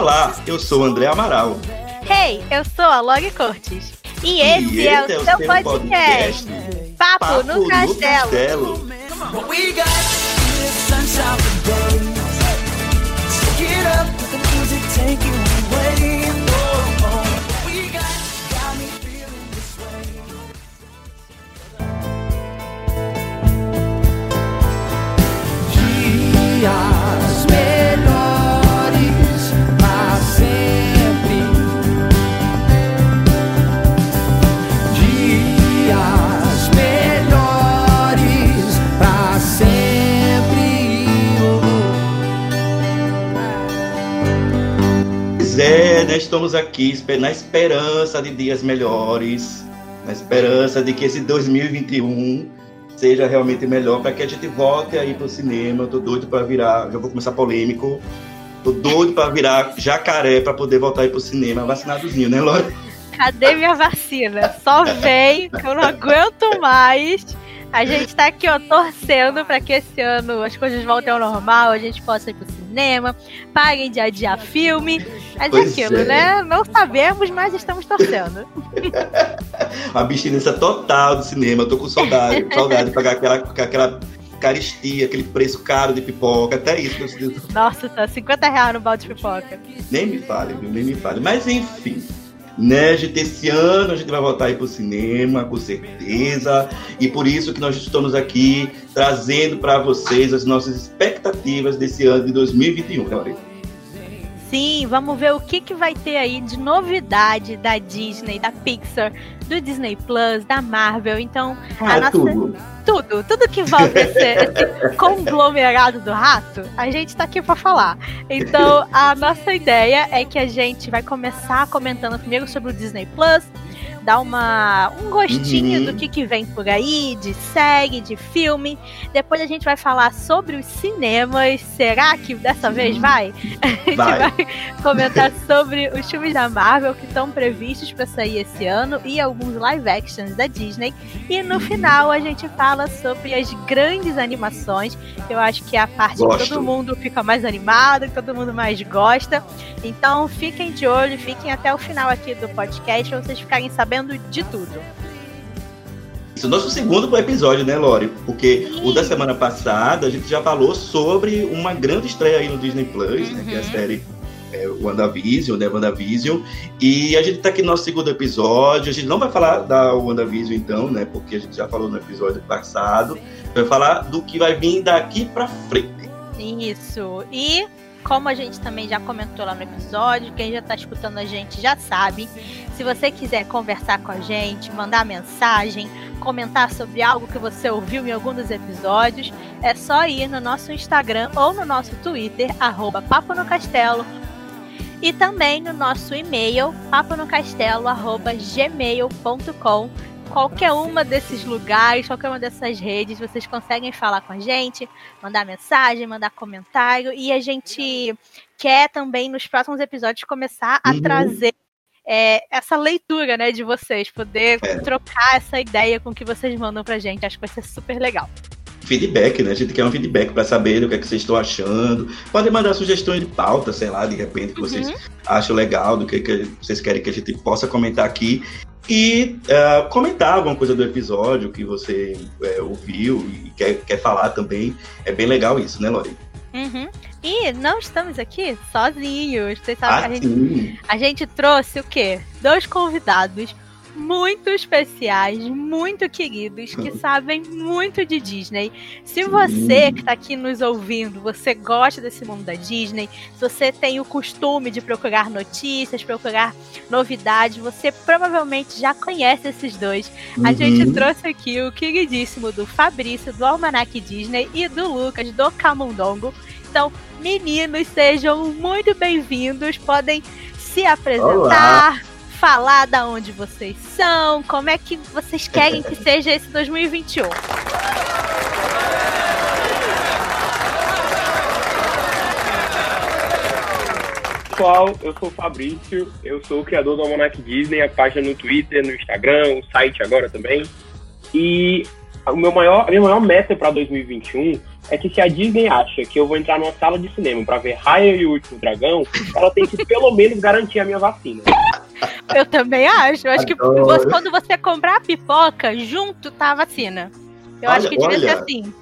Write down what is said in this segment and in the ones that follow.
Olá, eu sou o André Amaral. Hey, eu sou a Log Cortes. E esse, e é, o é o seu podcast, podcast. Papo, Papo, no, no Castelo. castelo. Estamos aqui na esperança de dias melhores, na esperança de que esse 2021 seja realmente melhor para que a gente volte aí para o cinema. Eu tô doido para virar, já vou começar polêmico. Tô doido para virar jacaré para poder voltar aí para o cinema, vacinadozinho, né, Laura? Cadê minha vacina? Só vem, que eu não aguento mais. A gente tá aqui, ó, torcendo para que esse ano as coisas voltem ao normal, a gente possa ir pro cinema, paguem de adiar filme. É de aquilo, é. né? Não sabemos, mas estamos torcendo. Uma abstinência total do cinema. Eu tô com saudade, saudade de pagar aquela, aquela caristia, aquele preço caro de pipoca, até isso. Nossa, tá 50 reais no balde de pipoca. Nem me fale? Nem me fale. Mas enfim. Né, gente, esse ano a gente vai voltar aí pro cinema, com certeza. E por isso que nós estamos aqui trazendo para vocês as nossas expectativas desse ano de 2021, né? Sim, vamos ver o que, que vai ter aí de novidade da Disney, da Pixar, do Disney Plus, da Marvel. Então, ah, a nossa. Tudo. tudo, tudo que volta esse, esse conglomerado do rato, a gente tá aqui para falar. Então, a nossa ideia é que a gente vai começar comentando primeiro sobre o Disney Plus dar uma, um gostinho uhum. do que, que vem por aí, de série, de filme. Depois a gente vai falar sobre os cinemas. Será que dessa vez vai? A gente vai, vai comentar sobre os filmes da Marvel que estão previstos para sair esse ano e alguns live actions da Disney. E no final a gente fala sobre as grandes animações. Eu acho que é a parte Gosto. que todo mundo fica mais animado, que todo mundo mais gosta. Então fiquem de olho, fiquem até o final aqui do podcast para vocês ficarem sabendo sabendo de tudo. Isso é o nosso segundo episódio, né, Lori? Porque Sim. o da semana passada a gente já falou sobre uma grande estreia aí no Disney Plus, uhum. né, que é a uhum. série é, WandaVision, né, WandaVision. E a gente tá aqui no nosso segundo episódio. A gente não vai falar da WandaVision, então, né, porque a gente já falou no episódio passado. Vai falar do que vai vir daqui pra frente. Isso. E como a gente também já comentou lá no episódio, quem já está escutando a gente já sabe. Se você quiser conversar com a gente, mandar mensagem, comentar sobre algo que você ouviu em algum dos episódios, é só ir no nosso Instagram ou no nosso Twitter, arroba Papo no Castelo, e também no nosso e-mail, paponocastelo.gmail.com qualquer uma desses lugares, qualquer uma dessas redes, vocês conseguem falar com a gente, mandar mensagem, mandar comentário. E a gente quer também, nos próximos episódios, começar a uhum. trazer é, essa leitura né, de vocês, poder é. trocar essa ideia com que vocês mandam pra gente. Acho que vai ser super legal feedback, né? A gente quer um feedback para saber o que é que vocês estão achando. Podem mandar sugestões de pauta, sei lá, de repente, que vocês uhum. acham legal, do que, que vocês querem que a gente possa comentar aqui e uh, comentar alguma coisa do episódio que você é, ouviu e quer, quer falar também. É bem legal isso, né, Lori? Uhum. E não estamos aqui sozinhos. Vocês sabem ah, que a gente, a gente trouxe o quê? Dois convidados muito especiais, muito queridos, que sabem muito de Disney. Se você que está aqui nos ouvindo, você gosta desse mundo da Disney, se você tem o costume de procurar notícias, procurar novidades, você provavelmente já conhece esses dois. Uhum. A gente trouxe aqui o queridíssimo do Fabrício, do Almanac Disney, e do Lucas, do Camundongo. Então, meninos, sejam muito bem-vindos, podem se apresentar. Olá falar da onde vocês são, como é que vocês querem que seja esse 2021. Pessoal, eu sou o Fabrício, eu sou o criador do Almanac Disney, a página no Twitter, no Instagram, o site agora também. E o meu maior, a minha maior meta para 2021 é que se a Disney acha que eu vou entrar numa sala de cinema pra ver Raya e o Último Dragão, ela tem que pelo menos garantir a minha vacina. Eu também acho. Eu acho que você- quando você comprar a pipoca, junto tá a vacina. Eu Olha, acho que devia ser olha. assim.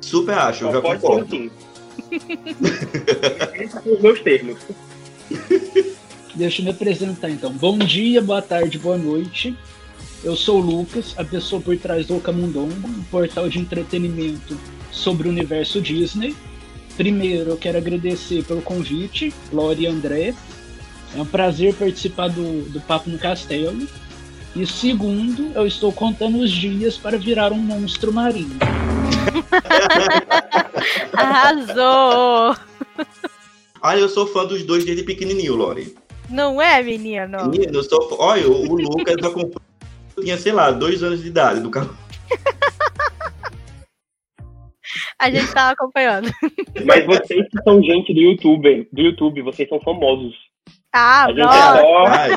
Super acho, eu já pode ser concordo. assim. Esses são os meus termos. Deixa eu me apresentar então. Bom dia, boa tarde, boa noite. Eu sou o Lucas, a pessoa por trás do Camundongo, um portal de entretenimento sobre o universo Disney. Primeiro, eu quero agradecer pelo convite, Lore e André. É um prazer participar do, do Papo no Castelo. E segundo, eu estou contando os dias para virar um monstro marinho. Arrasou! Olha, eu sou fã dos dois desde pequenininho, Lore. Não é, menino? Menino, eu sou fã- Olha, o o Lucas eu acompanho- eu tinha, sei lá, dois anos de idade do carro. A gente tava acompanhando. Mas vocês que são gente do YouTube, do YouTube, vocês são famosos. Ah, A gente é só. Ai.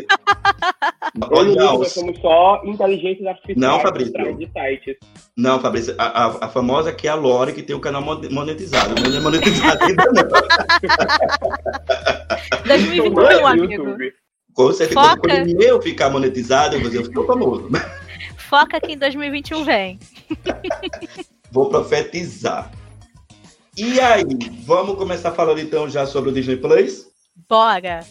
Nós somos só inteligentes artificiais Não, Fabrício. de sites. não, Fabrício, a, a, a famosa aqui é a Lore, que tem o canal mon- monetizado. Não é monetizado ainda, não. 2021, Não é do amigo. YouTube. Com certeza, Foca. quando eu ficar monetizado, eu vou dizer, eu fico famoso. Foca que em 2021 vem. Vou profetizar. E aí, vamos começar falando então já sobre o Disney Plus? Bora.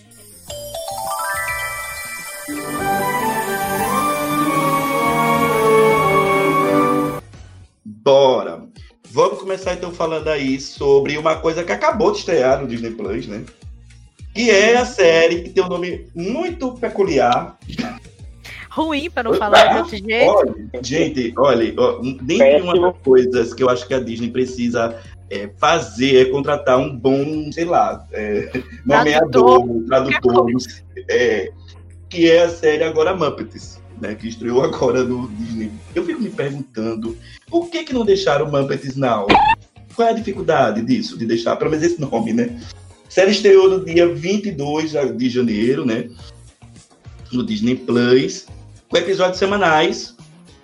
Bora! Vamos começar então falando aí sobre uma coisa que acabou de estrear no Disney Plus, né? Que é a série que tem um nome muito peculiar. Ruim, pra não falar de outro jeito. Olha, gente, olha, ó, dentre uma das coisas que eu acho que a Disney precisa é, fazer é contratar um bom, sei lá, é, nomeador, tradutor, é, que é a série agora Muppets, né, que estreou agora no Disney. Eu fico me perguntando, por que que não deixaram Muppets Now? Qual é a dificuldade disso, de deixar pelo menos esse nome, né? Série estreou no dia 22 de janeiro, né, no Disney Plus, com episódios semanais,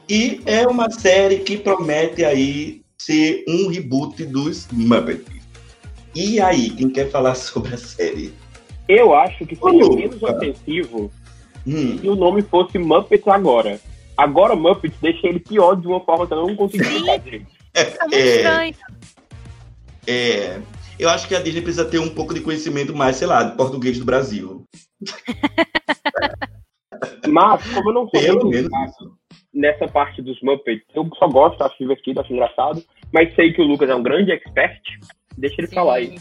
e é uma série que promete aí ser um reboot dos Muppets. E aí, quem quer falar sobre a série? Eu acho que seria menos ofensivo Hum, se o nome fosse Muppets agora. Agora Muppets deixa ele pior de uma forma que eu não consegui Sim. explicar direito. Tá muito É. estranho. é, eu acho que a Disney precisa ter um pouco de conhecimento mais, sei lá, de português do Brasil. Mas, como eu não sou Pelo menos nessa parte dos Muppets, eu só gosto, acho divertido, acho engraçado, mas sei que o Lucas é um grande expert, deixa ele falar aí.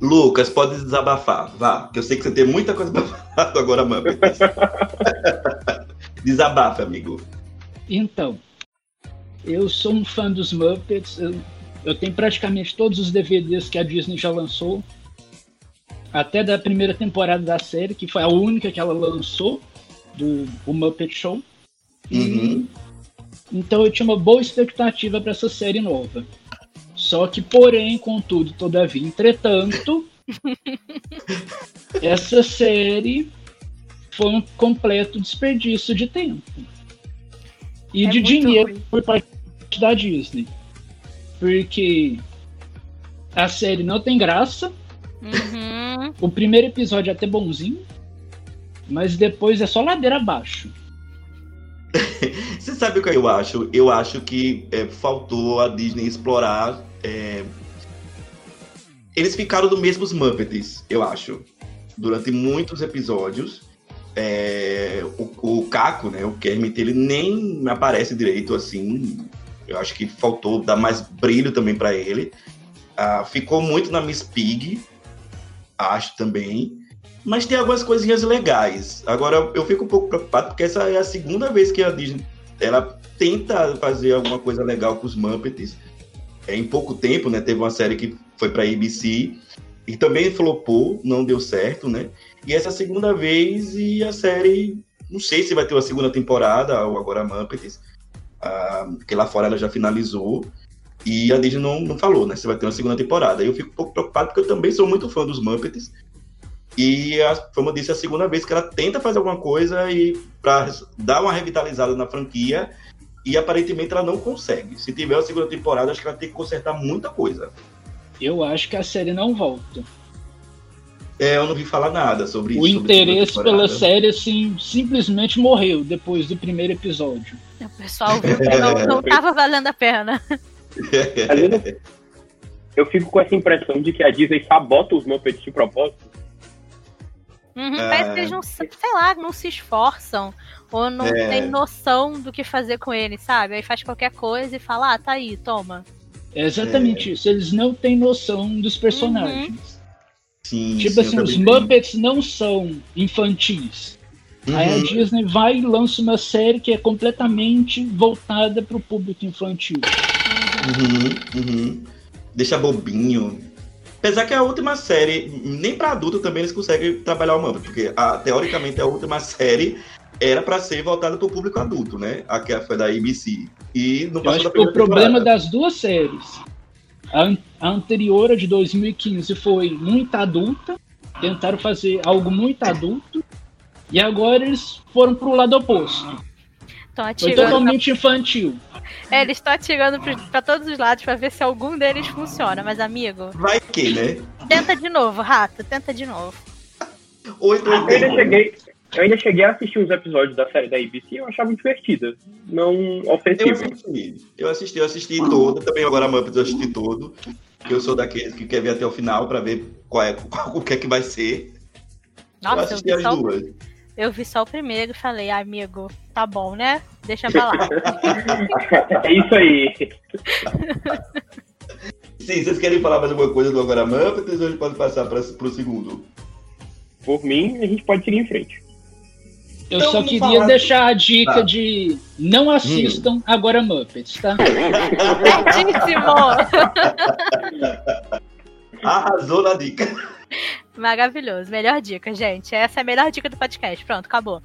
Lucas, pode desabafar, vá, que eu sei que você tem muita coisa pra falar agora Muppets. Desabafa, amigo. Então, eu sou um fã dos Muppets. Eu, eu tenho praticamente todos os DVDs que a Disney já lançou. Até da primeira temporada da série, que foi a única que ela lançou, do o Muppet Show. Uhum. Então eu tinha uma boa expectativa para essa série nova. Só que, porém, contudo, todavia, entretanto, essa série foi um completo desperdício de tempo. E É de dinheiro ruim. por parte da Disney. Porque a série não tem graça. Uhum. O primeiro episódio é até bonzinho. Mas depois é só ladeira abaixo. Você sabe o que eu acho? Eu acho que é, faltou a Disney explorar. É, Eles ficaram do mesmo os Muppets, eu acho, durante muitos episódios. É, O, o Caco, né, o Kermit, ele nem aparece direito assim. Eu acho que faltou dar mais brilho também para ele. Ah, ficou muito na Miss Pig, acho também. Mas tem algumas coisinhas legais. Agora, eu fico um pouco preocupado porque essa é a segunda vez que a Disney ela tenta fazer alguma coisa legal com os Muppets. É, em pouco tempo, né? Teve uma série que foi para ABC e também flopou, não deu certo, né? E essa é a segunda vez e a série, não sei se vai ter uma segunda temporada ou agora Muppets, ah, lá fora ela já finalizou. E a Disney não, não falou, né? Se vai ter uma segunda temporada. Eu fico um pouco preocupado porque eu também sou muito fã dos Muppets. E, a, como eu disse, é a segunda vez que ela tenta fazer alguma coisa e para dar uma revitalizada na franquia, e aparentemente ela não consegue. Se tiver a segunda temporada, acho que ela tem que consertar muita coisa. Eu acho que a série não volta. É, eu não vi falar nada sobre o isso. O interesse pela série, assim, simplesmente morreu depois do primeiro episódio. O pessoal viu que não, não tava valendo a pena. eu fico com essa impressão de que a Disney sabota os Muppets de propósito. Uhum, é... Parece que eles não, sei lá, não se esforçam ou não é... tem noção do que fazer com eles, sabe? Aí faz qualquer coisa e fala, ah, tá aí, toma. É exatamente é... isso, eles não têm noção dos personagens. Uhum. Sim, tipo sim, assim, os Muppets não são infantis. Uhum. Aí a Disney vai e lança uma série que é completamente voltada para o público infantil. Uhum, uhum. Deixa bobinho. Apesar que a última série, nem para adulto também eles conseguem trabalhar o Muppet, porque a, teoricamente a última série era para ser voltada para o público adulto, né? A que foi da ABC. E não Eu acho que o problema das duas séries a, a anterior, a de 2015, foi muito adulta. Tentaram fazer algo muito adulto. E agora eles foram pro lado oposto. Foi totalmente pra... infantil. É, eles estão atirando para todos os lados para ver se algum deles funciona, mas amigo. Vai que, né? Tenta de novo, rato, tenta de novo. Oito, oito, eu ainda cheguei, eu ainda cheguei a assistir uns episódios da série da ABC e eu achava divertida. Não ofensiva. Eu assisti, eu assisti, eu assisti todo. Também agora a Muppets eu assisti todo. Eu sou daqueles que quer ver até o final pra ver qual é, qual, o que é que vai ser. Nossa, eu assisti eu as duas. O, eu vi só o primeiro e falei, ah, amigo, tá bom, né? Deixa pra lá. é isso aí. Sim, vocês querem falar mais alguma coisa do Agora Muppets ou a gente pode passar para o segundo? Por mim, a gente pode seguir em frente. Eu então, só queria falar... deixar a dica ah. de não assistam hum. agora Muppets, tá? Certíssimo! Arrasou na dica. Maravilhoso, melhor dica, gente. Essa é a melhor dica do podcast. Pronto, acabou.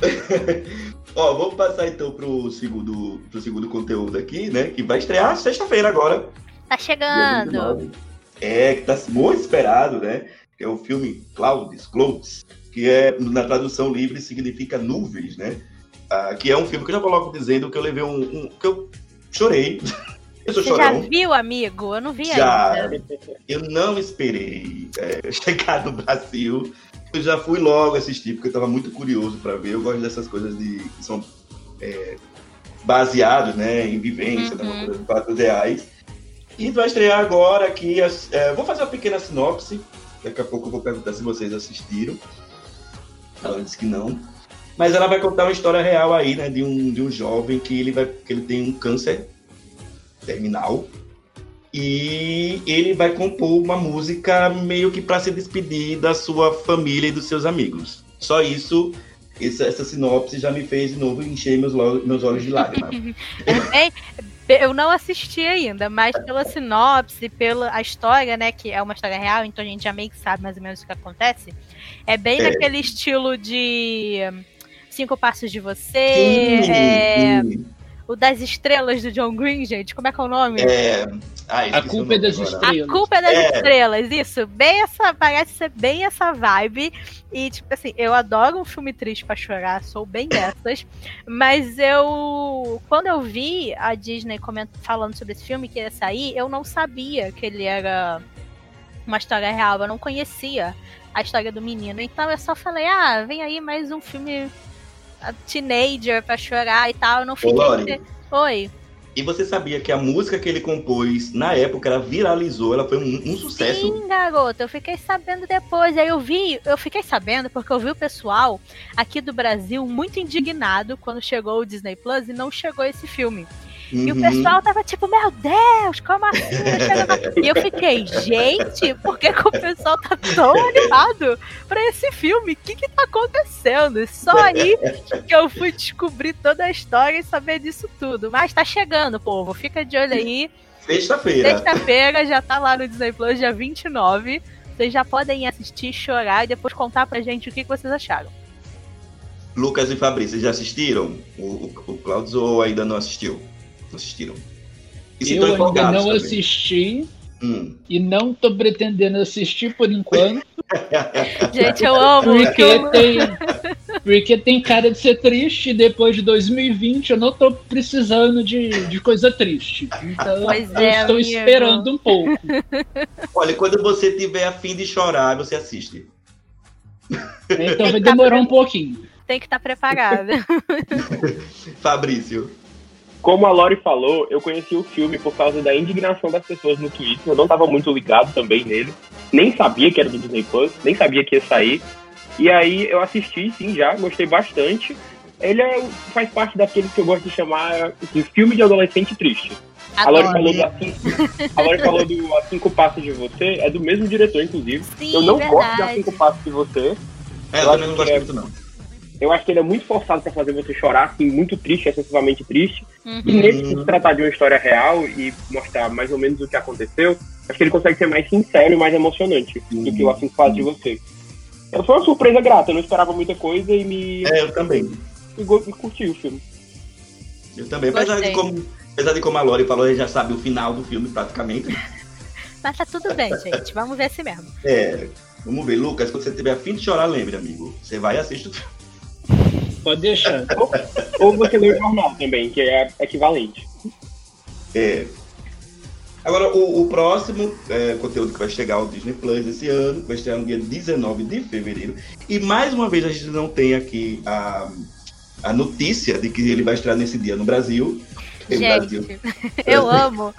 Ó, vamos passar então pro segundo, pro segundo conteúdo aqui, né? Que vai estrear sexta-feira agora. Tá chegando. É, que tá muito esperado, né? Que é o filme Clouds, Clouds, que é, na tradução livre, significa nuvens, né? Ah, que é um filme que eu já coloco dizendo que eu levei um. um que eu chorei. Eu Você chorão. já viu, amigo? Eu não vi já, ainda. Eu não esperei é, chegar no Brasil. Eu já fui logo assistir, porque eu estava muito curioso para ver. Eu gosto dessas coisas de, que são é, baseados né, em vivência, uhum. né, coisa de fatos reais. E vai estrear agora aqui. É, vou fazer uma pequena sinopse. Daqui a pouco eu vou perguntar se vocês assistiram. Ela disse que não. Mas ela vai contar uma história real aí, né? De um, de um jovem que ele, vai, que ele tem um câncer terminal. E ele vai compor uma música meio que para se despedir da sua família e dos seus amigos. Só isso, essa, essa sinopse já me fez de novo encher meus, meus olhos de lágrimas. eu não assisti ainda, mas pela sinopse, pela a história, né, que é uma história real, então a gente já meio que sabe mais ou menos o que acontece. É bem é. naquele estilo de Cinco Passos de Você, sim, é, sim. o das estrelas do John Green, gente, como é que é o nome? É, Ai, a culpa é das estrelas. A culpa é das é. estrelas, isso. Bem essa, parece ser bem essa vibe. E, tipo assim, eu adoro um filme triste pra chorar, sou bem dessas. mas eu. Quando eu vi a Disney falando sobre esse filme que ia sair, eu não sabia que ele era uma história real. Eu não conhecia a história do menino. Então eu só falei, ah, vem aí mais um filme teenager pra chorar e tal. Eu não fiquei. Ô, Oi. E você sabia que a música que ele compôs na época ela viralizou, ela foi um, um sucesso? Sim, garota, eu fiquei sabendo depois. Aí eu vi, eu fiquei sabendo porque eu vi o pessoal aqui do Brasil muito indignado quando chegou o Disney Plus e não chegou esse filme. Uhum. E o pessoal tava tipo, meu Deus, como assim? e eu fiquei, gente, por que, que o pessoal tá tão animado pra esse filme? O que que tá acontecendo? Só aí que eu fui descobrir toda a história e saber disso tudo. Mas tá chegando, povo. Fica de olho aí. Sexta-feira. Sexta-feira já tá lá no Disney Plus, dia 29. Vocês já podem assistir, chorar e depois contar pra gente o que, que vocês acharam. Lucas e Fabrício, já assistiram o, o, o Clouds ou ainda não assistiu? Assistiram. E eu ainda não também. assisti. Hum. E não tô pretendendo assistir por enquanto. Gente, eu amo. Porque eu... tem, Porque tem cara de ser triste e depois de 2020 eu não tô precisando de, de coisa triste. Então Pois eu é, estou amigo. esperando um pouco. Olha, quando você tiver afim de chorar, você assiste. Então vai demorar um pouquinho. Tem que estar preparada. Fabrício. Como a Lori falou, eu conheci o filme por causa da indignação das pessoas no Twitter. Eu não estava muito ligado também nele. Nem sabia que era do Disney Plus, nem sabia que ia sair. E aí eu assisti, sim, já, gostei bastante. Ele é- faz parte daqueles que eu gosto de chamar de filme de adolescente triste. A Lori falou do A Cinco, a Lori falou do A Cinco Passos de Você, é do mesmo diretor, inclusive. Sim, eu não gosto de A verdade. Cinco Passos de Você. É, eu Eu também não gosto é- muito, não. Eu acho que ele é muito forçado pra fazer você chorar, assim, muito triste, excessivamente triste. E Uhum. nesse por se tratar de uma história real e mostrar mais ou menos o que aconteceu, acho que ele consegue ser mais sincero e mais emocionante do que o Assim faz de você. Eu foi uma surpresa grata, eu não esperava muita coisa e me, É, eu também. go- me curti o filme. Eu também. Apesar de, como, apesar de como a Lori falou, ele já sabe o final do filme, praticamente. Mas tá tudo bem, gente. Vamos ver se mesmo. É. Vamos ver, Lucas, quando você tiver afim de chorar, lembre, amigo. Você vai e assiste o filme. Pode deixar. Ou você lê o jornal também, que é equivalente. É. Agora, o, o próximo é, conteúdo que vai chegar ao Disney Plus esse ano, vai estrear no dia 19 de fevereiro. E mais uma vez a gente não tem aqui a, a notícia de que ele vai estrear nesse dia no Brasil. Gente, eu amo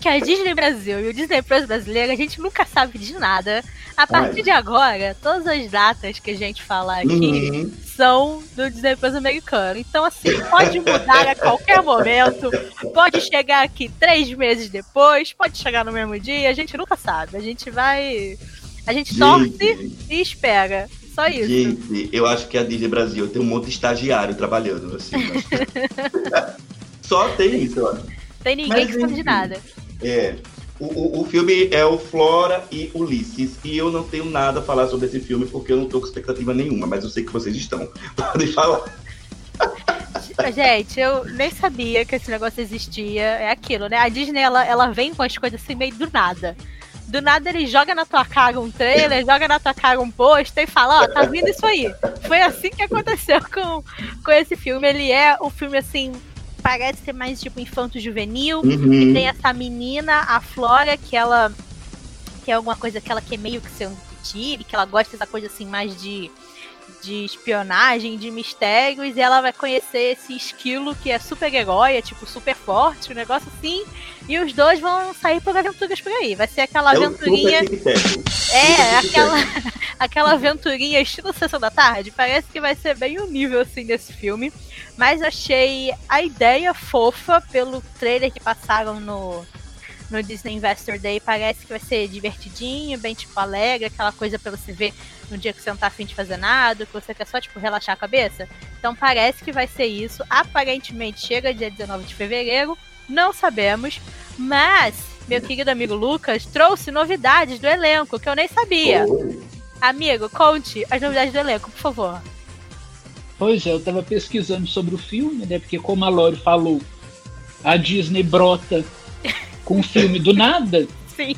que a Disney Brasil e o Disney Plus brasileiro, a gente nunca sabe de nada. A partir de agora, todas as datas que a gente falar aqui Uhum. são do Disney Plus americano. Então, assim, pode mudar a qualquer momento. Pode chegar aqui três meses depois, pode chegar no mesmo dia, a gente nunca sabe. A gente vai. A gente torce e espera. Só isso. gente, eu acho que a Disney Brasil tem um monte de estagiário trabalhando assim. Só tem isso, eu acho. Tem ninguém Mas, que sabe de nada. É. O, o, o filme é o Flora e Ulisses. E eu não tenho nada a falar sobre esse filme porque eu não tô com expectativa nenhuma, mas eu sei que vocês estão. Podem falar. Gente, eu nem sabia que esse negócio existia. É aquilo, né? A Disney, ela, ela vem com as coisas assim meio do nada. Do nada ele joga na tua cara um trailer, joga na tua cara um pôster e fala, ó, tá vindo isso aí. Foi assim que aconteceu com, com esse filme. Ele é um filme, assim, parece ser mais tipo infanto-juvenil. Uhum. Tem essa menina, a Flora, que ela. que é alguma coisa que ela quer meio que ser um detetive, que ela gosta dessa coisa assim mais de. De espionagem, de mistérios, e ela vai conhecer esse esquilo que é super herói, é tipo super forte, um negócio assim, e os dois vão sair por aventuras por aí. Vai ser aquela É aventurinha. É, aquela, aquela aventurinha estilo Sessão da Tarde. Parece que vai ser bem o nível assim desse filme. Mas achei a ideia fofa pelo trailer que passaram no, no Disney Investor Day. Parece que vai ser divertidinho, bem tipo alegre, aquela coisa pra você ver no dia que você não tá afim de fazer nada, que você quer só tipo relaxar a cabeça. Então parece que vai ser isso. Aparentemente chega dia 19 de fevereiro. Não sabemos. Mas, meu querido amigo Lucas trouxe novidades do elenco que eu nem sabia. Amigo, conte as novidades do elenco, por favor. Pois é, eu tava pesquisando sobre o filme, né? Porque como a Lori falou, a Disney brota com um filme do nada. Sim.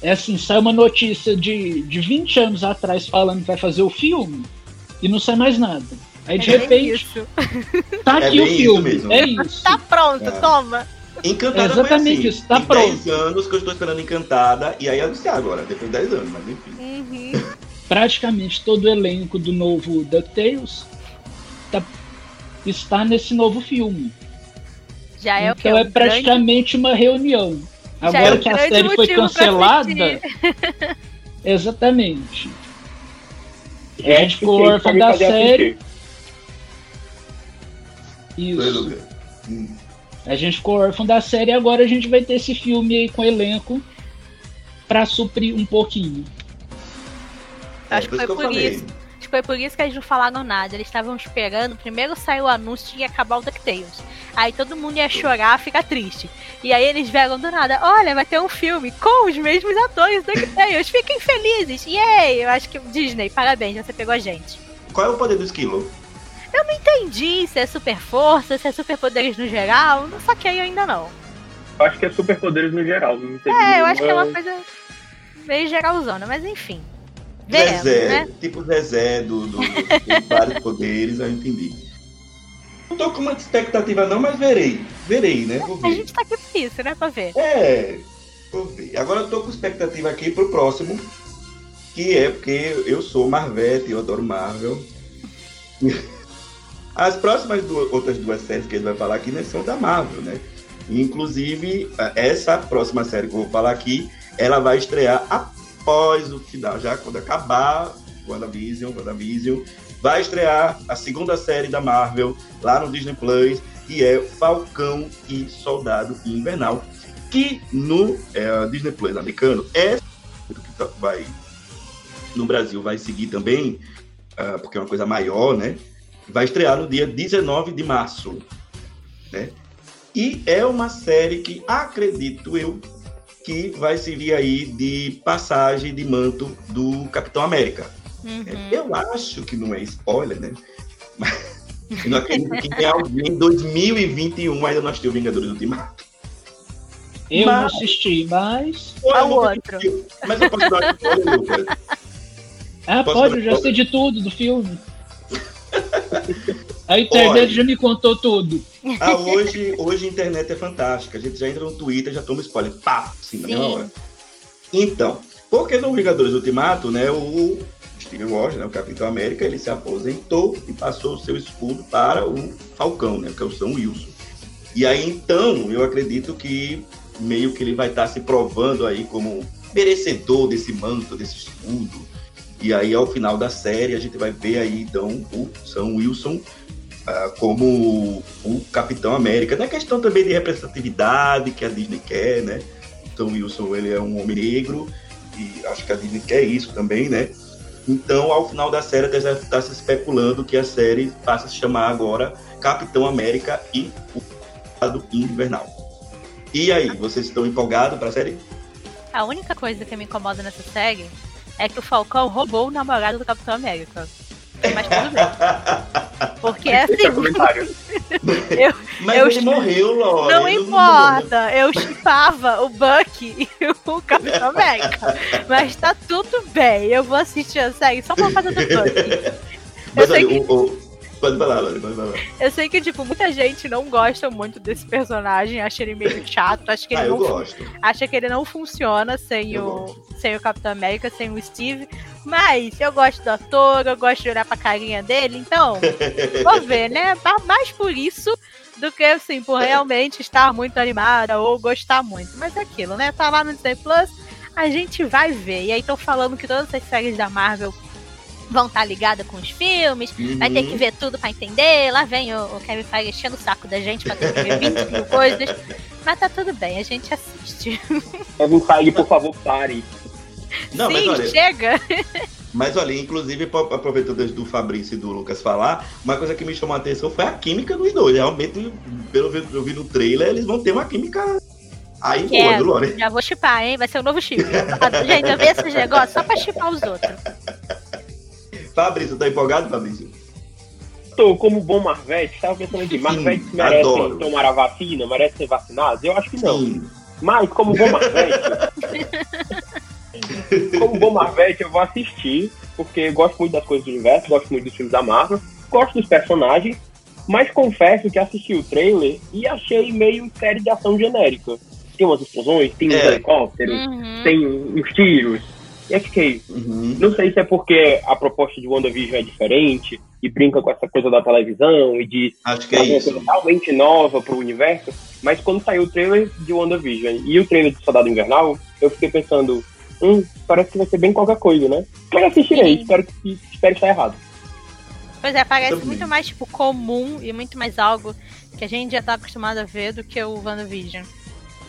É assim, sai uma notícia de, de 20 anos atrás falando que vai fazer o filme e não sai mais nada. Aí de É repente, isso. tá É aqui o isso filme. mesmo. É isso. Tá pronto, É. toma. Encantada É exatamente foi assim. isso, tá Tem pronto. 10 anos que eu estou esperando Encantada, e aí anunciar agora, depois de 10 anos, mas enfim. Uhum. Praticamente todo o elenco do novo DuckTales tá, está nesse novo filme. Já é o que? então é Um grande, praticamente uma reunião. já Agora é que a série foi cancelada, exatamente. É, A gente ficou órfão da série. Isso. Hum. A gente ficou órfão da série e agora a gente vai ter esse filme aí com elenco pra suprir um pouquinho. Acho que É, foi por isso. Foi por isso que eles não falaram nada. Eles estavam esperando. Primeiro saiu o anúncio de que ia acabar o DuckTales. Aí todo mundo ia chorar, ficar triste. E aí eles vieram do nada. Olha, vai ter um filme com os mesmos atores do DuckTales. Fiquem felizes. Yay! Eu acho que Disney, parabéns, você pegou a gente. Qual é o poder do esquilo? Entendi se é super força, se é super poderes no geral. Não saquei ainda não. Eu acho que é superpoderes no geral. Não teve É, eu acho que é uma nenhuma- coisa meio geralzona, mas enfim. Veremos, Zezé, né? tipo Zezé, do, do, do- tem vários poderes, eu entendi. Não tô com muita expectativa não, mas verei. Verei, né? Vou A ver. gente tá aqui pra isso, né? Pra ver. É, vou ver. Agora eu tô com expectativa aqui pro próximo, que é porque eu sou Marvete, eu adoro Marvel. As próximas duas- outras duas séries que ele vai falar aqui né, são da Marvel, né? Inclusive, a- essa próxima série que eu vou falar aqui, ela vai estrear após o final, já quando acabar WandaVision, WandaVision, vai estrear a segunda série da Marvel lá no Disney Plus, que é Falcão e Soldado Invernal, que no é, Disney Plus americano é que tá- vai no Brasil vai seguir também, ah, porque é uma coisa maior, né? Vai estrear no dia 19 de março, né? E é uma série que acredito eu que vai servir aí de passagem de manto do Capitão América. Uhum. Eu acho que não é spoiler, né? Mas eu não acredito que tem alguém em 2021 ainda não assistiu Vingadores Ultimato. Eu não Mas- assisti, mas. Pô, eu Ao outro. assisti, Mas eu posso dar spoiler, Lucas. Ah, Posso pode, eu já sei de tudo do filme. A internet Olha. já me contou tudo. Ah, hoje, hoje a internet é fantástica. A gente já entra no Twitter, já toma spoiler. Pá, sim, na mesma Sim. hora. Então, porque no Vingadores Ultimato, né, o Steve Rogers, né, o Capitão América, ele se aposentou e passou o seu escudo para o Falcão, né, que é o Sam Wilson. E aí, então, eu acredito que meio que ele vai estar se provando aí como merecedor desse manto, desse escudo. E aí, ao final da série, a gente vai ver aí, então, o Sam Wilson ah, como o Capitão América. Na questão também de representatividade que a Disney quer, né? Então, Wilson, ele é um homem negro e acho que a Disney quer isso também, né? Então, ao final da série, até já está se especulando que a série passa a se chamar agora Capitão América e o Soldado Invernal. E aí, vocês estão empolgados para a série? A única coisa que me incomoda nessa série é que o Falcão roubou o namorado do Capitão América. Mas tudo bem. Porque é assim, comentário. Mas Eu ele ch- morreu, Lore. não Ele importa. Eu chipava o Bucky e o Capitão América. Mas tá tudo bem. Eu vou assistir a série só por causa do Bucky. Mas Eu olha, o, o- pode falar, Lore, pode falar. Eu sei que, tipo, muita gente não gosta muito desse personagem, acha ele meio chato, acha que ele Ah, eu não gosto. acha que ele não funciona sem Eu o, sem o Capitão América, sem o Steve. Mas eu gosto do ator, eu gosto de olhar pra carinha dele, então vou ver, né? Ma- Mais por isso do que, assim, por realmente estar muito animada ou gostar muito. Mas é aquilo, né? Tá lá no Disney Plus, a gente vai ver. E aí estão falando que todas as séries da Marvel vão estar ligadas com os filmes, vai ter que Uhum. ver tudo pra entender. Lá vem o, o Kevin Feige enchendo o saco da gente pra ter que ver 20 mil coisas. Mas tá tudo bem, a gente assiste. Kevin Feige, por favor, pare. Não, mas Sim, olha, chega. Mas olha, inclusive, aproveitando do Fabrício e do Lucas falar, uma coisa que me chamou a atenção foi a química dos dois. Realmente, pelo que eu vi no trailer, eles vão ter uma química aí boa, Quero. viu, Lore? Já vou chipar, hein? Vai ser o novo chip. Gente, eu vi esses negócios só pra chipar os outros. Fabrício, tá empolgado, Fabrício? Tô, como bom Marvete, tava pensando aqui, Marvete Sim, merecem adoro. tomar a vacina, merecem ser vacinados? Eu acho que não. Sim. Mas, como bom Marvete, como bom Marvete, eu vou assistir, porque eu gosto muito das coisas do universo, gosto muito dos filmes da Marvel, gosto dos personagens, mas confesso que assisti o trailer e achei meio série de ação genérica. Tem umas explosões, tem uns É. helicópteros, Uhum. tem uns tiros. E eu fiquei, Uhum. não sei se é porque a proposta de WandaVision é diferente e brinca com essa coisa da televisão e de Acho que é isso. coisa realmente nova pro universo, mas quando saiu o trailer de WandaVision e o trailer de Soldado Invernal, eu fiquei pensando, hum, parece que vai ser bem qualquer coisa, né? Mas assistirei, Sim. espero que espero estar errado. Pois é, parece Também. muito mais, tipo, comum e muito mais algo que a gente já tá acostumado a ver do que o WandaVision.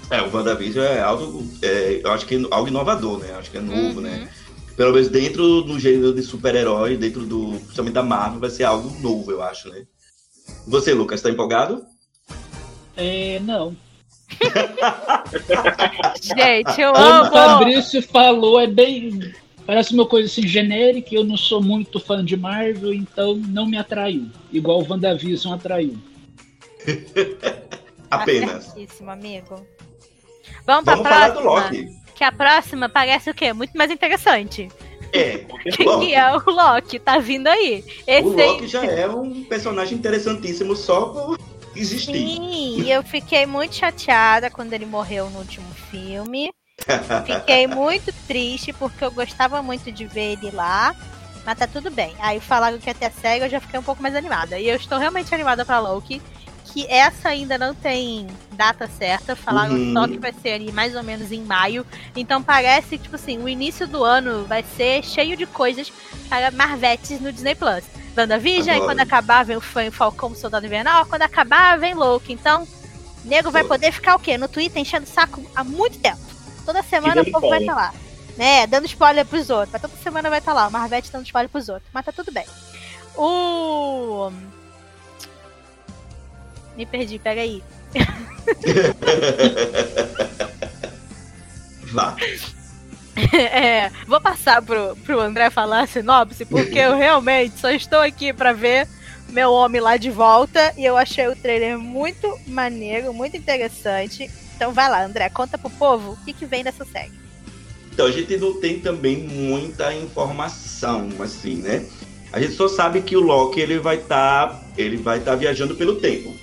É, o WandaVision é algo, é, eu acho que é algo inovador, né? Acho que é novo, Uhum. né? Pelo menos dentro do gênero de super-herói, dentro do, principalmente da Marvel, vai ser algo novo, eu acho, né? Você, Lucas, tá empolgado? É, não. Gente, eu Como o amo! Fabrício falou, é bem. Parece uma coisa assim genérica. Eu não sou muito fã de Marvel, então não me atraiu. Igual o WandaVision atraiu. Apenas. Tá amigo. Vamos pra Vamos falar do próxima. Loki. Que a próxima parece o quê? Muito mais interessante. É, Quem que é o Loki? Tá vindo aí. Esse o Loki aí... já é um personagem interessantíssimo só por existir. Sim, e eu fiquei muito chateada quando ele morreu no último filme. Fiquei muito triste porque eu gostava muito de ver ele lá. Mas tá tudo bem. Aí falaram que ia ter série, eu já fiquei um pouco mais animada. E eu estou realmente animada pra Loki. Que essa ainda não tem data certa. Falaram Uhum. só que vai ser ali mais ou menos em maio. Então parece que, tipo assim, o início do ano vai ser cheio de coisas para Marvetes no Disney Plus. WandaVision, Adoro. quando acabar vem o Fa- Falcão Soldado Invernal, quando acabar vem Loki. Então, nego vai poder ficar o quê? No Twitter enchendo o saco há muito tempo. Toda semana o povo vai estar lá. Né, dando spoiler pros outros. Mas toda semana vai estar lá. O Marvete dando spoiler pros outros. Mas tá tudo bem. O. Me perdi, pega aí. Vá. É, vou passar pro, pro André falar a sinopse, porque eu realmente só estou aqui pra ver meu homem lá de volta e eu achei o trailer muito maneiro, muito interessante. Então vai lá, André, conta pro povo o que, que vem dessa série. Então, a gente não tem também muita informação, assim, né? A gente só sabe que o Loki ele vai estar ele vai estar viajando pelo tempo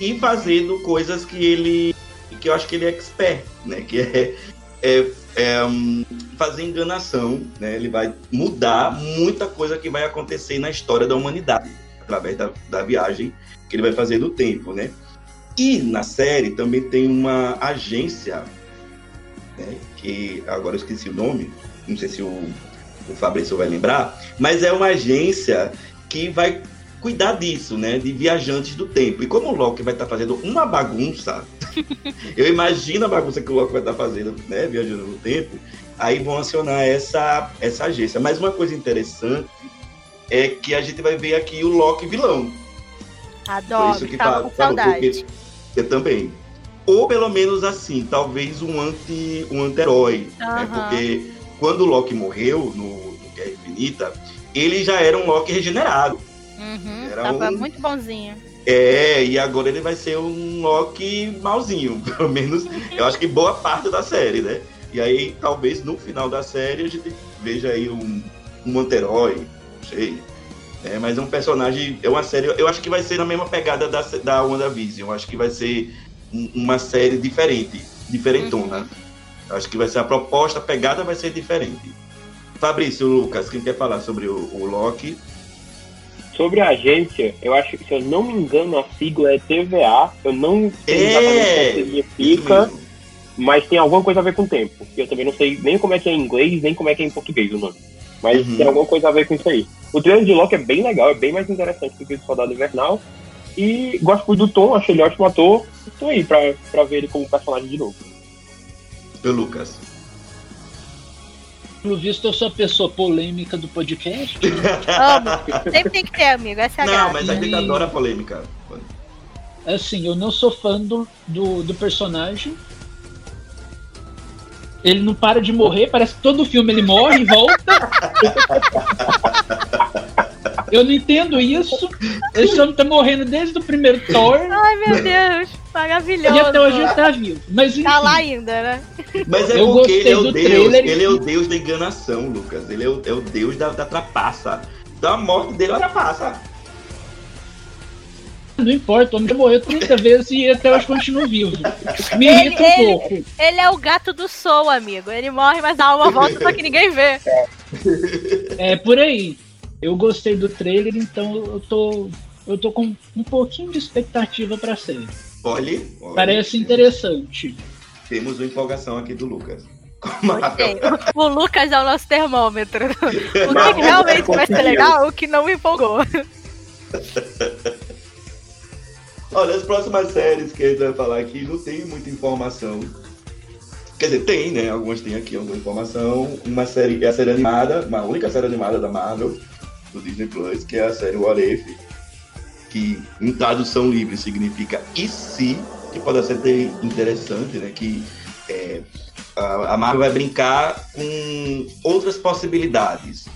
e fazendo coisas que ele que eu acho que ele é expert, né? Que é, é, é, hum, fazer enganação, né? Ele vai mudar muita coisa que vai acontecer na história da humanidade através da, da viagem que ele vai fazer no tempo, né? E na série também tem uma agência né, que agora eu esqueci o nome, não sei se o, o Fabrício vai lembrar, mas é uma agência que vai cuidar disso, né, de viajantes do tempo. E como o Loki vai estar fazendo uma bagunça, eu imagino a bagunça que o Loki vai estar fazendo, né, viajando no tempo, aí vão acionar essa, essa agência. Mas uma coisa interessante é que a gente vai ver aqui o Loki vilão. Por Adoro, isso que tava fa- com saudade. porque eu também. Ou pelo menos assim, talvez um anti um anti-herói, né? Aham. Porque quando o Loki morreu no, no Guerra Infinita, ele já era um Loki regenerado. Uhum, Era tava um- muito bonzinho. É, e agora ele vai ser um Loki malzinho, pelo menos eu acho que boa parte da série, né? E aí talvez no final da série a gente veja aí um, um anti-herói, não sei. É, mas é um personagem, é uma série, eu acho que vai ser na mesma pegada da, da WandaVision, eu acho que vai ser um- uma série diferente, diferentona. Eu Acho que vai ser a proposta, a pegada vai ser diferente. Fabrício, Lucas, quem quer falar sobre o, o Loki? Sobre a agência, eu acho que, se eu não me engano, a sigla é TVA. Eu não sei É, exatamente o que Isso significa, mesmo. mas tem alguma coisa a ver com o tempo. Eu também não sei nem como é que é em inglês, nem como é que é em português o nome. Mas Uhum. tem alguma coisa a ver com isso aí. O trailer de Loki é bem legal, é bem mais interessante do que o Soldado Invernal. E gosto muito do Tom, achei ele ótimo ator. Estou aí pra, pra ver ele como personagem de novo. O Lucas. Pelo visto, eu sou a pessoa polêmica do podcast. Amo. Sempre tem que ter, amigo. Essa é a Não, graça. mas a gente E- adora polêmica. Assim, eu não sou fã do, do, do personagem. Ele não para de morrer, parece que todo filme ele morre e volta. Eu não entendo isso. Esse homem tá morrendo desde o primeiro Thor Ai, meu Deus. Maravilhoso. e até hoje ele tá vivo. Mas enfim, Tá lá ainda, né? Mas é Eu porque ele é o Deus, trailer. ele é o Deus da enganação, Lucas. Ele é o, é o Deus da, da trapaça. Então a morte dele é uma trapaça. não importa, o homem já morreu 30 vezes e até hoje continua vivo. Me Ele- irrita um ele- pouco. Ele é o gato do Soul, amigo. Ele morre, mas a alma volta, só que ninguém vê. É por aí. Eu gostei do trailer, então eu tô. Eu tô com um pouquinho de expectativa pra série. Olha, olha, Parece interessante. Temos uma empolgação aqui do Lucas. Marvel. O Lucas é o nosso termômetro. O que realmente vai ser legal, o que não me empolgou. Olha, as próximas séries que a gente vai falar aqui não tem muita informação. Quer dizer, tem, né? Algumas tem aqui alguma informação. Uma série, é a série animada, uma única série animada da Marvel, do Disney Plus, que é a série What If, que em tradução livre significa e se, que pode ser interessante, né? Que é, a Marvel vai brincar com outras possibilidades.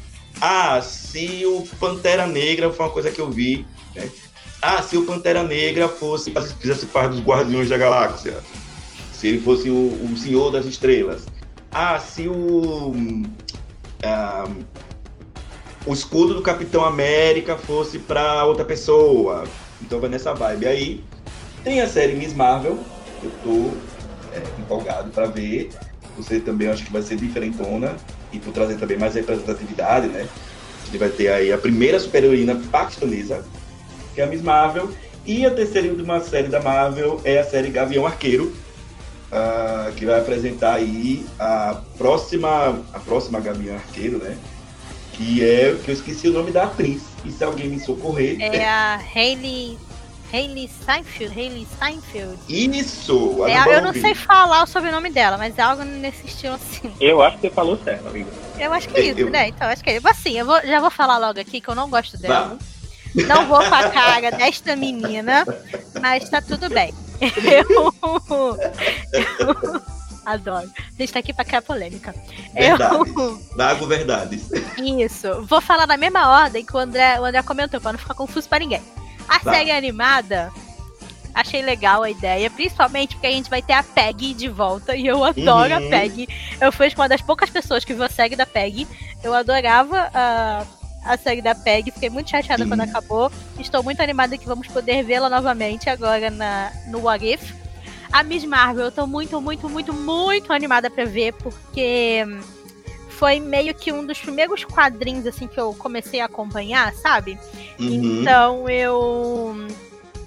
Ah, se o Pantera Negra foi uma coisa que eu vi, né? Ah, se o Pantera Negra fosse fizesse parte dos Guardiões da Galáxia. Se ele fosse o, o Senhor das Estrelas. Ah, se o ah, o escudo do Capitão América fosse para outra pessoa. Então vai nessa vibe. Aí tem a série Miss Marvel, eu tô é, empolgado para ver. Você também acho que vai ser diferentona e por trazer também mais representatividade, né? Ele vai ter aí a primeira super-heroína paquistanesa, que é a Miss Marvel, e a terceira e última série da Marvel é a série Gavião Arqueiro, uh, que vai apresentar aí a próxima, a próxima Gavião Arqueiro, né? Que é que eu esqueci o nome da atriz. E se alguém me socorrer. É a Hayley Hayley Steinfeld. Hayley Steinfeld. Isso! É, eu não sei falar o sobrenome dela, mas é algo nesse estilo assim. Eu acho que você falou certo, amiga. Eu acho que é isso, eu... né? Então, acho que é isso. Assim, eu vou, já vou falar logo aqui que eu não gosto dela. Não vou com a cara desta menina, mas tá tudo bem. Eu, eu adoro. A gente tá aqui pra criar polêmica. Verdades. Eu... Dago verdades. Isso. Vou falar na mesma ordem que o André, o André comentou, pra não ficar confuso pra ninguém. A tá. série animada, achei legal a ideia, principalmente porque a gente vai ter a Peg de volta e eu adoro uhum. a Peg. Eu fui uma das poucas pessoas que viu a série da Peg. Eu adorava a, a série da Peg, fiquei muito chateada quando acabou. Estou muito animada que vamos poder vê-la novamente agora na, no What If. A Miss Marvel, eu tô muito, muito, muito, muito animada para ver, porque foi meio que um dos primeiros quadrinhos assim que eu comecei a acompanhar, sabe? Uhum. Então eu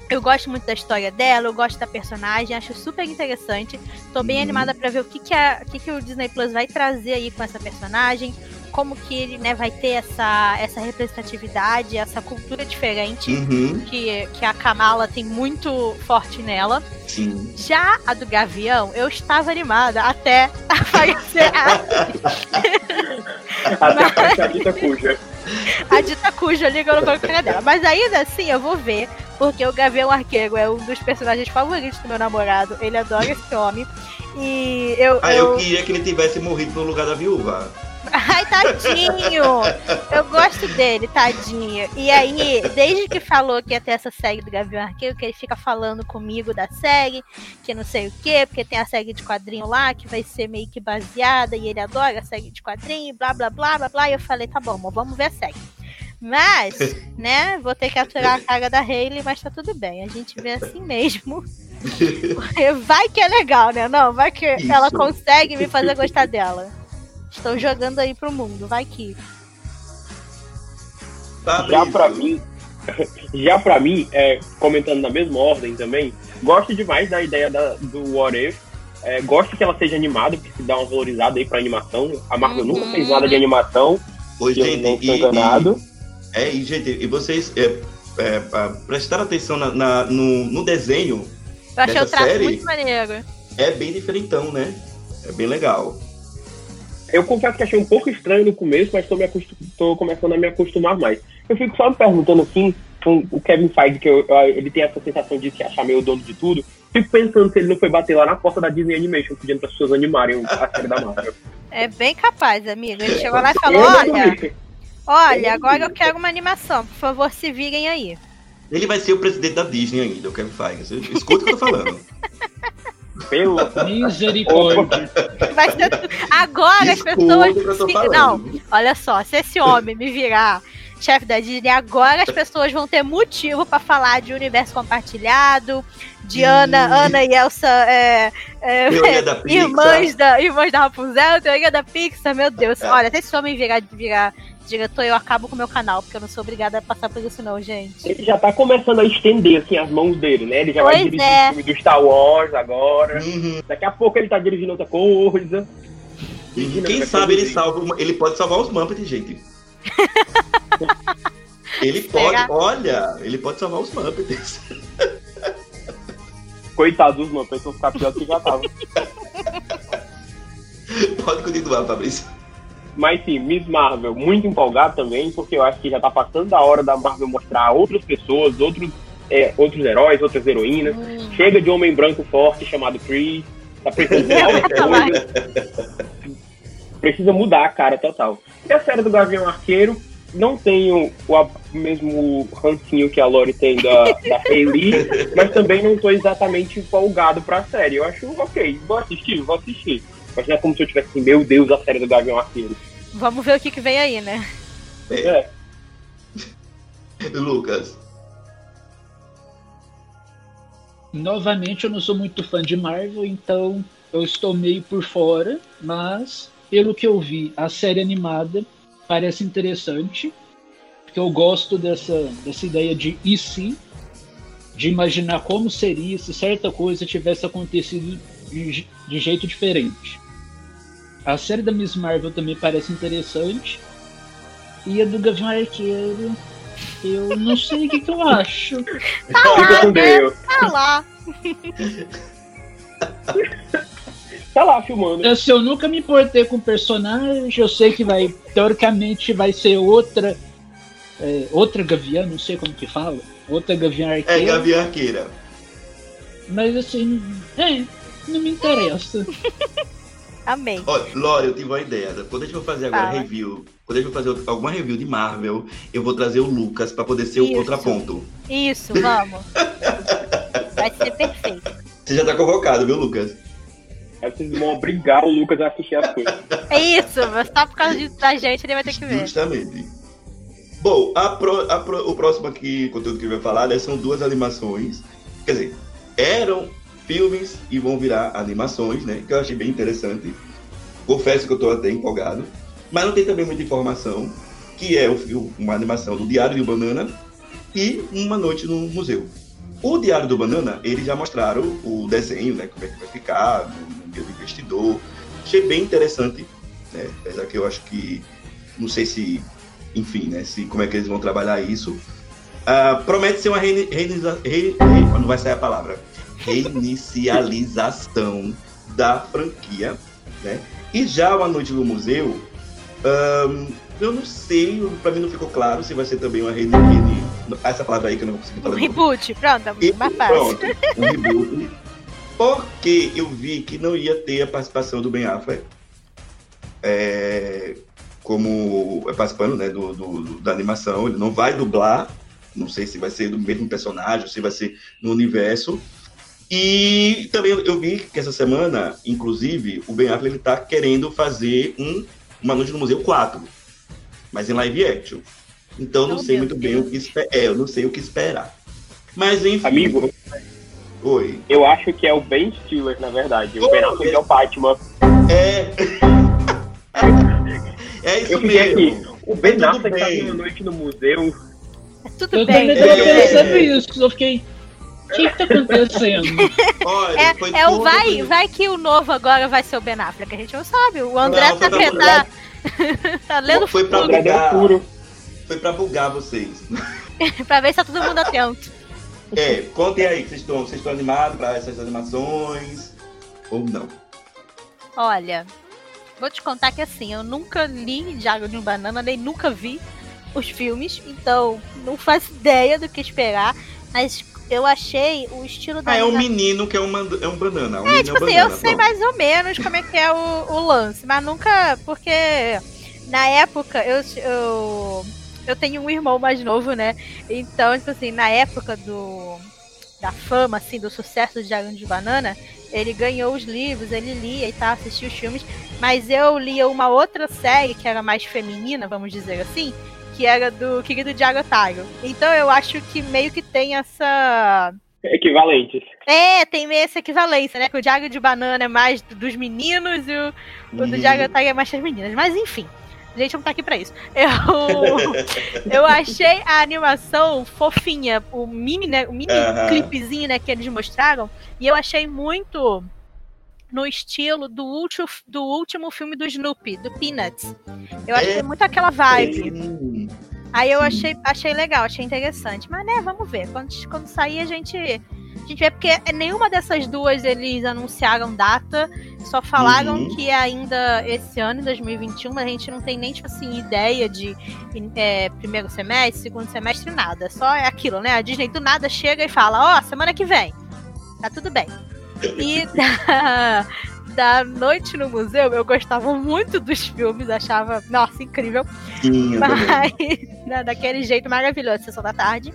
eu gosto muito da história dela, eu gosto da personagem, acho super interessante. Tô bem uhum. animada para ver o que que, a, o que que o Disney Plus vai trazer aí com essa personagem, como que ele né, vai ter essa, essa representatividade, essa cultura diferente uhum. que, que a Kamala tem muito forte nela. Sim. Já a do Gavião, eu estava animada até aparecer a. até aparecer a dita cuja. A dita cuja ligando pra cara dela. Mas ainda assim eu vou ver, porque o Gavião Arqueiro é um dos personagens favoritos do meu namorado. Ele adora esse homem. E eu. Ah, eu, eu queria que ele tivesse morrido no lugar da viúva. Ai, tadinho! Eu gosto dele, tadinho. E aí, desde que falou que ia ter essa série do Gavião Arqueiro, que ele fica falando comigo da série, que não sei o quê, porque tem a série de quadrinho lá, que vai ser meio que baseada, e ele adora a série de quadrinho, blá, blá, blá, blá, blá. E eu falei, tá bom, vamos ver a série. Mas, né, vou ter que aturar a cara da Hayley, mas tá tudo bem. A gente vê assim mesmo. Vai que é legal, né? Não, vai que Isso. ela consegue me fazer gostar dela. Estão jogando aí pro mundo, vai que. Tá já para mim, já para mim, é, comentando na mesma ordem também, gosto demais da ideia da, do What If. É, gosto que ela seja animada, porque se dá uma valorizada aí pra animação. A Marvel uhum. nunca fez nada de animação. Oi, gente, não e, enganado. E, é, e, gente, e vocês é, é, prestaram atenção na, na, no, no desenho. Eu achei o traço série, muito maneiro. É bem diferentão, né? É bem legal. Eu confesso que achei um pouco estranho no começo, mas estou tô começando a me acostumar mais. Eu fico só me perguntando assim, com o Kevin Feige, que eu, ele tem essa sensação de se achar meio dono de tudo, fico pensando se ele não foi bater lá na porta da Disney Animation pedindo para as pessoas animarem a série da Marvel. É bem capaz, amigo. Ele chegou lá e falou: olha, olha, agora eu quero uma animação, por favor, se virem aí. Ele vai ser o presidente da Disney ainda, o Kevin Feige. Escuta o que eu tô falando. Pelo misericórdia. Vai ser... Agora as pessoas. Se... Não, olha só, se esse homem me virar chefe da Disney, agora as pessoas vão ter motivo para falar de universo compartilhado, de Ana, Ana e Elsa, é, é, da irmãs, da, irmãs da Rapunzel, teoria da Pixar, meu Deus. É. Olha, se esse homem virar, virar diretor, eu acabo com o meu canal, porque eu não sou obrigada a passar por isso, não, gente. Ele já tá começando a estender, assim, as mãos dele, né? Ele já pois vai dirigir é. o filme do Star Wars agora. Uhum. Daqui a pouco ele tá dirigindo outra coisa. Uhum. Quem sabe ele salva, ele pode salvar os Muppets, gente. ele pode, olha, ele pode salvar os Muppets. Coitado dos Muppets, vão ficar pior do que já tava. pode continuar, Fabrício. Mas sim, Miss Marvel, muito empolgado também, porque eu acho que já tá passando da hora da Marvel mostrar outras pessoas, outros, é, outros heróis, outras heroínas. Hum. Chega de homem branco forte chamado Chris. Tá precisando de coisa. Precisa mudar a cara total. E a série do Gavião Arqueiro, não tenho o mesmo rancinho que a Lori tem da, da Hayley, mas também não tô exatamente empolgado pra série. Eu acho ok, vou assistir, vou assistir. Mas não é como se eu tivesse assim, meu Deus, a série do Gavião Arqueiro. Vamos ver o que, que vem aí, né? É. Lucas. Novamente, eu não sou muito fã de Marvel, então eu estou meio por fora, mas pelo que eu vi, a série animada parece interessante, porque eu gosto dessa, dessa ideia de e se, de imaginar como seria se certa coisa tivesse acontecido de, de jeito diferente. A série da Miss Marvel também parece interessante. E a do Gavião Arqueiro, eu não sei o que, que eu acho. Tá Fica lá, com né? Deus. Tá lá. Tá lá filmando. Assim, eu nunca me importei com o personagem, eu sei que vai, teoricamente, vai ser outra. é, outra Gavião, não sei como que fala. Outra Gavião É Arqueiro. Gavi Arqueira. Mas assim, é, não me interessa. Amei. Olha, Lore, eu tive uma ideia. Quando a gente for fazer agora Fala. review, quando a gente for fazer alguma review de Marvel, eu vou trazer o Lucas pra poder ser o Isso. contraponto. Isso, vamos. Vai ser perfeito. Você já tá convocado, viu, Lucas? Aí vocês vão obrigar o Lucas a assistir as coisas. É isso, mas só por causa da gente ele vai ter que ver. Justamente. Bom, a pro- a pro- o próximo aqui, conteúdo que eu vou falar, né, são duas animações. Quer dizer, eram filmes e vão virar animações, né? Que eu achei bem interessante. Confesso que eu tô até empolgado. Mas não tem também muita informação, que é o, fil- uma animação do Diário de Banana e Uma Noite no Museu. O Diário do Banana, eles já mostraram o desenho, né? Como é que vai ficar, no dia do investidor. Achei bem interessante, né? Apesar que eu acho que, não sei se, enfim, né? Se, como é que eles vão trabalhar isso. Ah, promete ser uma reini- reiniza- rei- rei- não vai sair a palavra. Reinicialização da franquia, né? E já o A Noite no Museu, eu não sei, pra mim não ficou claro se vai ser também uma reini... reini- essa palavra aí que eu não consegui Um falar. novo. reboot, pronto, E mais fácil. pronto, um reboot. Porque eu vi que não ia ter a participação do Ben Affleck é, como é, participando né, do, do- da animação. Ele não vai dublar, não sei se vai ser do mesmo personagem, se vai ser no universo. E também eu vi que essa semana, inclusive, o Ben Affleck ele tá querendo fazer um Uma Noite no Museu 4, mas em live action. Então não Oh, sei muito bem Deus. o que esperar. É, eu não sei o que esperar. Mas enfim. Amigo, Oi. eu acho que é o Ben Stiller, na verdade. O Oh, Ben Affleck é o Batman. É. é isso Eu mesmo. aqui. O Ben Tudo Affleck tá bem. uma noite no museu. Tudo Eu bem. também tudo tava bem. pensando isso. Eu fiquei. O que, que tá acontecendo? Olha, É, é o vai, que- vai que o novo agora vai ser o Ben Affleck, a gente não sabe. O André Não, tá, tá, tá lendo Foi pra futuro bugar. furo. Foi pra bugar vocês. pra ver se tá todo mundo atento. É, contem aí, vocês estão, vocês estão animados pra essas animações? Ou não? Olha, vou te contar que assim, eu nunca li Diário de um Banana, nem nunca vi os filmes, então não faço ideia do que esperar, mas eu achei o estilo da Ah, é um menino que é, uma, é um banana. Um É, tipo é um assim, banana. eu sei pronto. mais ou menos como é que é o, o lance, mas nunca. Porque na época eu, eu, eu tenho um irmão mais novo, né? Então, tipo assim, na época do da fama, assim, do sucesso do Diário de Banana, ele ganhou os livros, ele lia e tal, assistia os filmes, mas eu lia uma outra série que era mais feminina, vamos dizer assim, que era do querido Diário Otário. Então eu acho que meio que tem essa Equivalentes. é, tem meio essa equivalência, né? Que o Diário de Banana é mais do- dos meninos e o, o do Uhum. Diário Otário é mais das meninas. Mas enfim, a gente não tá aqui pra isso. Eu, eu achei a animação fofinha, o mini, né, o mini Aham. clipezinho né, que eles mostraram, e eu achei muito no estilo do último, do último filme do Snoopy, do Peanuts. Eu achei É. muito aquela vibe. Sim. Aí eu achei, achei legal, achei interessante. Mas né, vamos ver. Quando, quando sair, a gente, a gente vê, porque nenhuma dessas duas eles anunciaram data, só falaram Uhum. que é ainda esse ano, em 2021, mas a gente não tem nem, tipo assim, ideia de é, primeiro semestre, segundo semestre, nada. Só é aquilo, né? A Disney do nada chega e fala, ó, semana que vem. Tá tudo bem. E da, da noite no museu, eu gostava muito dos filmes, achava, nossa, incrível. Sim. Mas, né, daquele jeito maravilhoso, sessão da tarde.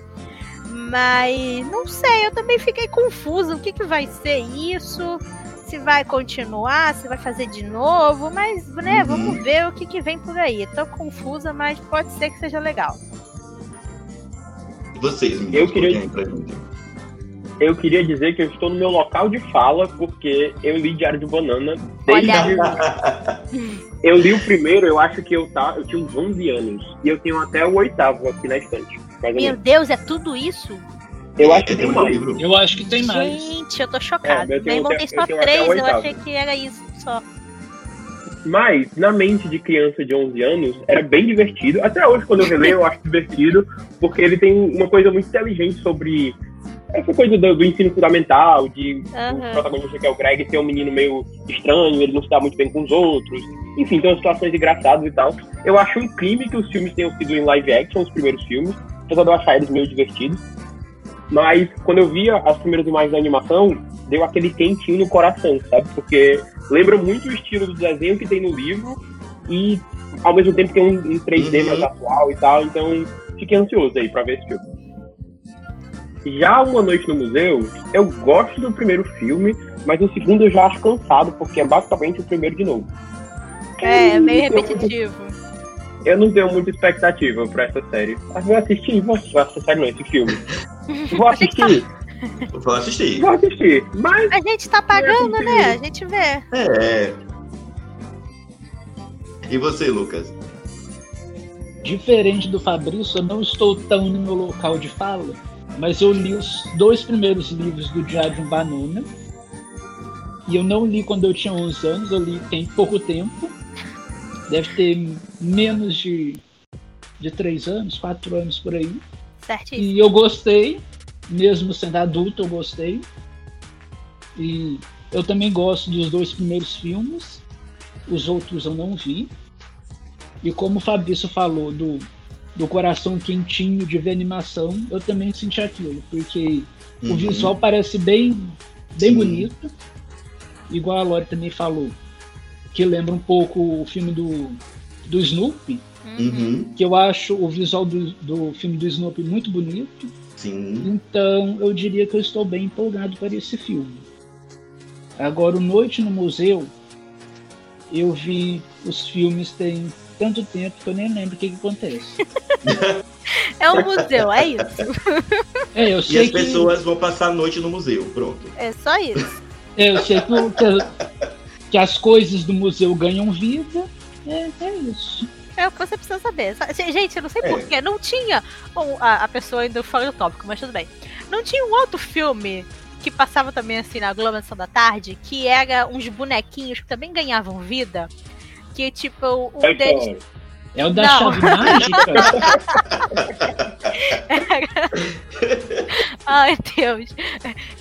Mas não sei, eu também fiquei confusa. O que, que vai ser isso? se vai continuar, se vai fazer de novo, mas, né, Uhum. vamos ver o que, que vem por aí. Tô confusa, mas pode ser que seja legal. E vocês, meninos, Eu queria- pra gente. Eu queria dizer que eu estou no meu local de fala porque eu li Diário de Banana desde. Olha Eu li o primeiro, eu acho que eu, tá, eu tinha uns 11 anos. E eu tenho até o oitavo aqui na estante. Meu. Deus, é tudo isso? Eu acho que tem mais. livro. Eu acho que tem mais. Gente, eu tô chocada. É, eu tenho Meu irmão tem só três, eu achei que era isso só. Mas, na mente de criança de 11 anos, era bem divertido. Até hoje, quando eu releio, eu acho divertido, porque ele tem uma coisa muito inteligente sobre essa coisa do, do ensino fundamental, de Aham. o protagonista que é o Greg ser um menino meio estranho, ele não se dá muito bem com os outros. Enfim, tem umas situações engraçadas e tal. Eu acho um crime que os filmes tenham sido em live action, os primeiros filmes, apesar de eu achar eles meio divertidos. Mas quando eu via as primeiras imagens da animação, deu aquele quentinho no coração, sabe? Porque lembra muito o estilo do desenho que tem no livro e ao mesmo tempo tem um, um 3D Uhum. mais atual e tal, então fiquei ansioso aí pra ver esse filme. Já Uma Noite no Museu, eu gosto do primeiro filme, mas o segundo eu já acho cansado, porque é basicamente o primeiro de novo. É, é meio Eu não tenho- repetitivo. Eu não tenho muita expectativa pra essa série. Mas vou assistir, vou assistir essa série, não, esse filme. Vou assistir, Vou assistir. vou assistir. Mas A gente tá pagando, É, né? A gente vê. É. E você, Lucas? Diferente do Fabrício, eu não estou tão no meu local de fala, mas eu li os dois primeiros livros do Diário de um Banana. E eu não li quando eu tinha 11 anos, eu li tem pouco tempo. Deve ter menos de, de 3 anos, 4 anos por aí. Certíssimo. E eu gostei, mesmo sendo adulto, eu gostei. E eu também gosto dos dois primeiros filmes, os outros eu não vi. E como o Fabrício falou do, do coração quentinho de ver animação, eu também senti aquilo, porque o Uhum. visual parece bem, bem Sim. bonito. Igual a Lori também falou, que lembra um pouco o filme do, do Snoopy, Uhum. que eu acho o visual do, do filme do Snoopy muito bonito. Sim. Então eu diria que eu estou bem empolgado para esse filme. Agora, o Noite no Museu, eu vi os filmes tem tanto tempo que eu nem lembro o que, que acontece. É um museu, é isso. É, eu E sei as que, pessoas vão passar a noite no museu. Pronto. É só isso. é, eu sei que, que, que as coisas do museu ganham vida. É, é isso. É o que você precisa saber. Gente, eu não sei É. porquê. Não tinha. Bom, a, a pessoa indo fora do tópico, mas tudo bem. Não tinha um outro filme que passava também assim na Globo Sessão da Tarde, que era uns bonequinhos que também ganhavam vida. Que tipo, um Toy deles. É o da Não. chave mágica. Ai, Deus.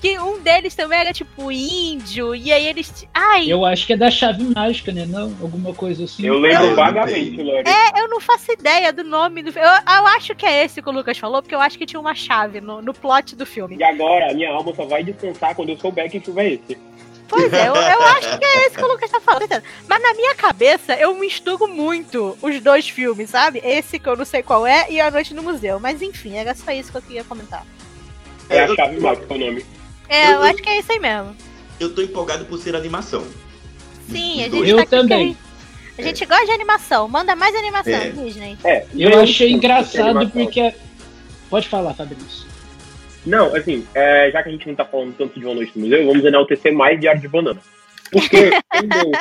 Que um deles também era tipo índio. E aí eles. Ai, Eu acho que é da chave mágica, né? Não? Alguma coisa assim. Eu Eu lembro não vagamente, sei. Lori. eu não faço ideia do nome do filme. Eu, eu acho que é esse que o Lucas falou, porque eu acho que tinha uma chave no, no plot do filme. E agora, a minha alma só vai descansar quando eu souber que filme é esse. Pois é, eu, eu acho que é esse que o Lucas tá falando. Mas na minha cabeça, eu misturo muito os dois filmes, sabe? Esse que eu não sei qual é e A Noite no Museu. Mas enfim, era só isso que eu queria comentar. É a Eu- chave mágica o nome. É, eu, Eu- acho que é isso aí mesmo. Eu tô empolgado por ser animação. Sim, a Eu gente tá aqui também. A gente gosta de animação. Manda mais animação, É. Disney. É, Eu achei eu- engraçado porque. Pode falar, Fabrício. Não, assim, é, já que a gente não tá falando tanto de Uma Noite no Museu, vamos enaltecer mais Diário de Banana. Porque quem leu,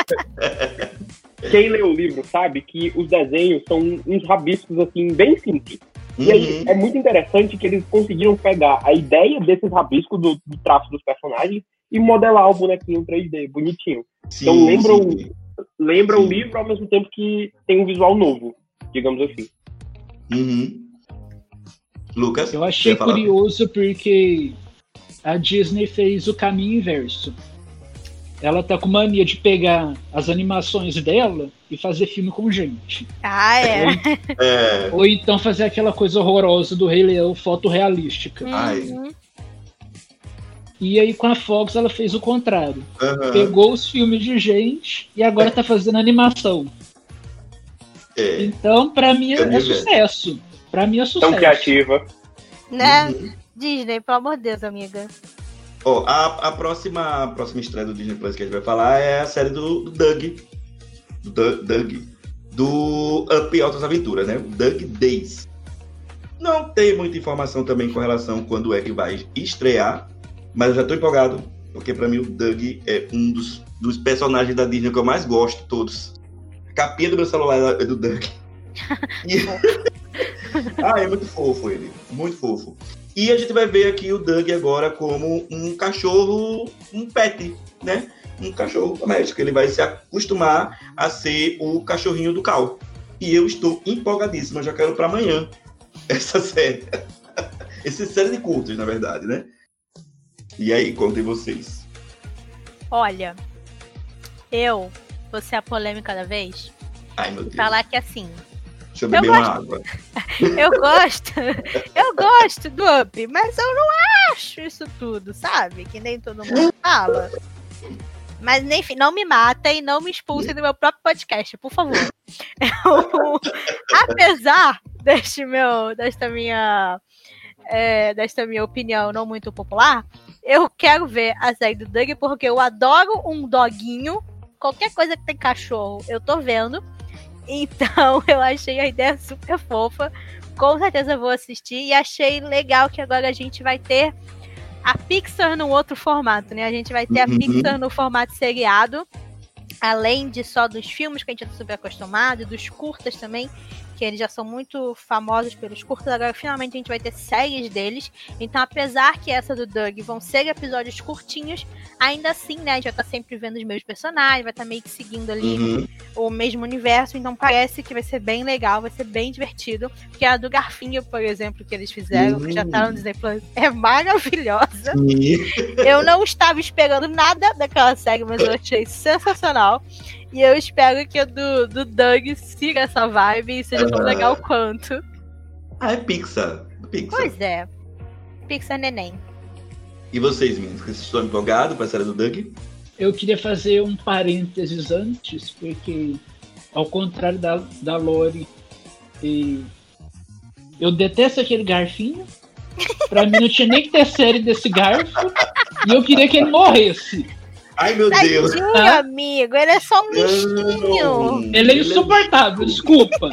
quem leu o livro sabe que os desenhos são uns rabiscos, assim, bem simples. E aí Uhum. é muito interessante que eles conseguiram pegar a ideia desses rabiscos do, do traço dos personagens e modelar o bonequinho 3D, bonitinho. Sim, Então lembra, o, sim. lembra o Sim. livro ao mesmo tempo que tem um visual novo, digamos assim. Uhum. Lucas? Eu achei curioso porque a Disney fez o caminho inverso. Ela tá com mania de pegar as animações dela e fazer filme com gente. Ah, é. É. Ou então fazer aquela coisa horrorosa do Rei Leão fotorrealística. Ai. Uhum. E aí com a Fox ela fez o contrário. Aham. Pegou os filmes de gente e agora tá fazendo animação. É. Então, pra mim é, é sucesso. Pra mim é Tão sucesso. criativa. Né? Uhum. Disney, pelo amor de Deus, amiga. Ó, a, a, próxima, a próxima estreia do Disney Plus que a gente vai falar é a série do, do Doug. Do Doug. Do Up Altas Aventuras, né? O Doug Days. Não tem muita informação também com relação a quando é que vai estrear, mas eu já tô empolgado, porque para mim o Doug é um dos, dos personagens da Disney que eu mais gosto, todos. A capinha do meu celular é do Doug. E... ah, é muito fofo ele, muito fofo. E a gente vai ver aqui o Doug agora como um cachorro, um pet, né? Um cachorro doméstico. Ele vai se acostumar a ser o cachorrinho do Cal. E eu estou empolgadíssimo, eu já quero para amanhã essa série. Essa série de cultos, na verdade, né? E aí, contem vocês. Olha, eu vou ser a polêmica da vez. Ai, meu Deus. Falar que assim, Deixa eu beber eu uma água. eu gosto, eu gosto do Up, mas eu não acho isso tudo, sabe? Que nem todo mundo fala. Mas, enfim, não me matem, não me expulsem do meu próprio podcast, por favor. Eu, apesar deste meu, desta minha, é, desta minha opinião não muito popular, eu quero ver a série do Doug porque eu adoro um doguinho. Qualquer coisa que tem cachorro, eu tô vendo. Então eu achei a ideia super fofa. Com certeza vou assistir. E achei legal que agora a gente vai ter a Pixar num outro formato, né? A gente vai ter uhum. a Pixar no formato seriado. Além de só dos filmes que a gente está super acostumado, dos curtas também que eles já são muito famosos pelos curtos, agora finalmente a gente vai ter séries deles. Então, apesar que essa do Doug vão ser episódios curtinhos, ainda assim, né, a gente vai estar tá sempre vendo os mesmos personagens, vai estar tá meio que seguindo ali uhum. o mesmo universo, então parece que vai ser bem legal, vai ser bem divertido. Porque a do Garfinho, por exemplo, que eles fizeram, uhum. que já tá no Disney Plus, é maravilhosa. Uhum. Eu não estava esperando nada daquela série, mas eu achei sensacional. E eu espero que o do, do Doug siga essa vibe e seja tão legal quanto. Ah, é Pixar. Pixar. Pois é. Pixar neném. E vocês, meninos, vocês estão empolgados para a série do Doug? Eu queria fazer um parênteses antes, porque ao contrário da, da Lori, e... eu detesto aquele garfinho. Pra mim não tinha nem que ter série desse garfo. E eu queria que ele morresse. Ai, meu Tadinho, Deus. amigo. Ele é só um lixinho. Ele é insuportável, desculpa.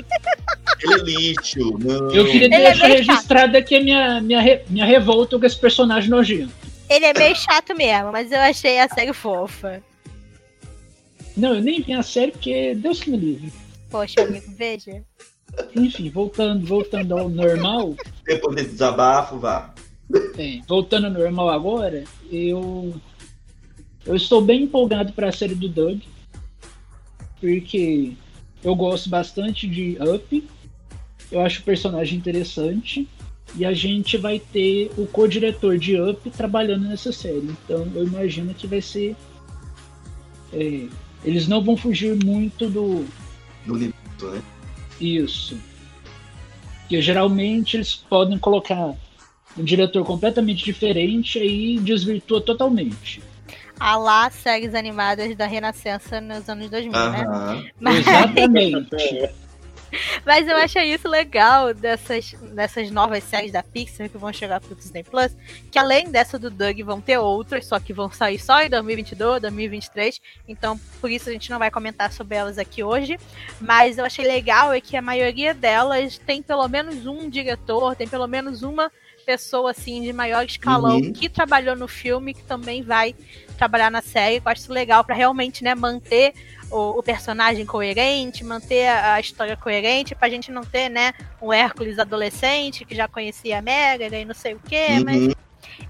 Ele é lixo. Não. Eu queria ele deixar é registrado aqui a minha, minha, minha revolta com esse personagem nojento. Ele é meio chato mesmo, mas eu achei a série fofa. Não, eu nem vi a série porque Deus que me livre. Poxa, amigo, veja. Enfim, voltando, voltando ao normal. Depois desse desabafo, vá. É, voltando ao normal agora, eu eu estou bem empolgado para a série do Doug, porque eu gosto bastante de Up, eu acho o personagem interessante, e a gente vai ter o co-diretor de Up trabalhando nessa série. Então eu imagino que vai ser. É, eles não vão fugir muito do. Do livro, né? Isso. Porque geralmente eles podem colocar um diretor completamente diferente aí desvirtua totalmente a lá séries animadas da Renascença nos anos 2000, né? Mas... Exatamente. Mas eu achei isso legal dessas, dessas novas séries da Pixar que vão chegar pro Disney Plus, que além dessa do Doug vão ter outras, só que vão sair só em 2022, 2023. Então, por isso a gente não vai comentar sobre elas aqui hoje. Mas eu achei legal é que a maioria delas tem pelo menos um diretor, tem pelo menos uma pessoa assim de maior escalão uhum. que trabalhou no filme, que também vai trabalhar na série. Eu acho isso legal para realmente, né, manter o, o, personagem coerente, manter a, a, história coerente, pra gente não ter, né, um Hércules adolescente que já conhecia a Mega e não sei o quê, uhum. mas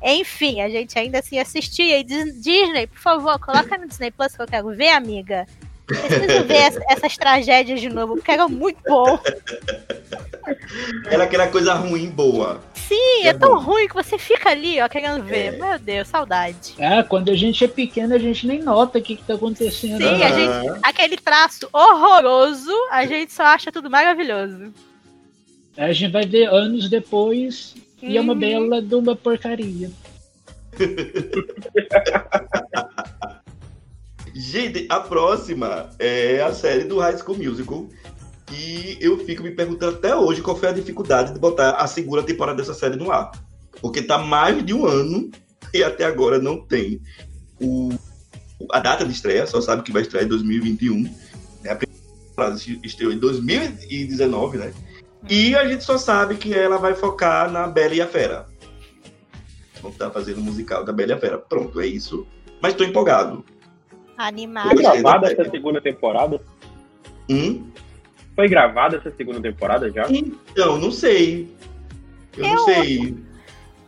enfim, a gente ainda assim assistia. E Disney, por favor, coloca no Disney Plus que eu quero ver, amiga. Preciso ver essas tragédias de novo, porque era muito bom. Era aquela coisa ruim boa. Sim, é, é tão ruim que você fica ali, ó, querendo ver. É. Meu Deus, saudade. É, quando a gente é pequeno, a gente nem nota o que, que tá acontecendo. Sim, uhum. a gente, aquele traço horroroso, a gente só acha tudo maravilhoso. A gente vai ver anos depois e é uma uhum. bela de uma porcaria. Gente, a próxima é a série do High School Musical. E eu fico me perguntando até hoje qual foi a dificuldade de botar a segunda temporada dessa série no ar. Porque tá mais de um ano e até agora não tem o, a data de estreia, só sabe que vai estrear em 2021. Né? A primeira estreou em 2019, né? E a gente só sabe que ela vai focar na Bela e a Fera. Vão estar fazendo o musical da Bela e a Fera. Pronto, é isso. Mas tô empolgado. Animado. Foi gravada essa segunda temporada? Hum? Foi gravada essa segunda temporada já? Então, não sei. Eu, Eu- não sei.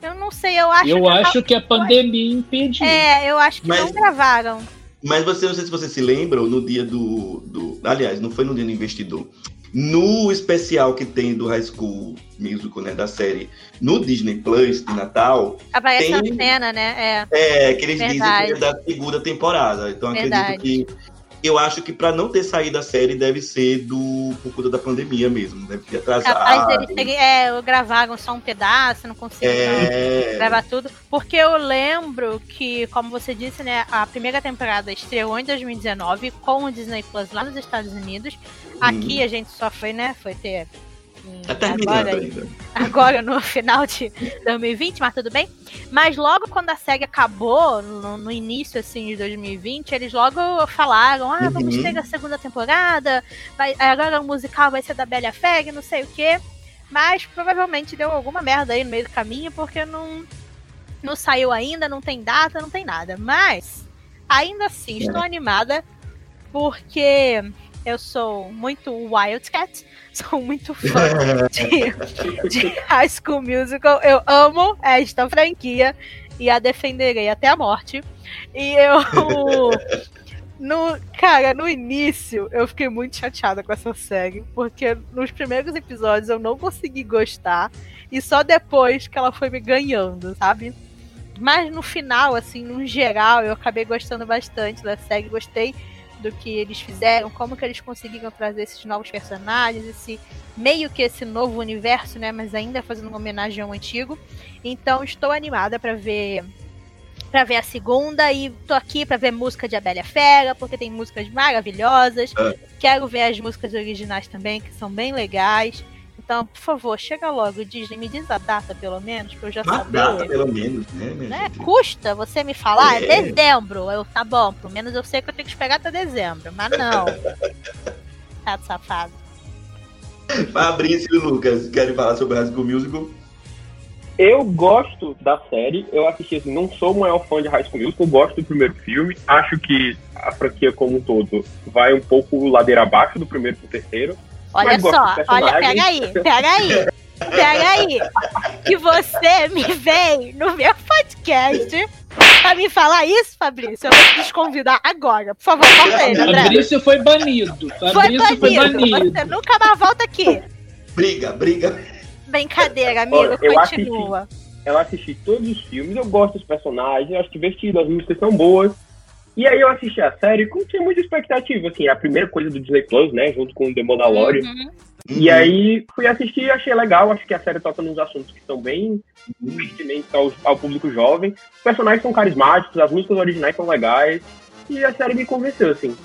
Eu não sei, eu acho Eu que. acho que a pandemia impediu. É, eu acho que Mas- não gravaram. Mas você, não sei se você se lembra, no dia do, do. Aliás, não foi no dia do investidor. No especial que tem do High School Musical, né? Da série, no Disney Plus de Natal, Aparece Tem- na cena, né? é que eles Verdade. dizem que é da segunda temporada. Então Verdade. acredito que. Eu acho que pra não ter saído a série deve ser do por conta da pandemia mesmo, deve ter É. atrasado. Capaz terem. É, gravaram só um pedaço, não conseguiram. É, gravar tudo. Porque eu lembro que, como você disse, né, a primeira temporada estreou em 2019 com o Disney Plus lá nos Estados Unidos. Aqui a gente só foi, né, foi ter em- tá terminando agora, ainda. agora no final de 2020, mas tudo bem. Mas logo quando a série acabou, no, no início assim de 2020, eles logo falaram: ah, vamos Uhum. ter a segunda temporada, vai, agora o musical vai ser da Bela Feg, não sei o quê. Mas provavelmente deu alguma merda aí no meio do caminho, porque não, não saiu ainda, não tem data, não tem nada. Mas, ainda assim, estou animada, porque eu sou muito Wildcat, sou muito fã de, de High School Musical. Eu amo esta franquia e a defenderei até a morte. E eu. No, cara, no início eu fiquei muito chateada com essa série, porque nos primeiros episódios eu não consegui gostar, e só depois que ela foi me ganhando, sabe? Mas no final, assim, no geral, eu acabei gostando bastante da série, gostei do que eles fizeram, como que eles conseguiram trazer esses novos personagens, esse meio que esse novo universo, né, mas ainda fazendo uma homenagem ao antigo. Então estou animada para ver para ver a segunda e tô aqui para ver música de Abelha Fera, porque tem músicas maravilhosas. É. Quero ver as músicas originais também, que são bem legais. Então, por favor, chega logo, Disney, me diz a data pelo menos, pra eu já Uma saber. data, pelo menos, né, minha Né? gente? Custa você me falar? É É. dezembro. Eu, tá bom, pelo menos eu sei que eu tenho que esperar até dezembro. Mas não. Tá safado. Fabrício e Lucas, querem falar sobre High School Musical? Eu gosto da série, eu assisti assim, não sou o maior fã de High School Musical, gosto do primeiro filme, acho que a franquia como um todo vai um pouco ladeira abaixo do primeiro pro terceiro. Olha só, olha, pega aí, pega aí. Pega aí. Que você me vem no meu podcast pra me falar isso, Fabrício. Eu vou te desconvidar agora. Por favor, volta aí, André. Fabrício foi banido. Foi Fabrício foi banido. banido. Você nunca mais volta aqui. Briga, briga. Brincadeira, amigo. Olha, eu Continua. Eu assisti todos os filmes, eu gosto dos personagens, eu acho divertido, as músicas são boas. E aí eu assisti a série com tinha muita expectativa, assim, a primeira coisa do Disney Plus, né, junto com o The Mandalorian. Uhum. E aí fui assistir e achei legal, acho que a série toca nos assuntos que são bem pertinentes ao, ao público jovem. Os personagens são carismáticos, as músicas originais são legais, e a série me convenceu, assim.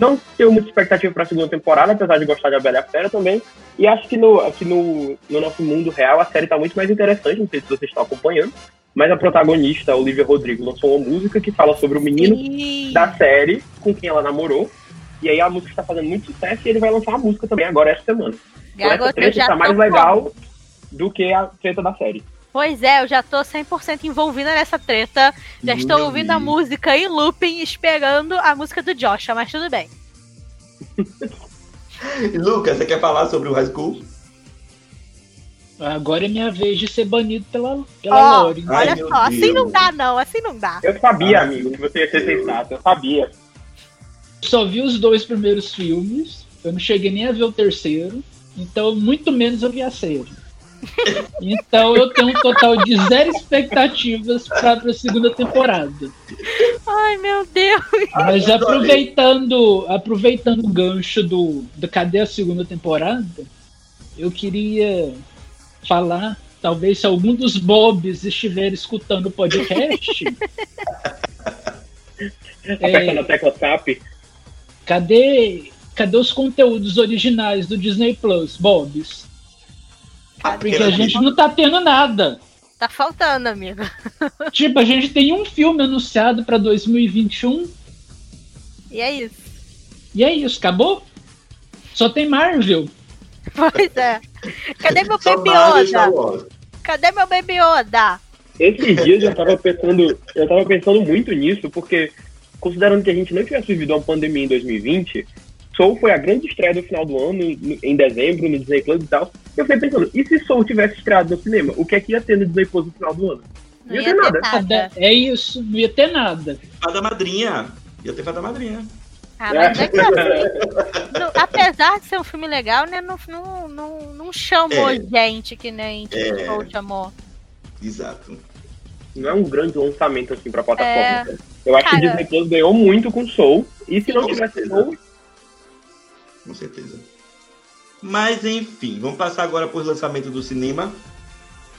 Não tenho muita expectativa para a segunda temporada, apesar de gostar de A Bela e a Fera também. E acho que no, aqui no, no nosso mundo real a série tá muito mais interessante, não sei se vocês estão acompanhando. Mas a protagonista, a Olivia Rodrigo, lançou uma música que fala sobre o menino Sim. da série com quem ela namorou. E aí a música está fazendo muito sucesso e ele vai lançar uma música também agora essa semana. Então essa Garota, treta tá tô mais como? legal do que a treta da série. Pois é, eu já tô 100% envolvida nessa treta. Já estou Meu ouvindo a música em looping, esperando a música do Joshua, mas tudo bem. Lucas, você quer falar sobre o High School? Agora é minha vez de ser banido pela, pela Ó, Lore. Olha só, assim Deus. não dá não, assim não dá. Eu sabia, Ah, amigo, que você ia ser sensato. Eu sabia. Só vi os dois primeiros filmes. Eu não cheguei nem a ver o terceiro. Então, muito menos eu vi a série. Então, eu tenho um total de zero expectativas para a segunda temporada. Ai, meu Deus. Mas aproveitando, aproveitando o gancho do, do Cadê a segunda temporada, eu queria falar, talvez se algum dos Bobs estiver escutando o podcast, Apertando a tecla SAP. cadê, cadê os conteúdos originais do Disney Plus, Bobs? Porque a gente não tá tendo nada. Tá faltando, amigo. Tipo, a gente tem um filme anunciado pra 2021 E é isso. e é isso, acabou? Só tem Marvel. Pois é. Cadê meu Só Baby Yoda? Cadê meu Baby Yoda? Esses dias eu tava pensando, eu tava pensando muito nisso, porque considerando que a gente não tivesse vivido uma pandemia em 2020, Soul foi a grande estreia do final do ano, no- em dezembro, no Disney Plus e tal. Eu fiquei pensando, e se Soul tivesse estreado no cinema? O que é que ia ter no Disney Plus no final do ano? Não Ia ia ter ter nada. nada. É isso, não ia ter nada. Fada Madrinha. Ia ter Fada Madrinha. Ah, mas é que assim, não- apesar de ser um filme legal, né, não, não, não, não chamou É. gente que nem tipo, É. Soul chamou. Exato. Não é um grande lançamento assim pra plataforma. É. cara. Eu acho que o Cara. Disney Plus ganhou muito com Soul, e se não tivesse. Soul, Com certeza. Mas enfim, vamos passar agora para os lançamentos do cinema.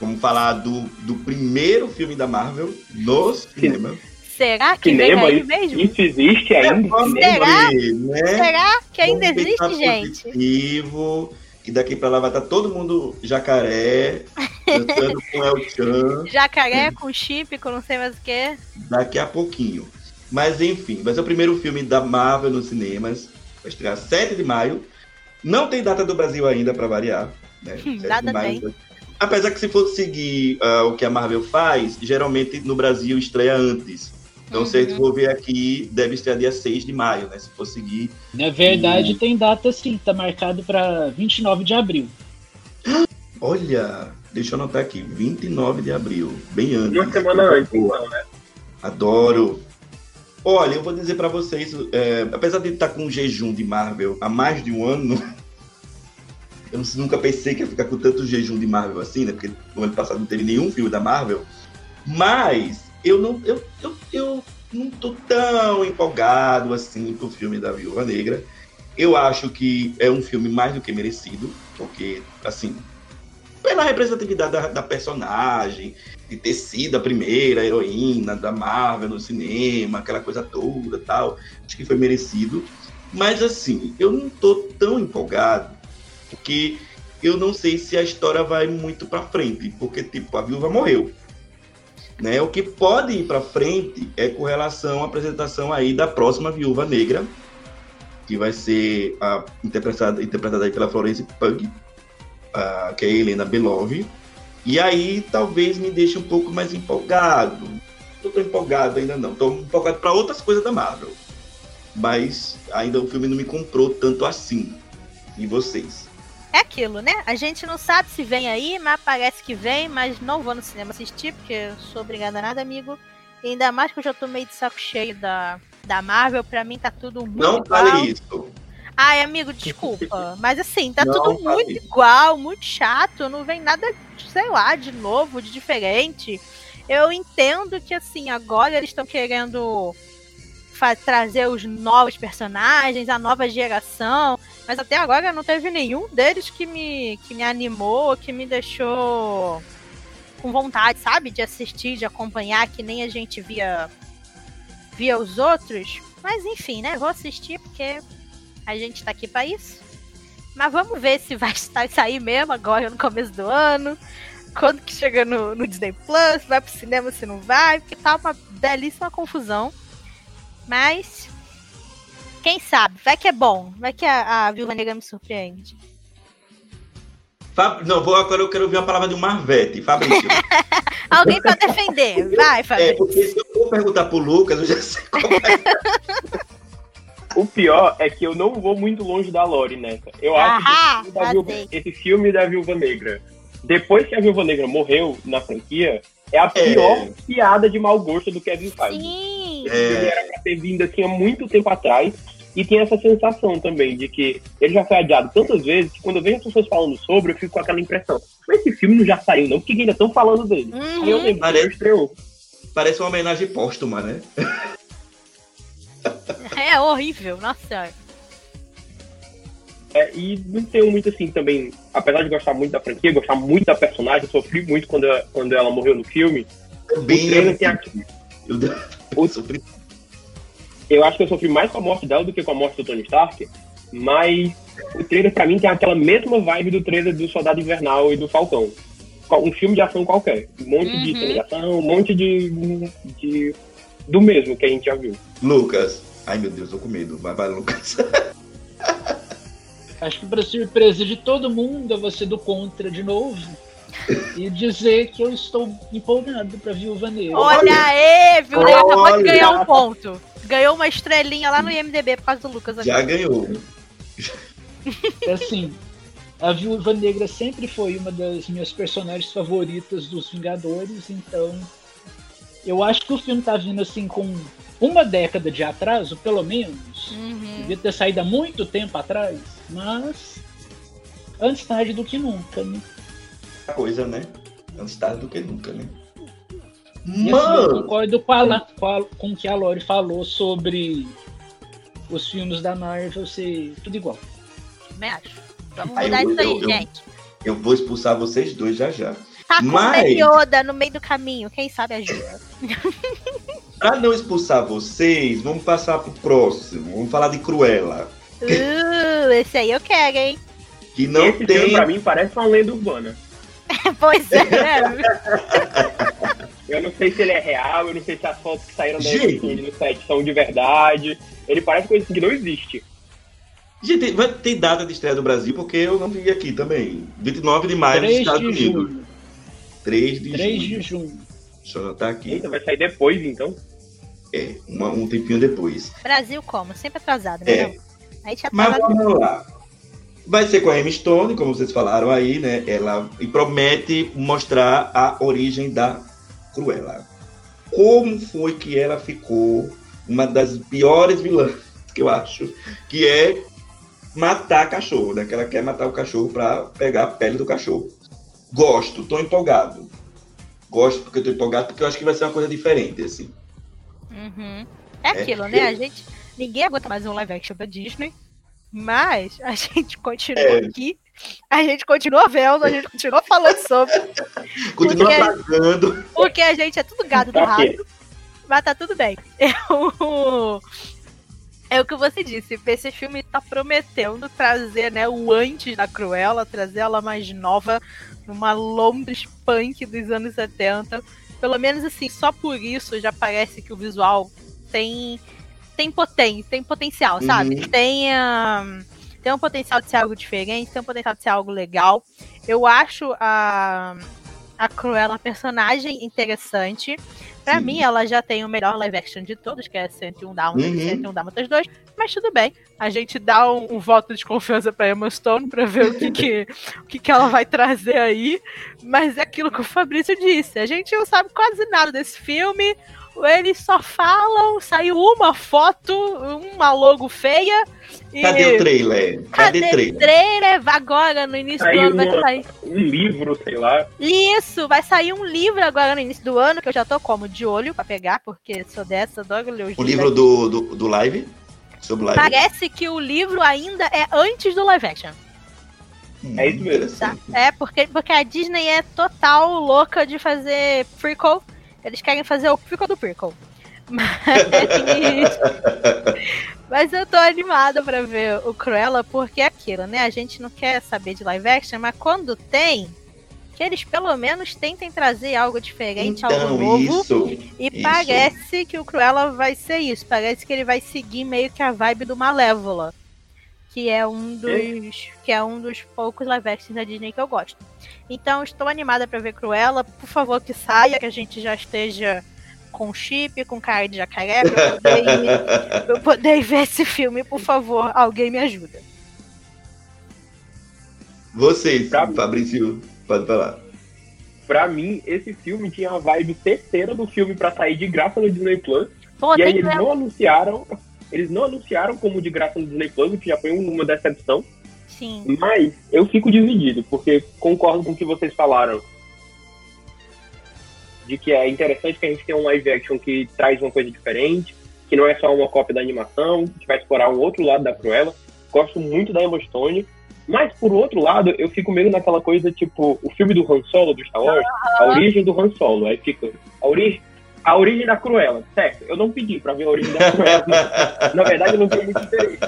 Vamos falar do, do primeiro filme da Marvel no cinema. Será que cinema, vem aí isso, mesmo? isso existe ainda? Será? né? Será que ainda Vamos existe, gente? Positivo, e daqui pra lá vai estar todo mundo jacaré, dançando com El Chan, Jacaré com chip, com não sei mais o que. daqui a pouquinho. Mas enfim, vai ser o primeiro filme da Marvel nos cinemas. Vai estrear 7 de maio. Não tem data do Brasil ainda pra variar. Né? 7 de Nada maio. Apesar que se for seguir ah, o que a Marvel faz, geralmente no Brasil estreia antes. Então, se a gente Uhum. for ver aqui, deve estrear dia 6 de maio, né? Se for seguir. Na verdade, tem data sim, tá marcado pra 29 de abril. Olha, deixa eu anotar aqui, 29 de abril, bem antes. Uma semana antes, então, né? Adoro. Olha, eu vou dizer pra vocês, é, apesar de estar com um jejum de Marvel há mais de um ano, eu nunca pensei que ia ficar com tanto jejum de Marvel assim, né? Porque no ano passado não teve nenhum filme da Marvel. Mas eu não, eu, eu, eu não tô tão empolgado assim pro filme da Viúva Negra. Eu acho que é um filme mais do que merecido, porque, assim, pela representatividade da, da personagem, de ter sido a primeira heroína da Marvel no cinema, aquela coisa toda tal. Acho que foi merecido. Mas assim, eu não tô tão empolgado, porque eu não sei se a história vai muito pra frente, porque tipo, a viúva morreu. Né? O que pode ir pra frente é com relação à apresentação aí da próxima viúva negra, que vai ser a, interpretada, interpretada aí pela Florence Pugh, ah, que é a Helena Belove. E aí talvez me deixe um pouco mais empolgado. Não tô empolgado ainda não. Tô empolgado para outras coisas da Marvel. Mas ainda o filme não me comprou tanto assim. E vocês? É aquilo, né? A gente não sabe se vem aí, mas parece que vem, mas não vou no cinema assistir, porque eu sou obrigada a nada, amigo. E ainda mais que eu já tô meio de saco cheio da, da Marvel, pra mim tá tudo muito Não igual. fale isso. Ai, amigo, desculpa. Mas assim, tá Não tudo muito isso. igual, muito chato. Não vem nada, sei lá, de novo, de diferente. Eu entendo que, assim, agora eles estão querendo trazer os novos personagens, a nova geração. Mas até agora não teve nenhum deles que me, que me animou, que me deixou com vontade, sabe? De assistir, de acompanhar, que nem a gente via, via os outros. Mas enfim, né? Vou assistir porque a gente tá aqui pra isso. Mas vamos ver se vai sair mesmo agora no começo do ano. Quando que chega no, no Disney Plus, vai pro cinema se não vai, porque tá uma belíssima confusão. Mas. Quem sabe? Vai que é bom. Vai que a, a Viúva Negra me surpreende. Fab... Não, vou, agora eu quero ouvir a palavra de um Marvete. Fabrício. Alguém pra defender. Vai, é, Fabrício. porque se eu for perguntar pro Lucas, eu já sei como é. O pior é que eu não vou muito longe da Lore nessa. Eu acho que esse filme, da Viúva, esse filme da Viúva Negra, depois que a Viúva Negra morreu na franquia, é a É. pior piada de mau gosto do Kevin Feige. Sim. O filme era pra ter vindo assim há muito tempo atrás. E tem essa sensação também de que ele já foi adiado tantas vezes que quando eu vejo as pessoas falando sobre, eu fico com aquela impressão. Mas esse filme não já saiu, não? Por que ainda estão falando dele? Aí eu Uhum. lembro que Parece- ele estreou. Parece uma homenagem póstuma, né? É horrível, nossa. É, e não tenho muito assim também, apesar de gostar muito da franquia, gostar muito da personagem, sofri muito quando ela, quando ela morreu no filme. Também o trailer é tem a- Eu, O- eu acho que eu sofri mais com a morte dela do que com a morte do Tony Stark, mas o trailer pra mim tem aquela mesma vibe do trailer do Soldado Invernal e do Falcão. um filme de ação qualquer. Um monte de Uhum. cena de ação, um monte de, de. do mesmo que a gente já viu. Lucas. Ai, meu Deus, tô com medo. Vai, vai, Lucas. Acho que pra surpresa de todo mundo, eu vou ser do contra de novo. E dizer que eu estou empolgado pra Viúva Negra. Olha aí, viu? Ele acabou de ganhar um ponto. Ganhou uma estrelinha lá no IMDB por causa do Lucas. Já ganhou. Assim, a Viúva Negra sempre foi uma das minhas personagens favoritas dos Vingadores, então eu acho que o filme tá vindo assim com uma década de atraso, pelo menos. Uhum. Devia ter saído há muito tempo atrás, mas antes tarde do que nunca, né? Coisa, né? Antes tarde do que nunca, né? E assim, eu Mano! concordo com, a, com, o que a Lori falou sobre os filmes da Marvel ser tudo igual. Também acho. Vamos mudar eu- isso aí, eu- eu- gente. Eu vou expulsar vocês dois já já. Tá com Mas- Yoda no meio do caminho. Quem sabe ajuda. Pra não expulsar vocês, vamos passar pro próximo. Vamos falar de Cruella. Uh, esse aí eu quero, hein? Que não Esse filme, tem. pra mim, parece uma lenda urbana. Pois é, né? Eu não sei se ele é real, eu não sei se as fotos que saíram da. Emily no set são de verdade. Ele parece coisa assim que não existe. Gente, vai ter data de estreia do Brasil, porque eu não vi aqui também. 29 de maio nos 3 Estados de Unidos. junho. 3 de 3 junho. de junho. Deixa eu anotar aqui. Eita, vai sair depois, então. É, uma- um tempinho depois. Brasil como? Sempre atrasado, né? É. Aí já Mas tava... vamos lá. Vai ser com a Emma Stone, como vocês falaram aí, né? Ela e promete mostrar a origem da Cruella. Como foi que ela ficou uma das piores vilãs que eu acho, que é matar cachorro, né? Que ela quer matar o cachorro para pegar a pele do cachorro. Gosto, tô empolgado. Gosto porque tô empolgado, porque eu acho que vai ser uma coisa diferente, assim. Uhum. É aquilo, né? A gente. Ninguém aguenta mais um live action da Disney. Mas a gente continua É. aqui. A gente continua vendo, a gente continua falando sobre. Continua Porque- pagando. Porque a gente é tudo gado do rato. Mas tá tudo bem. Eu... É o que você disse. Esse filme tá prometendo trazer né, o antes da Cruella, trazer ela mais nova, numa Londres punk dos anos 70. Pelo menos assim, só por isso já parece que o visual tem tem poten, tem potencial, sabe? Uhum. Tem, ah, tem um potencial de ser algo diferente, tem um potencial de ser algo legal. Eu acho a, a Cruella uma personagem interessante. Pra Sim. mim, ela já tem o melhor live action de todos, que é 101 Dálmatas Uhum. e 101 Dálmatas 2. Mas tudo bem. A gente dá um, um voto de confiança pra Emma Stone pra ver o que, que, o que, que ela vai trazer aí. Mas é aquilo que o Fabrício disse. A gente não sabe quase nada desse filme. Eles só falam, saiu uma foto, uma logo feia. E Cadê o trailer? Cadê, Cadê o trailer? trailer? Agora, no início do Saiu ano, vai uma- sair. Um livro, sei lá. Isso, vai sair um livro agora no início do ano, que eu já tô como de olho pra pegar, porque sou dessa, adoro ler os O livro do, do, do live? Sobre live? Parece que o livro ainda é antes do live action. É isso mesmo. Tá? É, porque, porque a Disney é total louca de fazer prequel. Eles querem fazer o prequel do prequel. Mas, mas eu tô animada pra ver o Cruella, porque é aquilo, né? A gente não quer saber de live action, mas quando tem, que eles pelo menos tentem trazer algo diferente, algo Então, novo. isso. E Isso. parece que o Cruella vai ser isso. Parece que ele vai seguir meio que a vibe do Malévola. Que é um dos. Que é um dos poucos live actions da Disney que eu gosto. Então estou animada pra ver Cruella. Por favor, que saia, que a gente já esteja com chip, com cara de jacaré, pra eu poder, ir- pra eu poder ver esse filme, por favor, alguém me ajuda. Vocês, Pra. Fabrício, pode falar. Pra mim, esse filme tinha a vibe terceira do filme pra sair de graça no Disney Plus. Pô, e aí eles não anunciaram. Eles não anunciaram como de graça no Disney Plus, o que já foi uma decepção. Sim. Mas eu fico dividido, porque concordo com o que vocês falaram. De que é interessante que a gente tenha um live action que traz uma coisa diferente, que não é só uma cópia da animação, que vai explorar um outro lado da Cruella. Gosto muito da Emma Stone. Mas, por outro lado, eu fico meio naquela coisa, tipo, o filme do Han Solo, do Star Wars, a origem do Han Solo. Aí fica, a origem, a origem da Cruella. Certo, eu não pedi pra ver a origem da Cruella. Na verdade, eu não tenho muito interesse.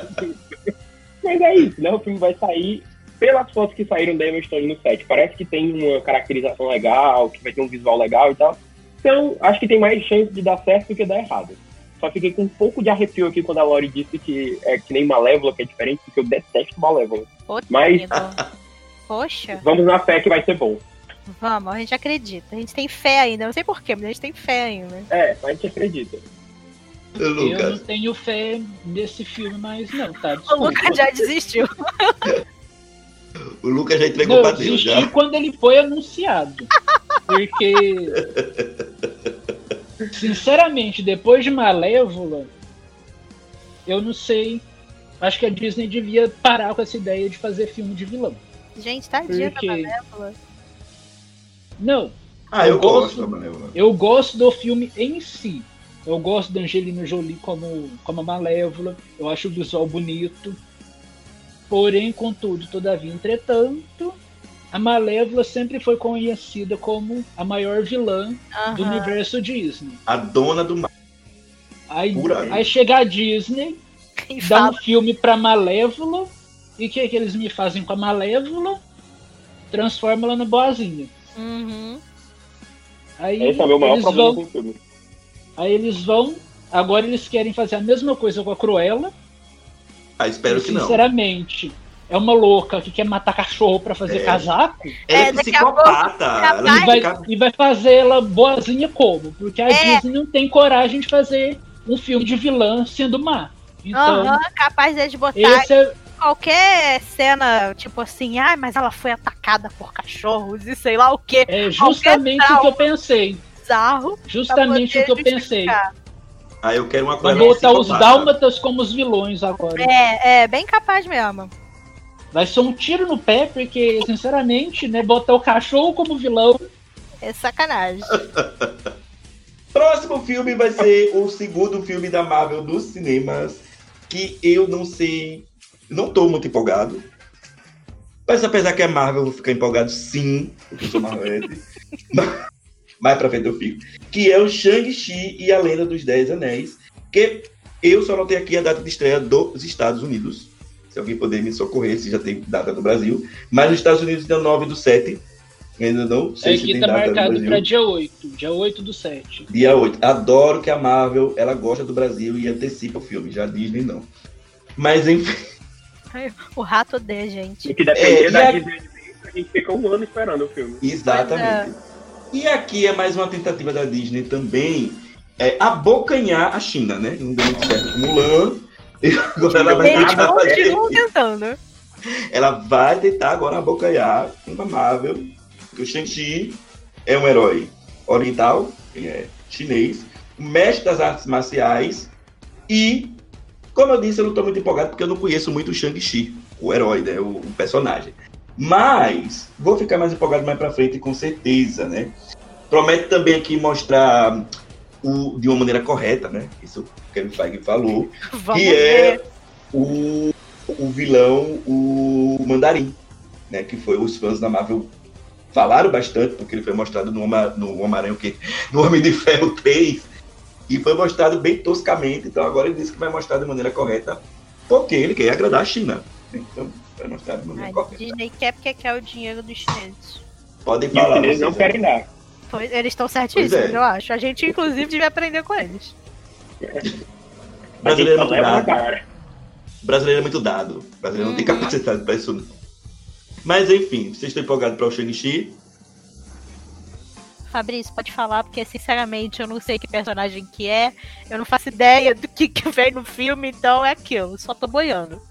Mas é isso, né? O filme vai sair pelas fotos que saíram da Emma Stone no set, parece que tem uma caracterização legal, que vai ter um visual legal e tal. Então, acho que tem mais chance de dar certo do que dar errado. Só fiquei com um pouco de arrepio aqui quando a Lori disse que é que nem Malévola, que é diferente, porque eu detesto Malévola. Poxa, Mas- Poxa, Vamos na fé que vai ser bom. Vamos, a gente acredita. A gente tem fé ainda. Não sei porquê, mas a gente tem fé ainda. É, mas a gente acredita. Eu não Lucas. tenho fé nesse filme mais, não, tá? O Desculpa. Lucas já desistiu. O Lucas já entregou Não, pra eu Deus, desisti já. quando ele foi anunciado. Porque. Sinceramente, depois de Malévola, eu não sei. Acho que a Disney devia parar com essa ideia de fazer filme de vilão. Gente, tadinha da Porque- Malévola. Não, Ah, eu, Eu gosto. gosto. da Malévola. eu gosto do filme em si. Eu gosto da Angelina Jolie como, como a Malévola. Eu acho o visual bonito. Porém, contudo, todavia, entretanto, a Malévola sempre foi conhecida como a maior vilã do universo Disney. A dona do mar. Aí, aí chega a Disney, E dá um fala, filme pra Malévola, e o que, que eles me fazem com a Malévola? Transforma ela no boazinha. Uhum. Aí Esse é o meu maior eles problema vão, com o filme. aí eles vão, agora eles querem fazer a mesma coisa com a Cruella. Ah, espero e, que não. sinceramente, é uma louca que quer matar cachorro pra fazer É. casaco é, É, psicopata. Ela e vai, e vai fazer ela boazinha como? Porque a É. Disney não tem coragem de fazer um filme de vilã sendo má. Então, Aham, capaz de botar esse é, qualquer cena, tipo assim, ai, mas ela foi atacada por cachorros e sei lá o que, é justamente o que eu pensei. bizarro. Justamente o que eu pensei. justificar. Ah, eu quero uma Vai Cruella botar os psicopata. dálmatas como os vilões agora. É, é, bem capaz mesmo. Vai ser um tiro no pé, porque, sinceramente, né, botar o cachorro como vilão. É sacanagem. Próximo filme vai ser o segundo filme da Marvel dos cinemas, que eu não sei, não tô muito empolgado. Mas apesar que é Marvel, eu vou ficar empolgado sim, porque eu sou Marvel. Mais pra frente eu fico. Que é o Shang-Chi e a Lenda dos Dez Anéis, que eu só notei aqui a data de estreia dos Estados Unidos. Se alguém puder me socorrer, se já tem data do Brasil. Mas nos Estados Unidos, dia 9 do 7. Ainda não sei se Aqui tem tá data marcado Brasil. pra dia 8. Dia 8 do 7. Dia 8. Adoro que a Marvel ela gosta do Brasil e antecipa o filme. Já a Disney não. Mas enfim. O rato odeia, gente. E que depender É, da a- Disney, a gente fica um ano esperando o filme. Exatamente. E aqui é mais uma tentativa da Disney também é abocanhar a China, né? Não deu muito certo com Mulan. E agora ela vai Eles continuam tentando. Ela vai tentar agora abocanhar uma Marvel. Que o Shang-Chi é um herói oriental, é chinês, mestre das artes marciais e, como eu disse, eu não estou muito empolgado porque eu não conheço muito o Shang-Chi, o herói, né, o, o personagem. Mas vou ficar mais empolgado mais pra frente, com certeza, né? Promete também aqui mostrar o, de uma maneira correta, né? Isso o Kevin Feige falou Vamos que é ver. o, o vilão, o Mandarim, né? Que foi os fãs da Marvel falaram bastante, porque ele foi mostrado no, no Homem-Aranha, o quê? No Homem de Ferro 3, e foi mostrado bem toscamente, então agora ele disse que vai mostrar de maneira correta, porque ele quer agradar a China. Então, vai mostrar de maneira A correta. Disney quer porque quer o dinheiro dos chineses. Podem falar. chineses não querem dar. Pois, eles estão certíssimos, é. eu acho. A gente, inclusive, devia aprender com eles. O brasileiro é muito dado. cara. O brasileiro é muito dado. O brasileiro não tem Uhum. capacidade pra isso, não. Mas enfim, vocês estão empolgados para o Shang-Chi? Fabrício, pode falar, porque sinceramente eu não sei que personagem que é, eu não faço ideia do que, que vem no filme, então é aquilo, só tô boiando.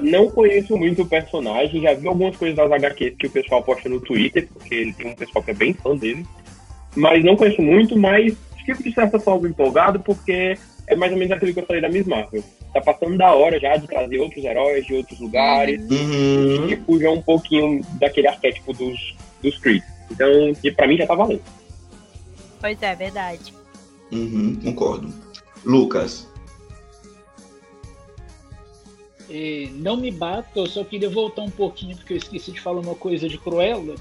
Não conheço muito o personagem, já vi algumas coisas das HQs que o pessoal posta no Twitter, porque ele tem um pessoal que é bem fã dele. Mas não conheço muito, mas fico de certa forma empolgado, porque é mais ou menos aquilo que eu falei da Miss Marvel. Tá passando da hora já de trazer outros heróis de outros lugares, Uhum. que fujam um pouquinho daquele arquétipo dos, dos Creed. Então, pra mim já tá valendo. Pois é, verdade. Uhum, concordo. Lucas. É, não me bata, eu só queria voltar um pouquinho, porque eu esqueci de falar uma coisa de Cruella.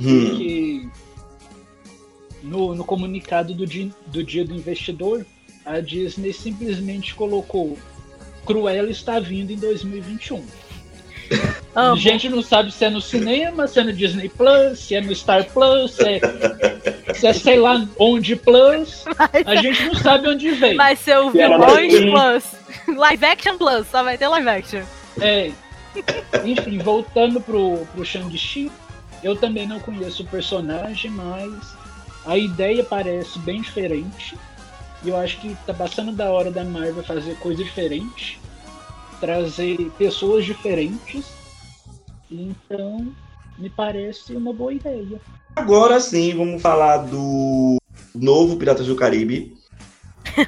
Hum. que no, no comunicado do dia, do dia do investidor, a Disney simplesmente colocou Cruella está vindo em 2021. A gente não sabe se é no cinema, se é no Disney Plus, se é no Star Plus, se é, se é sei lá onde Plus. A gente não sabe onde vem. Vai ser o Vilões Plus. Live Action Plus, só vai ter live action. É. Enfim, voltando pro, pro Shang-Chi, eu também não conheço o personagem, mas a ideia parece bem diferente. E eu acho que tá passando da hora da Marvel fazer coisa diferente, trazer pessoas diferentes então, me parece uma boa ideia. Agora sim, vamos falar do novo Piratas do Caribe.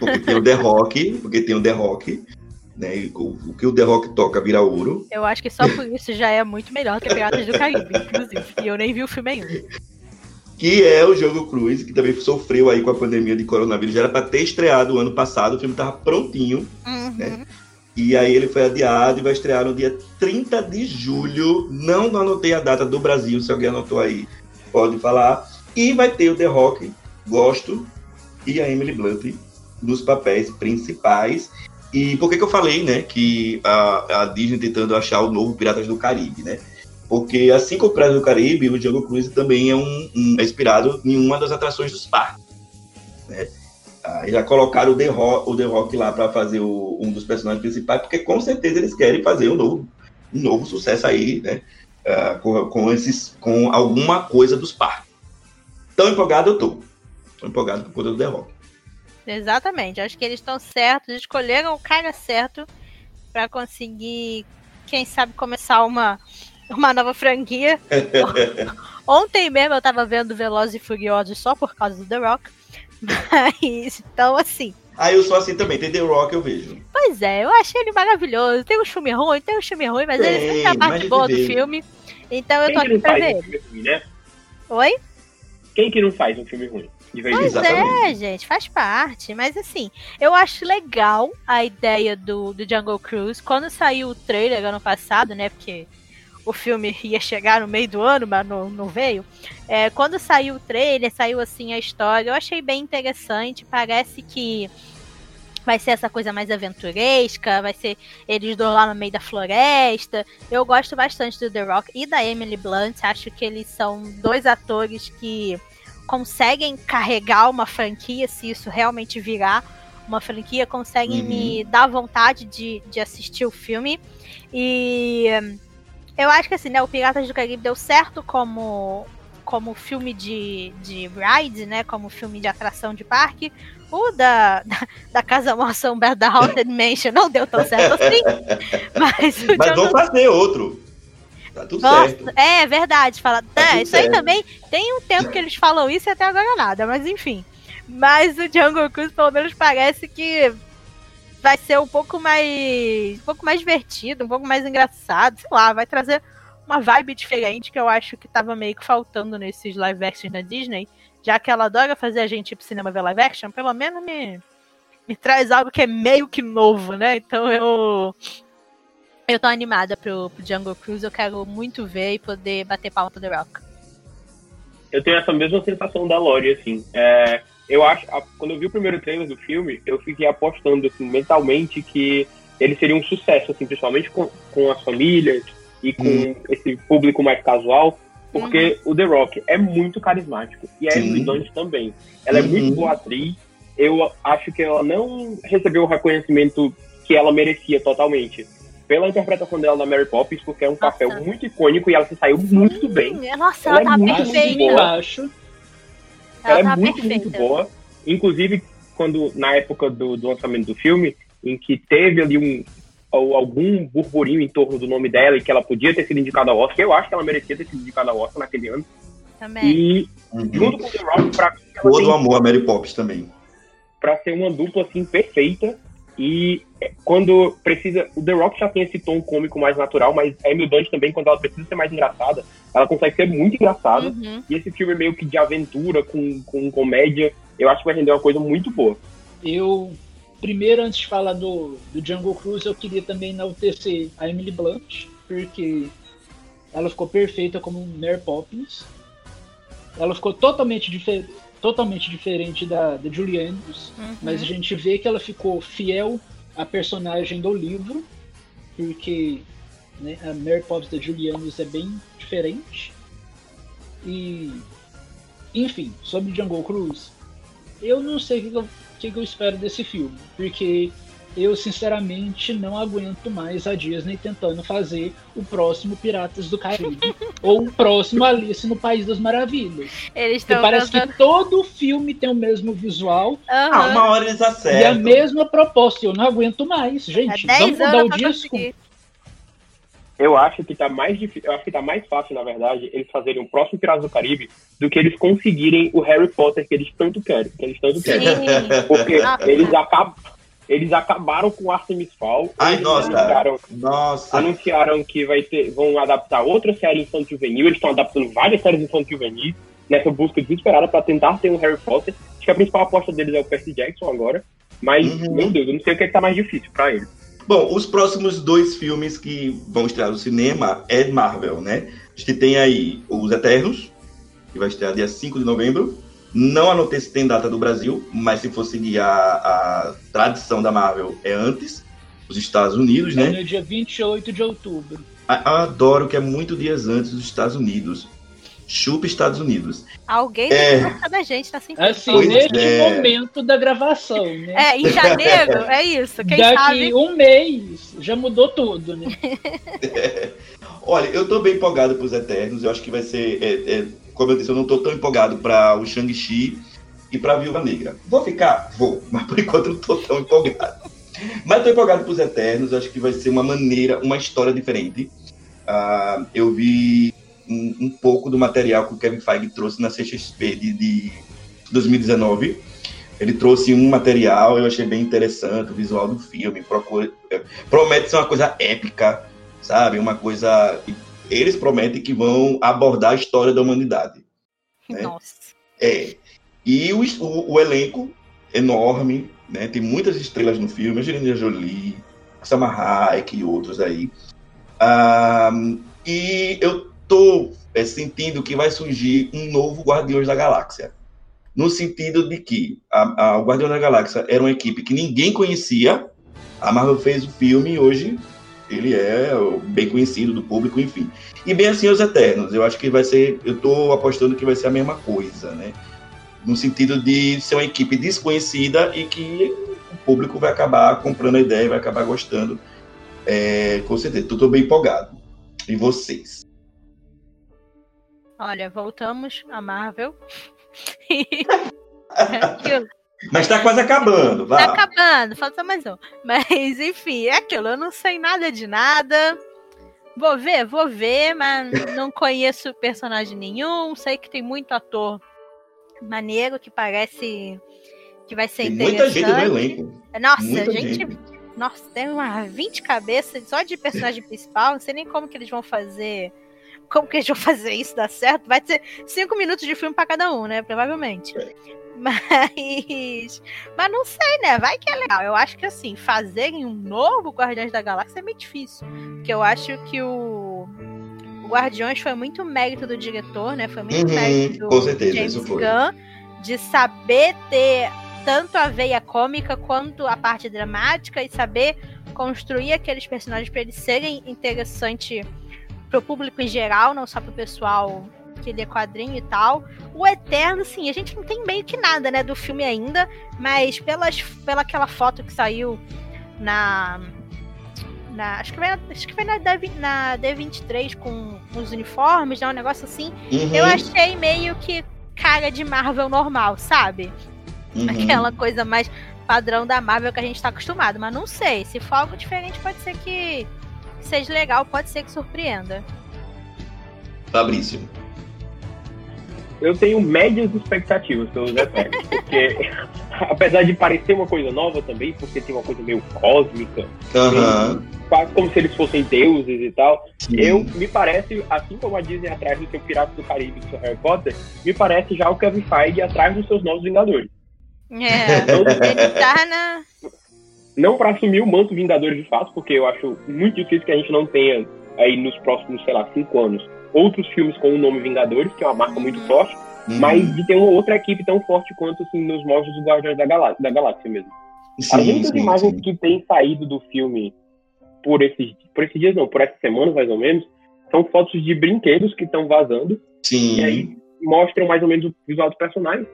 Porque tem o The Rock, porque tem o The Rock. Né? O, o, que o The Rock toca vira ouro. Eu acho que só por isso já é muito melhor que Piratas do Caribe, inclusive. E eu nem vi o filme ainda. Que é o Jogo Cruz, que também sofreu aí com a pandemia de coronavírus. Já era para ter estreado o ano passado, o filme tava prontinho. Uhum. Né? E aí ele foi adiado e vai estrear no dia 30 de julho. Não anotei a data do Brasil, se alguém anotou aí, pode falar. E vai ter o The Rock, gosto, e a Emily Blunt nos papéis principais. E por que, que eu falei, né, que a, a Disney tentando achar o novo Piratas do Caribe, né? Porque assim como o Piratas do Caribe, o Django Cruz também é, um, um, é inspirado em uma das atrações dos parques. Né? Já colocaram o The Rock, o The Rock lá para fazer o, um dos personagens principais, porque com certeza eles querem fazer um novo, um novo sucesso aí, né? Uh, com, com, esses, com alguma coisa dos parques. Tão empolgado eu tô. Tô empolgado com o poder do The Rock. Exatamente. Acho que eles estão certos, escolheram o cara certo para conseguir, quem sabe, começar uma, uma nova franquia. Ontem mesmo eu tava vendo Velozes e Furiosos só por causa do The Rock. Mas, então, assim. Ah, eu sou assim também. Tem The Rock, eu vejo. Pois é, eu achei ele maravilhoso. Tem um filme ruim, tem um filme ruim, mas tem, ele sempre é a parte boa do filme. Então eu Quem tô aqui pra ver. Um ruim, né? Oi? Quem que não faz um filme ruim? Pois é, gente, faz parte. Mas assim, eu acho legal a ideia do, do Jungle Cruise. Quando saiu o trailer ano passado, né? Porque o filme ia chegar no meio do ano, mas não, não veio. É, quando saiu o trailer, saiu assim a história, eu achei bem interessante. Parece que vai ser essa coisa mais aventuresca, vai ser eles dois lá no meio da floresta. Eu gosto bastante do The Rock e da Emily Blunt, acho que eles são dois atores que conseguem carregar uma franquia, se isso realmente virar uma franquia, conseguem uhum. me dar vontade de, de assistir o filme. E eu acho que assim, né, o Piratas do Caribe deu certo como como filme de, de ride, né, como filme de atração de parque. O da, da, da Casa Mal Assombrada da Haunted Mansion não deu tão certo assim. mas mas vão fazer outro. Tá tudo Nossa, certo. É verdade. Fala, tá é, isso certo. aí também tem um tempo que eles falam isso e até agora nada, mas enfim. Mas o Jungle Cruise pelo menos parece que vai ser um pouco mais. um pouco mais divertido, um pouco mais engraçado, sei lá, vai trazer uma vibe diferente que eu acho que tava meio que faltando nesses live action da Disney. Já que ela adora fazer a gente ir pro cinema ver live action, pelo menos me, me traz algo que é meio que novo, né? Então eu. Eu tô animada pro, pro Jungle Cruise, eu quero muito ver e poder bater palma pro The Rock. Eu tenho essa mesma sensação da Lori, assim. É, eu acho, quando eu vi o primeiro trailer do filme, eu fiquei apostando assim, mentalmente que ele seria um sucesso, assim, principalmente com, com as famílias e com hum. esse público mais casual, porque uhum. o The Rock é muito carismático e a Emily Blunt também. Ela é uhum. muito boa atriz. Eu acho que ela não recebeu o reconhecimento que ela merecia totalmente pela interpretação dela na Mary Poppins, porque é um Nossa. papel muito icônico e ela se saiu muito bem. Nossa, ela, ela tá é perfeita. Eu acho. Ela, ela é tá muito, perfeita. muito boa. Inclusive, quando na época do, do, lançamento do filme, em que teve ali um algum burburinho em torno do nome dela e que ela podia ter sido indicada ao Oscar, eu acho que ela merecia ter sido indicada ao Oscar naquele ano. Também. E uhum. junto com o The Rock, pra Todo tem, amor a Mary Poppins também. Pra ser uma dupla assim perfeita. E quando precisa. O The Rock já tem esse tom cômico mais natural, mas a Emily Blunt também, quando ela precisa ser mais engraçada, ela consegue ser muito engraçada. Uhum. E esse filme meio que de aventura com, com comédia, eu acho que vai render uma coisa muito boa. Eu, primeiro, antes de falar do, do Jungle Cruise, eu queria também enaltecer a Emily Blunt, porque ela ficou perfeita como Mary Poppins. Ela ficou totalmente diferente totalmente diferente da, da Julie Andrews, uhum. mas a gente vê que ela ficou fiel à personagem do livro, porque Né? A Mary Poppins da Julianos é bem diferente. E. Enfim, sobre Jungle Cruise, eu não sei o que, eu, que, que eu espero desse filme. Porque eu sinceramente não aguento mais a Disney tentando fazer o próximo Piratas do Caribe ou o próximo Alice no País das Maravilhas. Eles estão parece tentando... que todo filme tem o mesmo visual Ah, Aham. uma hora eles e a acertam. mesma proposta. Eu não aguento mais, gente. 10 Vamos mudar o disco. conseguir. Eu acho que tá mais difícil, eu acho que tá mais fácil, na verdade, eles fazerem o próximo Piratas do Caribe do que eles conseguirem o Harry Potter que eles tanto querem, que eles tanto querem. Sim. Porque Ah, eles acabam eles acabaram com Artemis Fowl. Ai, nossa. Anunciaram, Nossa. anunciaram que vai ter, vão adaptar outra série infantil juvenil. Eles estão adaptando várias séries infantil juvenil nessa busca desesperada para tentar ter um Harry Potter. Acho que a principal aposta deles é o Percy Jackson agora. Mas, Uhum. meu Deus, eu não sei o que, é que tá mais difícil para eles. Bom, os próximos dois filmes que vão estrear no cinema é Marvel, né? A gente tem aí Os Eternos, que vai estrear dia 5 de novembro. Não anotei se tem data do Brasil, mas se for seguir a, a tradição da Marvel, é antes, os Estados Unidos, É né? no dia 28 de outubro. Adoro que é muito dias antes dos Estados Unidos. Chupa Estados Unidos. Alguém É. da gente, tá sem Assim, Pois neste é. momento da gravação, né? É, em janeiro, é isso. Quem Daqui sabe. um mês já mudou tudo, né? Olha, eu tô bem empolgado pros Eternos. Eu acho que vai ser. é, é, como eu disse, eu não tô tão empolgado para o Shang-Chi e pra Viúva Negra. Vou ficar? Vou, mas por enquanro eu não tô tão empolgado. Mas tô empolgado pros Eternos. Eu acho que vai ser uma maneira, uma história diferente. Ah, eu vi um, um pouco do material que o Kevin Feige trouxe na CXP de, de 2019. Ele trouxe um material, eu achei bem interessante, o visual do filme. procura- promete ser uma coisa épica sabe? Uma coisa. Eles prometem que vão abordar a história da humanidade. né? Nossa. É. E o, o, o elenco enorme, né? Tem muitas estrelas no filme, Angelina Jolie, Salma Hayek e outros aí. Ah, e eu tô é, sentindo que vai surgir um novo Guardiões da Galáxia. No sentido de que a, a, o Guardião da Galáxia era uma equipe que ninguém conhecia. A Marvel fez o filme e hoje ele é bem conhecido do público, enfim. E bem assim os Eternos. Eu acho que vai ser. Eu tô apostando que vai ser a mesma coisa, né? No sentido de ser uma equipe desconhecida e que o público vai acabar comprando a ideia e vai acabar gostando. É, com certeza. Tô bem empolgado. E vocês? Olha, voltamos a Marvel. É aquilo. Mas tá quase acabando, Tá vai. acabando, falta mais um. Mas, enfim, é aquilo. Eu não sei nada de nada. Vou ver, vou ver, mas não conheço personagem nenhum. Sei que tem muito ator maneiro que parece que vai ser Tem interessante. muita gente no elenco. Nossa, Muita gente, gente. Nossa, tem umas 20 cabeças só de personagem principal. Não sei nem como que eles vão fazer. Como que eles vão fazer isso dar certo? Vai ser cinco minutos de filme pra cada um, né? Provavelmente. Mas. Mas não sei, né? Vai que é legal. Eu acho que assim, fazerem um novo Guardiões da Galáxia é meio difícil. Porque eu acho que o. O Guardiões foi muito mérito do diretor, né? Foi muito Uhum, mérito do com certeza, James. Gunn de saber ter tanto a veia cômica quanto a parte dramática e saber construir aqueles personagens para eles serem interessantes pro público em geral, não só pro pessoal que lê quadrinho e tal. O Eterno, sim, a gente não tem meio que nada, né, do filme ainda, mas pelas, pela aquela foto que saiu na. na acho que foi na, acho que foi na, D, na D23 com os uniformes, né, um negócio assim. Uhum, Eu achei meio que cara de Marvel normal, sabe? uhum. Aquela coisa mais padrão da Marvel que a gente tá acostumado. Mas não sei, se for algo diferente, pode ser que seja legal, pode ser que surpreenda. Fabrício. Eu tenho médias expectativas pelos Eternos, porque apesar de parecer uma coisa nova também, porque tem uma coisa meio cósmica, Aham. quase como se eles fossem deuses e tal, Sim. eu me parece, assim como a Disney atrás do seu Piratas do Caribe e do seu Harry Potter, me parece já o Kevin Feige atrás dos seus novos Vingadores. É, ele tá na. Não para assumir o manto Vingadores de fato, porque eu acho muito difícil que a gente não tenha aí nos próximos, sei lá, cinco anos, outros filmes com o nome Vingadores, que é uma marca muito Uhum. forte, Uhum. mas de ter uma outra equipe tão forte quanto assim, nos moldes dos Guardiões da, Galá da Galáxia mesmo. As Sim, únicas sim, imagens sim. que têm saído do filme por esses, por esses dias, não, por essas semanas mais ou menos, são fotos de brinquedos que estão vazando. Sim. E aí mostram mais ou menos o visual dos personagens.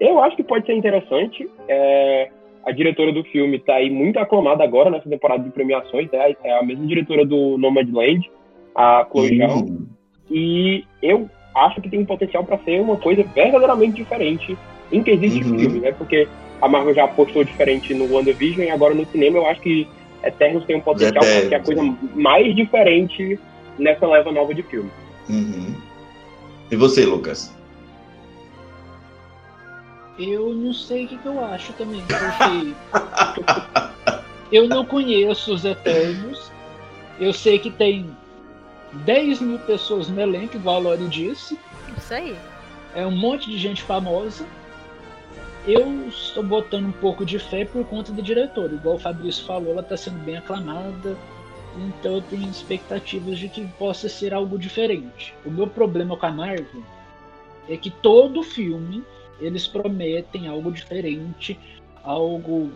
Eu acho que pode ser interessante. É, a diretora do filme está aí muito aclamada agora nessa temporada de premiações. É, é a mesma diretora do Nomadland, a Chloe Zhao. Hum. E eu acho que tem um potencial para ser uma coisa verdadeiramente diferente em quesito de Uhum. filme, né? Porque a Marvel já apostou diferente no WandaVision e agora no cinema eu acho que Eternos tem um potencial para ser a coisa mais diferente nessa leva nova de filme. Uhum. E você, Lucas? Eu não sei o que, que eu acho também, porque eu não conheço os Eternos. Eu sei que tem 10 mil pessoas no elenco, igual a Lori disse. Isso aí. É um monte de gente famosa. Eu estou botando um pouco de fé por conta da diretora. Igual o Fabrício falou, ela está sendo bem aclamada. Então eu tenho expectativas de que possa ser algo diferente. O meu problema com a Marvel é que todo filme eles prometem algo diferente, algo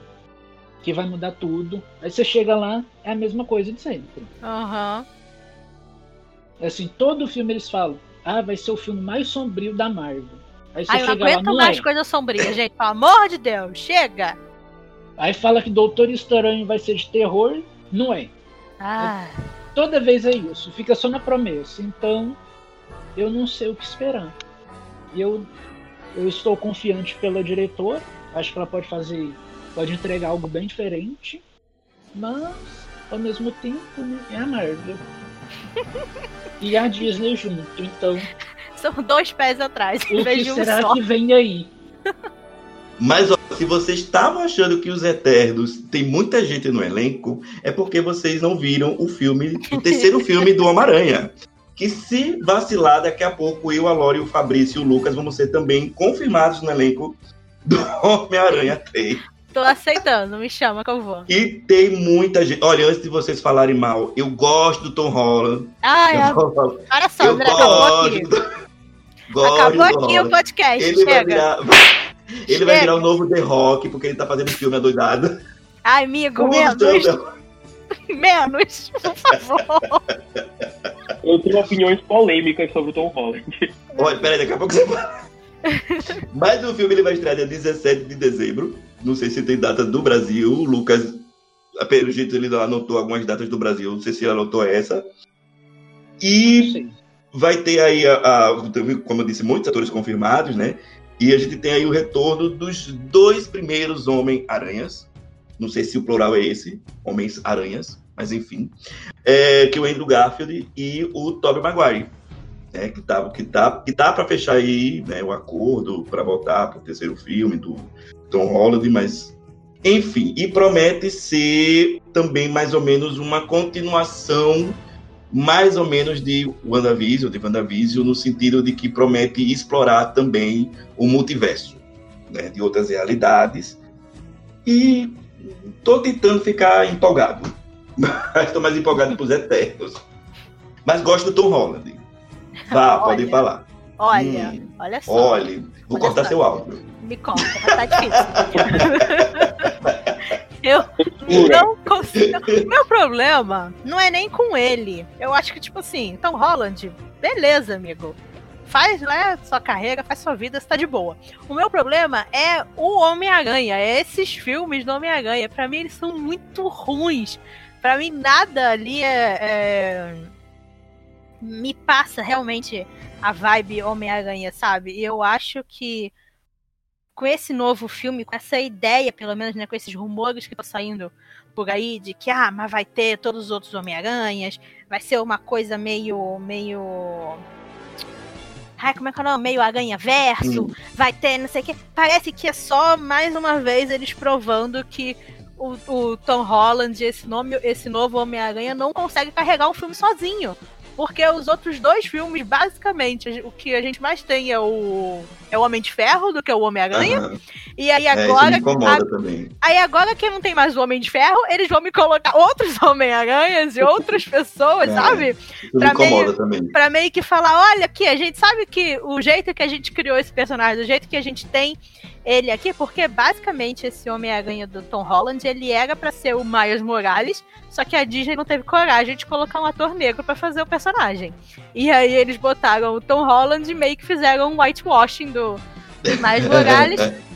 que vai mudar tudo. Aí você chega lá, é a mesma coisa de sempre. Aham. Assim, todo filme eles falam, ah, vai ser o filme mais sombrio da Marvel. Aí você Ai, eu não chega lá, aguento não mais é. coisa sombria, gente. Pelo amor de Deus, chega! Aí fala que Doutor Estranho vai ser de terror, não é. Ah, Toda vez é isso, fica só na promessa. Então, eu não sei o que esperar. Eu, eu estou confiante pela diretora, acho que ela pode fazer, pode entregar algo bem diferente, mas ao mesmo tempo né, é a Marvel. e a Disney junto, então são dois pés atrás, o que de um será só. que vem aí? Mas ó, se vocês estavam achando que os Eternos tem muita gente no elenco, é porque vocês não viram o filme, o terceiro filme do Homem-Aranha. Que se vacilar, daqui a pouco eu, a Lore, o Fabrício e o Lucas vamos ser também confirmados no elenco do Homem-Aranha 3. Tô aceitando, me chama que eu vou. E tem muita gente. Olha, antes de vocês falarem mal, eu gosto do Tom Holland. Ai, a- Eu, olha só, eu André, acabou aqui. gosto. do- gosto Acabou aqui o podcast, Ele vai chega. virar. Ele vai Chega. virar o novo The Rock, porque ele tá fazendo filme adoidado. Ai, amigo, Tudo menos, então, menos, por favor. Eu tenho opiniões polêmicas sobre o Tom Holland. Olha, peraí, daqui a pouco você fala. Mas o filme ele vai estrear dia 17 de dezembro. Não sei se tem data do Brasil. O Lucas, pelo jeito, ele anotou algumas datas do Brasil. Não sei se ele anotou essa. E vai ter aí, a, a- como eu disse, muitos atores confirmados, né? E a gente tem aí o retorno dos dois primeiros Homem-Aranhas. Não sei se o plural é esse, Homens-Aranhas, mas enfim. É, que é o Andrew Garfield e o Tobey Maguire. Né, que tá, que tá, que tá para fechar aí né, o acordo para voltar para o terceiro filme do Tom Holland, mas enfim, e promete ser também mais ou menos uma continuação mais ou menos de WandaVision, de WandaVision, no sentido de que promete explorar também o multiverso, né, de outras realidades. E tô tentando ficar empolgado. Tô mais empolgado pros Eternos. Mas gosto do Tom Holland. Vá, Olha. falar. Olha, Hum, olha só. Olha, vou Olha cortar só. seu áudio. Me conta, tá difícil. Eu não consigo. Meu problema não é nem com ele. Eu acho que, tipo assim, Tom Holland, beleza, amigo. Faz né, sua carreira, faz sua vida, você tá de boa. O meu problema é o Homem-Aranha, é esses filmes do Homem-Aranha. Pra mim, eles são muito ruins. Pra mim, nada ali é, é- me passa realmente a vibe Homem-Aranha, sabe? E eu acho que com esse novo filme, com essa ideia, pelo menos, né, com esses rumores que estão saindo por aí de que ah, mas vai ter todos os outros Homem-Aranhas, vai ser uma coisa meio meio Ai, como é que é o nome? Meio aranha verso, Hum. vai ter não sei o que. Parece que é só mais uma vez eles provando que o, o Tom Holland, esse nome, esse novo Homem-Aranha, não consegue carregar um filme sozinho. Porque os outros dois filmes, basicamente, o que a gente mais tem é o, é o Homem de Ferro do que o Homem-Aranha. Aham. E aí É, agora. me incomoda também. Aí agora que não tem mais o Homem de Ferro, eles vão me colocar outros Homem-Aranhas e outras pessoas, É. sabe? Pra incomoda também. Pra meio que falar, olha aqui, a gente sabe que o jeito que a gente criou esse personagem, o jeito que a gente tem ele aqui, porque basicamente esse Homem-Aranha do Tom Holland, ele era para ser o Miles Morales, só que a Disney não teve coragem de colocar um ator negro para fazer o personagem. E aí eles botaram o Tom Holland e meio que fizeram um whitewashing do, do Miles Morales.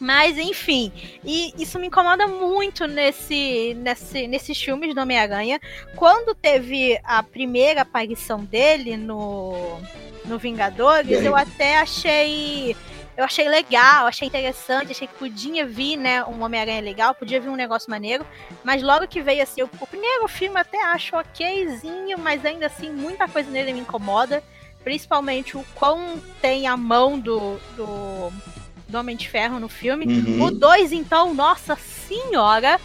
Mas, enfim, e isso me incomoda muito nesse, nesse, nesses filmes do Homem-Aranha. Quando teve a primeira aparição dele no, no Vingadores, eu até achei eu achei legal, achei interessante, achei que podia vir, né, um Homem-Aranha legal, podia vir um negócio maneiro, mas logo que veio assim, o, o primeiro filme até acho okzinho, mas ainda assim muita coisa nele me incomoda, principalmente o quão tem a mão do, do, do Homem de Ferro no filme. Uhum. O 2, então, nossa senhora,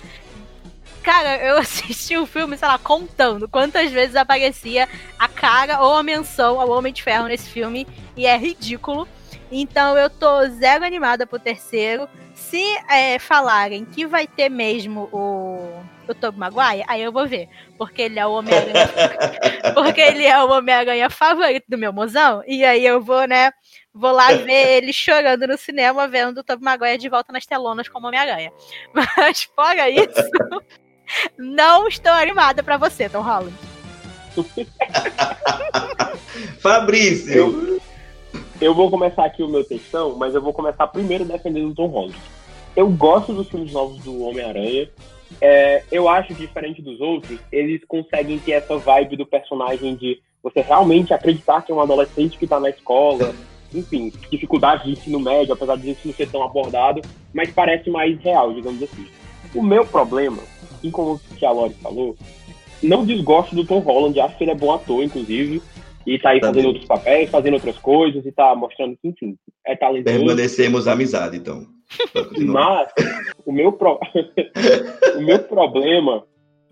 Cara, eu assisti o filme, sei lá, contando quantas vezes aparecia a cara ou a menção ao Homem de Ferro nesse filme. E é ridículo. Então eu tô zero animada pro terceiro. Se é, falarem que vai ter mesmo o, o Tobey Maguire, aí eu vou ver. Porque ele é o Homem-Aranha. porque ele é o Homem-Aranha favorito do meu mozão. E aí eu vou, né? Vou lá ver ele chorando no cinema, vendo o Tobey Maguire de volta nas telonas como Homem-Aranha. Mas fora isso, não estou animada para você, Tom Holland. Fabrício! Eu, vou começar aqui o meu textão, mas eu vou começar primeiro defendendo o Tom Holland. Eu gosto dos filmes novos do Homem-Aranha. É, eu acho que, diferente dos outros, eles conseguem ter essa vibe do personagem de você realmente acreditar que é um adolescente que está na escola, enfim, dificuldade de ensino médio, apesar de isso não ser tão abordado, mas parece mais real, digamos assim. O meu problema, e como a Lori falou, não desgosto do Tom Holland, acho que ele é bom ator, inclusive, e tá aí tá fazendo bem. outros papéis, fazendo outras coisas e tá mostrando que, enfim, é talentoso. Permanecemos amizade, então. Mas o meu, pro... o meu problema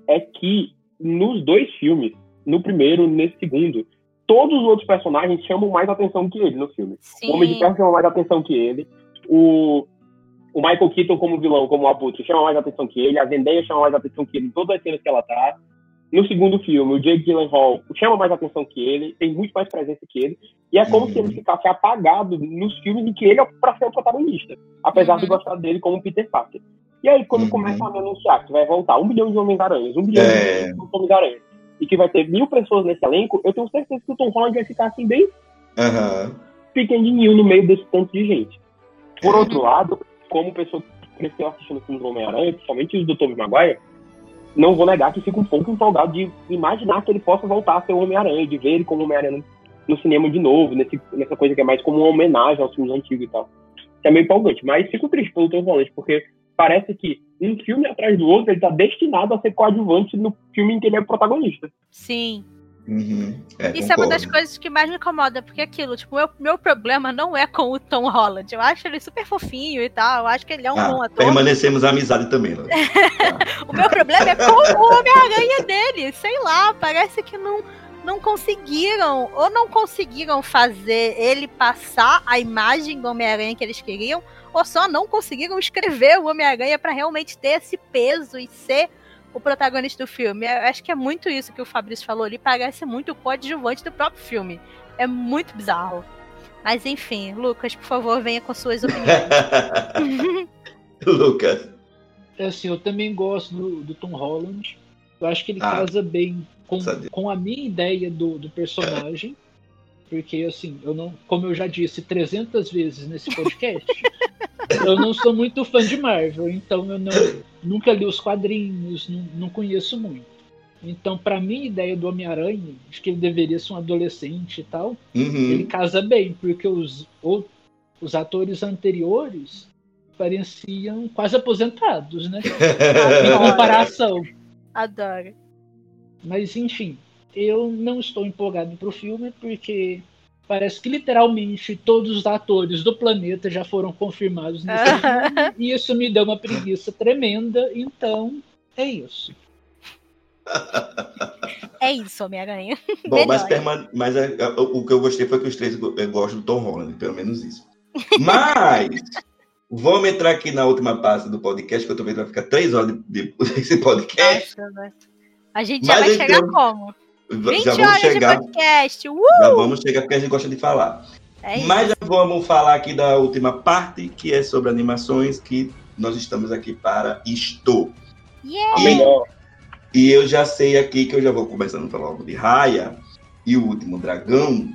é que nos dois filmes, no primeiro e nesse segundo, todos os outros personagens chamam mais atenção que ele no filme. Sim. O Homem de Ferro chama mais atenção que ele. O, o Michael Keaton como vilão, como o Abutre, chama mais atenção que ele. A Zendaya chama mais atenção que ele em todas as cenas que ela tá. No segundo filme, o Jake Gyllenhaal chama mais atenção que ele, tem muito mais presença que ele, e é como uhum. se ele ficasse apagado nos filmes em que ele é para ser o protagonista, apesar uhum. de gostar dele como Peter Parker. E aí, quando uhum. começam a me anunciar que vai voltar um bilhão de Homens-Aranhas, um bilhão é... de Homens-Aranhas, e que vai ter mil pessoas nesse elenco, eu tenho certeza que o Tom Holland vai ficar assim bem uhum. pequenininho no meio desse tanto de gente. Por outro lado, como pessoa que cresceu assistindo filmes do Homem-Aranha, principalmente os do Tobey Maguire, não vou negar que fico um pouco empolgado de imaginar que ele possa voltar a ser o Homem-Aranha, de ver ele como Homem-Aranha no cinema de novo, nesse, nessa coisa que é mais como uma homenagem aos filmes antigos e tal. É meio empolgante, mas fico triste pelo Tom Holland, porque parece que um filme atrás do outro ele tá destinado a ser coadjuvante no filme em que ele é protagonista. Sim. Uhum. É, Isso concordo. é uma das coisas que mais me incomoda, porque aquilo, tipo, meu, meu problema não é com o Tom Holland. Eu acho ele super fofinho e tal, eu acho que ele é um ah, bom ator. Permanecemos amizade também, né? o meu problema é com o Homem-Aranha dele. Sei lá, parece que não, não conseguiram, ou não conseguiram fazer ele passar a imagem do Homem-Aranha que eles queriam, ou só não conseguiram escrever o Homem-Aranha para realmente ter esse peso e ser o protagonista do filme. Eu acho que é muito isso que o Fabrício falou ali, parece muito o coadjuvante do próprio filme. É muito bizarro. Mas enfim, Lucas, por favor, venha com suas opiniões. Lucas. É assim, eu também gosto do, do, Tom Holland. Eu acho que ele ah, casa bem com, com a minha ideia do, do personagem. Porque, assim, eu não, como eu já disse 300 vezes nesse podcast, eu não sou muito fã de Marvel, então eu não, nunca li os quadrinhos, não, não conheço muito. Então, para mim, a ideia do Homem-Aranha, de que ele deveria ser um adolescente e tal, uhum. ele casa bem, porque os, os atores anteriores pareciam quase aposentados, né? em comparação. Adoro. Mas, enfim, eu não estou empolgado pro filme porque parece que literalmente todos os atores do planeta já foram confirmados nesse filme e isso me deu uma preguiça tremenda, então é isso. É isso, Homem-Aranha. Bom, mas, mas é, é, o que eu gostei foi que os três gostam do Tom Holland, pelo menos isso. Mas vamos entrar aqui na última parte do podcast, que eu tô vendo vai ficar três horas desse podcast. Nossa, a gente já mas vai chegar como? 20 já vamos horas chegar, de podcast. Uh! Já vamos chegar porque a gente gosta de falar. É. Mas já vamos falar aqui da última parte, que é sobre animações, que nós estamos aqui para isto. A Yeah! melhor. E eu já sei aqui que eu já vou começando a falar logo de Raya e o Último Dragão,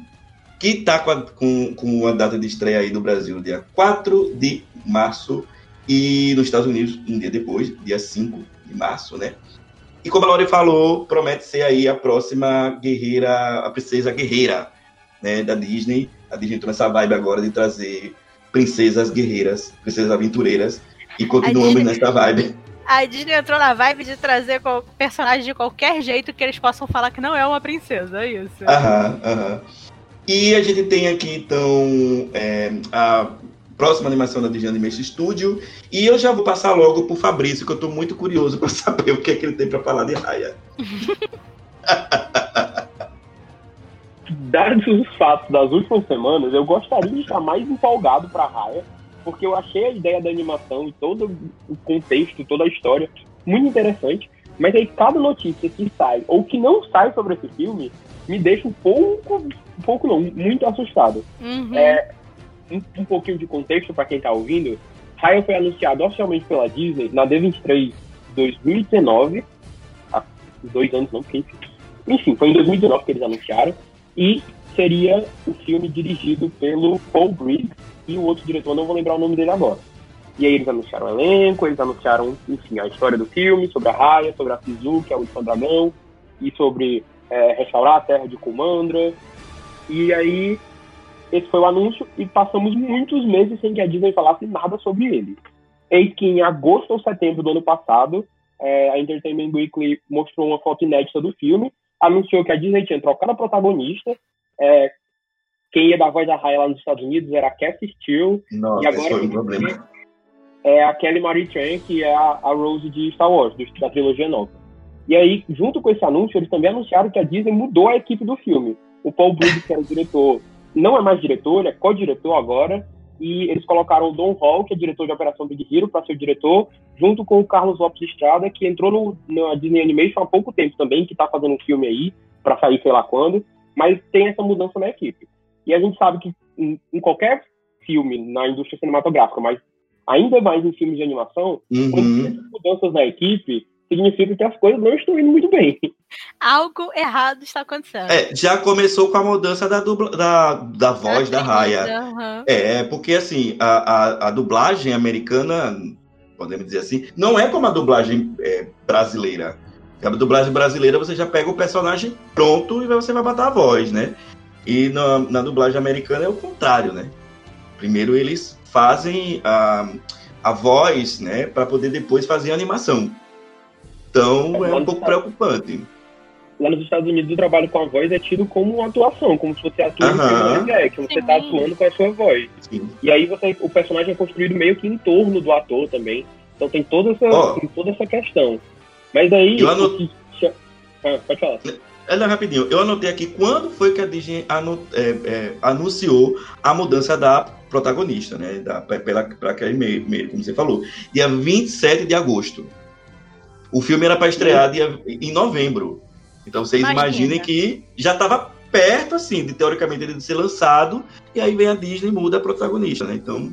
que tá com, a, com, com a data de estreia aí no Brasil, dia 4 de março, e nos Estados Unidos, um dia depois, dia 5 de março, né? E como a Lore falou, promete ser aí a próxima guerreira, a princesa guerreira, né, da Disney. A Disney entrou nessa vibe agora de trazer princesas guerreiras, princesas aventureiras, e continuamos Disney- nessa vibe. A Disney entrou na vibe de trazer personagem de qualquer jeito que eles possam falar que não é uma princesa, é isso. Aham, aham. E a gente tem aqui, então, é, a próxima animação da Disney Animation Studio. E eu já vou passar logo pro Fabrício, que eu tô muito curioso para saber o que é que ele tem para falar de Raya. Dados os fatos das últimas semanas, eu gostaria de estar mais empolgado pra Raya, porque eu achei a ideia da animação e todo o contexto, toda a história muito interessante. Mas aí cada notícia que sai ou que não sai sobre esse filme me deixa um pouco, um pouco não, muito assustado. Uhum. É, um, um pouquinho de contexto para quem tá ouvindo. Raya foi anunciado oficialmente pela Disney na D23 2019. Há dois anos não, porque enfim. Enfim, foi em 2019 que eles anunciaram. E seria o filme dirigido pelo Paul Briggs e o outro diretor, não vou lembrar o nome dele agora. E aí eles anunciaram o elenco, eles anunciaram, enfim, a história do filme, sobre a Raya, sobre a Sisu, que é o último dragão, e sobre é, restaurar a terra de Kumandra. E aí esse foi o anúncio e passamos muitos meses sem que a Disney falasse nada sobre ele. Eis que em agosto ou setembro do ano passado, é, a Entertainment Weekly mostrou uma foto inédita do filme, anunciou que a Disney tinha trocado a protagonista, é, quem ia dar voz à Raya lá nos Estados Unidos era a Cassie Steele, Nossa, e agora foi um problema. vai é a Kelly Marie Tran, que é a, a Rose de Star Wars, do- da trilogia nova. E aí, junto com esse anúncio, eles também anunciaram que a Disney mudou a equipe do filme. O Paul Briggs, que era o diretor, não é mais diretor, ele é co-diretor agora, e eles colocaram o Don Hall, que é diretor de Operação Big Hero, para ser o diretor, junto com o Carlos Lopes Estrada, que entrou no, na Disney Animation há pouco tempo também, que está fazendo um filme aí, para sair sei lá quando, mas tem essa mudança na equipe. E a gente sabe que em, em qualquer filme na indústria cinematográfica, mas ainda mais em filmes de animação, quando Uhum. tem essas mudanças na equipe, significa que as coisas não estão indo muito bem. Algo errado está acontecendo. É, já começou com a mudança da, dubla, da, da voz da Raya. Aham. É, porque assim, a, a, a dublagem americana, podemos dizer assim, não é como a dublagem é, brasileira. A dublagem brasileira você já pega o personagem pronto e você vai botar a voz, né? E na, na dublagem americana é o contrário, né? Primeiro eles fazem a, a voz, né, para poder depois fazer a animação. Então é um pouco preocupante. Lá nos Estados Unidos, o trabalho com a voz é tido como uma atuação, como se você atua no Aham. filme live action, você está atuando com a sua voz. Sim. E aí você, o personagem é construído meio que em torno do ator também. Então tem toda essa, Ó. tem toda essa questão. Mas aí. Eu ano- o que cha- Ah, pode falar. Olha rapidinho, eu anotei aqui quando foi que a Disney anu- é, é, anunciou a mudança da protagonista, né? Da, pela, pra aquele meio, meio, como você falou. Dia 27 de agosto. O filme era para estrear dia, em novembro. Então vocês Imagina. imaginem que já estava perto, assim, de teoricamente ele ser lançado, e aí vem a Disney e muda a protagonista, né? Então,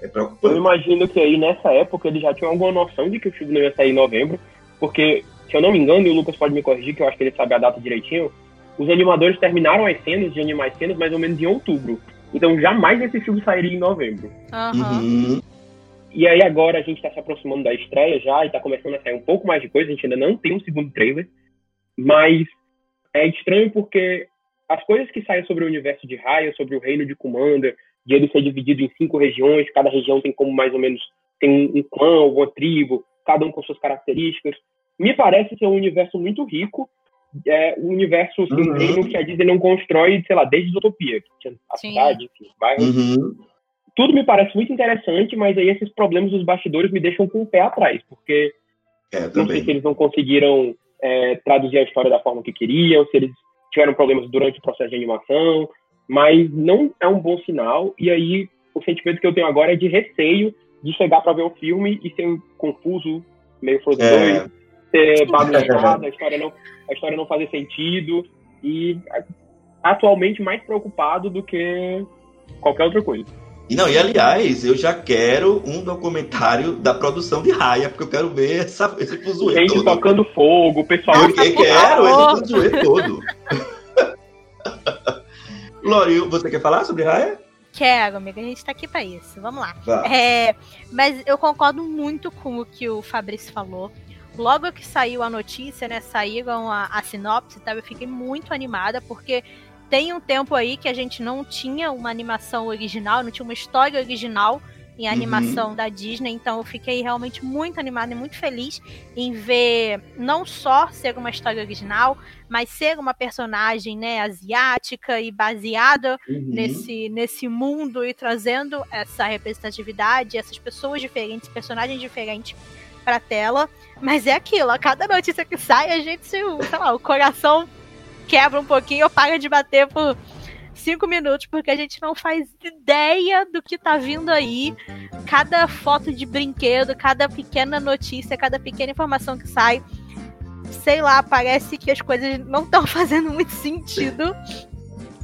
é Eu preocupante. imagino que aí nessa época eles já tinham alguma noção de que o filme não ia sair em novembro, porque, se eu não me engano, e o Lucas pode me corrigir, que eu acho que ele sabe a data direitinho, os animadores terminaram as cenas de animar as cenas mais ou menos em outubro. Então jamais esse filme sairia em novembro. Aham. Uhum. E aí agora a gente tá se aproximando da estreia já e tá começando a sair um pouco mais de coisa, a gente ainda não tem um segundo trailer, mas é estranho porque as coisas que saem sobre o universo de Raya, sobre o reino de Commander, de ele ser dividido em cinco regiões, cada região tem como mais ou menos tem um, clã, uma tribo, cada um com suas características. Me parece ser um universo muito rico, é um universo, assim, um Uhum. reino que a Disney não constrói, sei lá, desde Utopia, que tinha a Sim. cidade, enfim, bairros Uhum. Tudo me parece muito interessante, mas aí esses problemas dos bastidores me deixam com o pé atrás, porque É, não sei se eles não conseguiram é, traduzir a história da forma que queriam, se eles tiveram problemas durante o processo de animação, mas não é um bom sinal. E aí o sentimento que eu tenho agora é de receio de chegar para ver o filme e ser confuso, meio Frozen É. 2, ser bagunçado, a história não, a história não fazer sentido e atualmente mais preocupado do que qualquer outra coisa. E não, e aliás, eu já quero um documentário da produção de Raia, porque eu quero ver essa, esse fuzuê Gente todo. tocando fogo, o pessoal. Eu que- quero esse fuzuê todo. Lori, você quer falar sobre Raia? Quero, amiga, a gente tá aqui pra isso. Vamos lá. É, mas eu concordo muito com o que o Fabrício falou. Logo que saiu a notícia, né? Saíram a, a sinopse, tá? Eu fiquei muito animada, porque tem um tempo aí que a gente não tinha uma animação original, não tinha uma história original em animação da Disney, então eu fiquei realmente muito animada e muito feliz em ver não só ser uma história original, mas ser uma personagem, né, asiática e baseada Uhum. nesse, nesse mundo e trazendo essa representatividade, essas pessoas diferentes, personagens diferentes pra tela. Mas é aquilo, a cada notícia que sai, a gente, sei lá, o coração quebra um pouquinho ou para de bater por cinco minutos, porque a gente não faz ideia do que tá vindo aí. Cada foto de brinquedo, cada pequena notícia, cada pequena informação que sai, sei lá, parece que as coisas não estão fazendo muito sentido.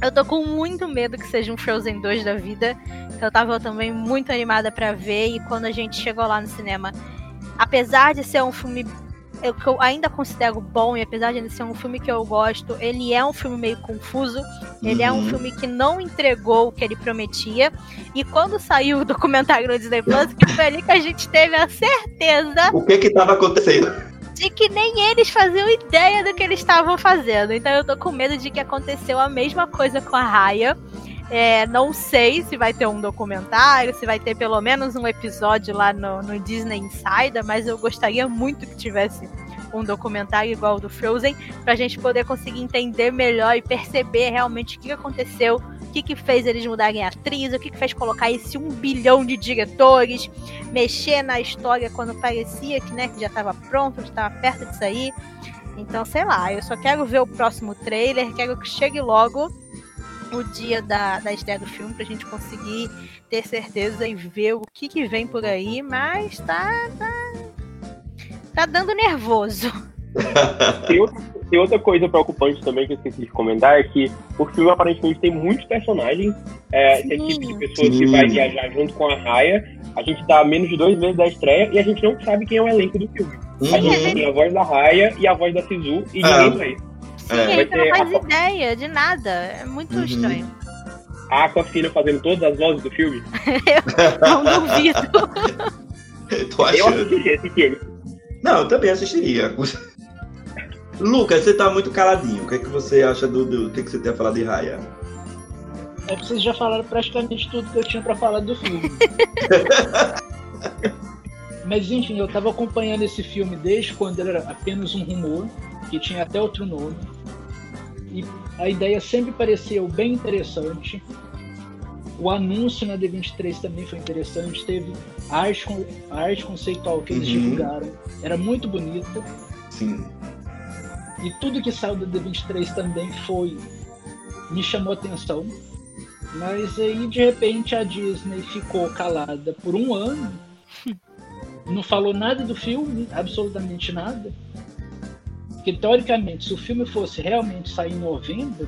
Eu tô com muito medo que seja um Frozen 2 da vida. Eu tava também muito animada pra ver. E quando a gente chegou lá no cinema, apesar de ser um filme eu- que eu ainda considero bom, e apesar de ele ser um filme que eu gosto, ele é um filme meio confuso. Ele é um Uhum. filme que não entregou o que ele prometia. E quando saiu o documentário no Disney Plus, que foi ali que a gente teve a certeza O que que tava acontecendo? de que nem eles faziam ideia do que eles estavam fazendo. Então eu tô com medo de que aconteceu a mesma coisa com a Raya. É, não sei se vai ter um documentário, se vai ter pelo menos um episódio lá no, no Disney Insider, mas eu gostaria muito que tivesse um documentário igual o do Frozen, pra gente poder conseguir entender melhor e perceber realmente o que aconteceu, o que, que fez eles mudarem a atriz, o que, que fez colocar esse um bilhão de diretores, mexer na história quando parecia que, né, que já estava pronto, já estava perto de sair. Então, sei lá, eu só quero ver o próximo trailer, quero que chegue logo o dia da, da estreia do filme pra gente conseguir ter certeza e ver o que, que vem por aí, mas tá, tá. tá dando nervoso. Tem outra, tem outra coisa preocupante também que eu esqueci de comentar, é que o filme aparentemente tem muitos personagens, é, tem equipe de pessoas que vai viajar junto com a Raya. A gente tá a menos de dois meses da estreia e a gente não sabe quem é o elenco do filme. A Uhum. gente tem a voz da Raya e a voz da Sisu e Ah. ninguém mais. Sim, É. a gente Vai não faz a- ideia de nada. É muito Uhum. estranho. A Aquafina fazendo todas as vozes do filme. Não duvido. Tô Eu achando. assisti esse filme. Não, eu também assistiria. Lucas, você tá muito caladinho. O que, é que você acha do. do- o que, é que você tem a falar de Raya? É que vocês já falaram praticamente tudo que eu tinha pra falar do filme. Mas enfim, eu tava acompanhando esse filme desde quando ele era apenas um rumor, que tinha até outro nome. E a ideia sempre pareceu bem interessante. O anúncio na D23 também foi interessante. Teve a arte, a arte conceitual que eles Uhum. divulgaram. Era muito bonita. Sim. E tudo que saiu da D23 também foi. me chamou atenção. Mas aí de repente a Disney ficou calada por um ano. Não falou nada do filme, absolutamente nada. Porque teoricamente, se o filme fosse realmente sair em novembro,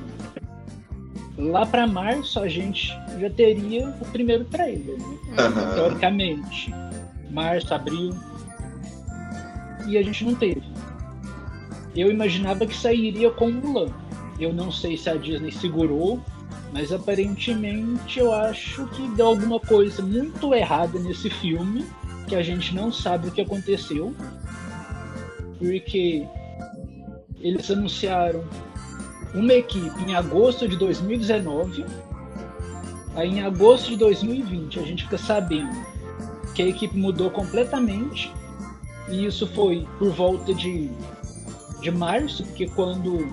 lá para março a gente já teria o primeiro trailer. né? Aham. teoricamente. Março, abril. E a gente não teve. Eu imaginava que sairia com Mulan. Eu não sei se a Disney segurou, mas aparentemente eu acho que deu alguma coisa muito errada nesse filme, que a gente não sabe o que aconteceu. Porque eles anunciaram uma equipe em agosto de 2019. Aí em agosto de 2020 a gente fica sabendo que a equipe mudou completamente. E isso foi por volta de, de março, porque quando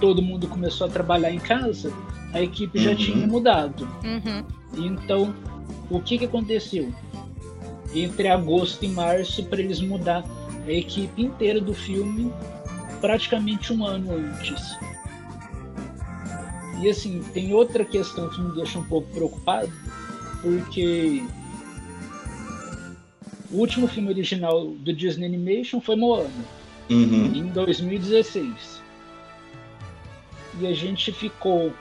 todo mundo começou a trabalhar em casa, a equipe já Uhum. tinha mudado. Uhum. Então, o que, que aconteceu? Entre agosto e março, para eles mudar a equipe inteira do filme praticamente um ano antes. E assim, tem outra questão que me deixa um pouco preocupado, porque o último filme original do Disney Animation foi Moana Uhum. em 2016. E a gente ficou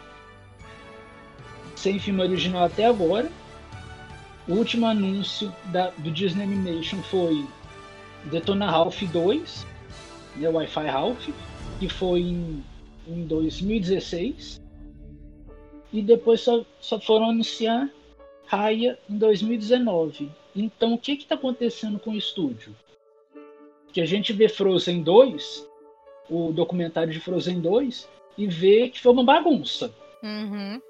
sem filme original até agora. O último anúncio da, do Disney Animation foi Detona Ralph 2, né, Wi-Fi Ralph, que foi em, em 2016. E depois só, só foram anunciar Raya em 2019. Então o que está acontecendo com o estúdio? Que a gente vê Frozen 2, o documentário de Frozen 2, e vê que foi uma bagunça. Uhum.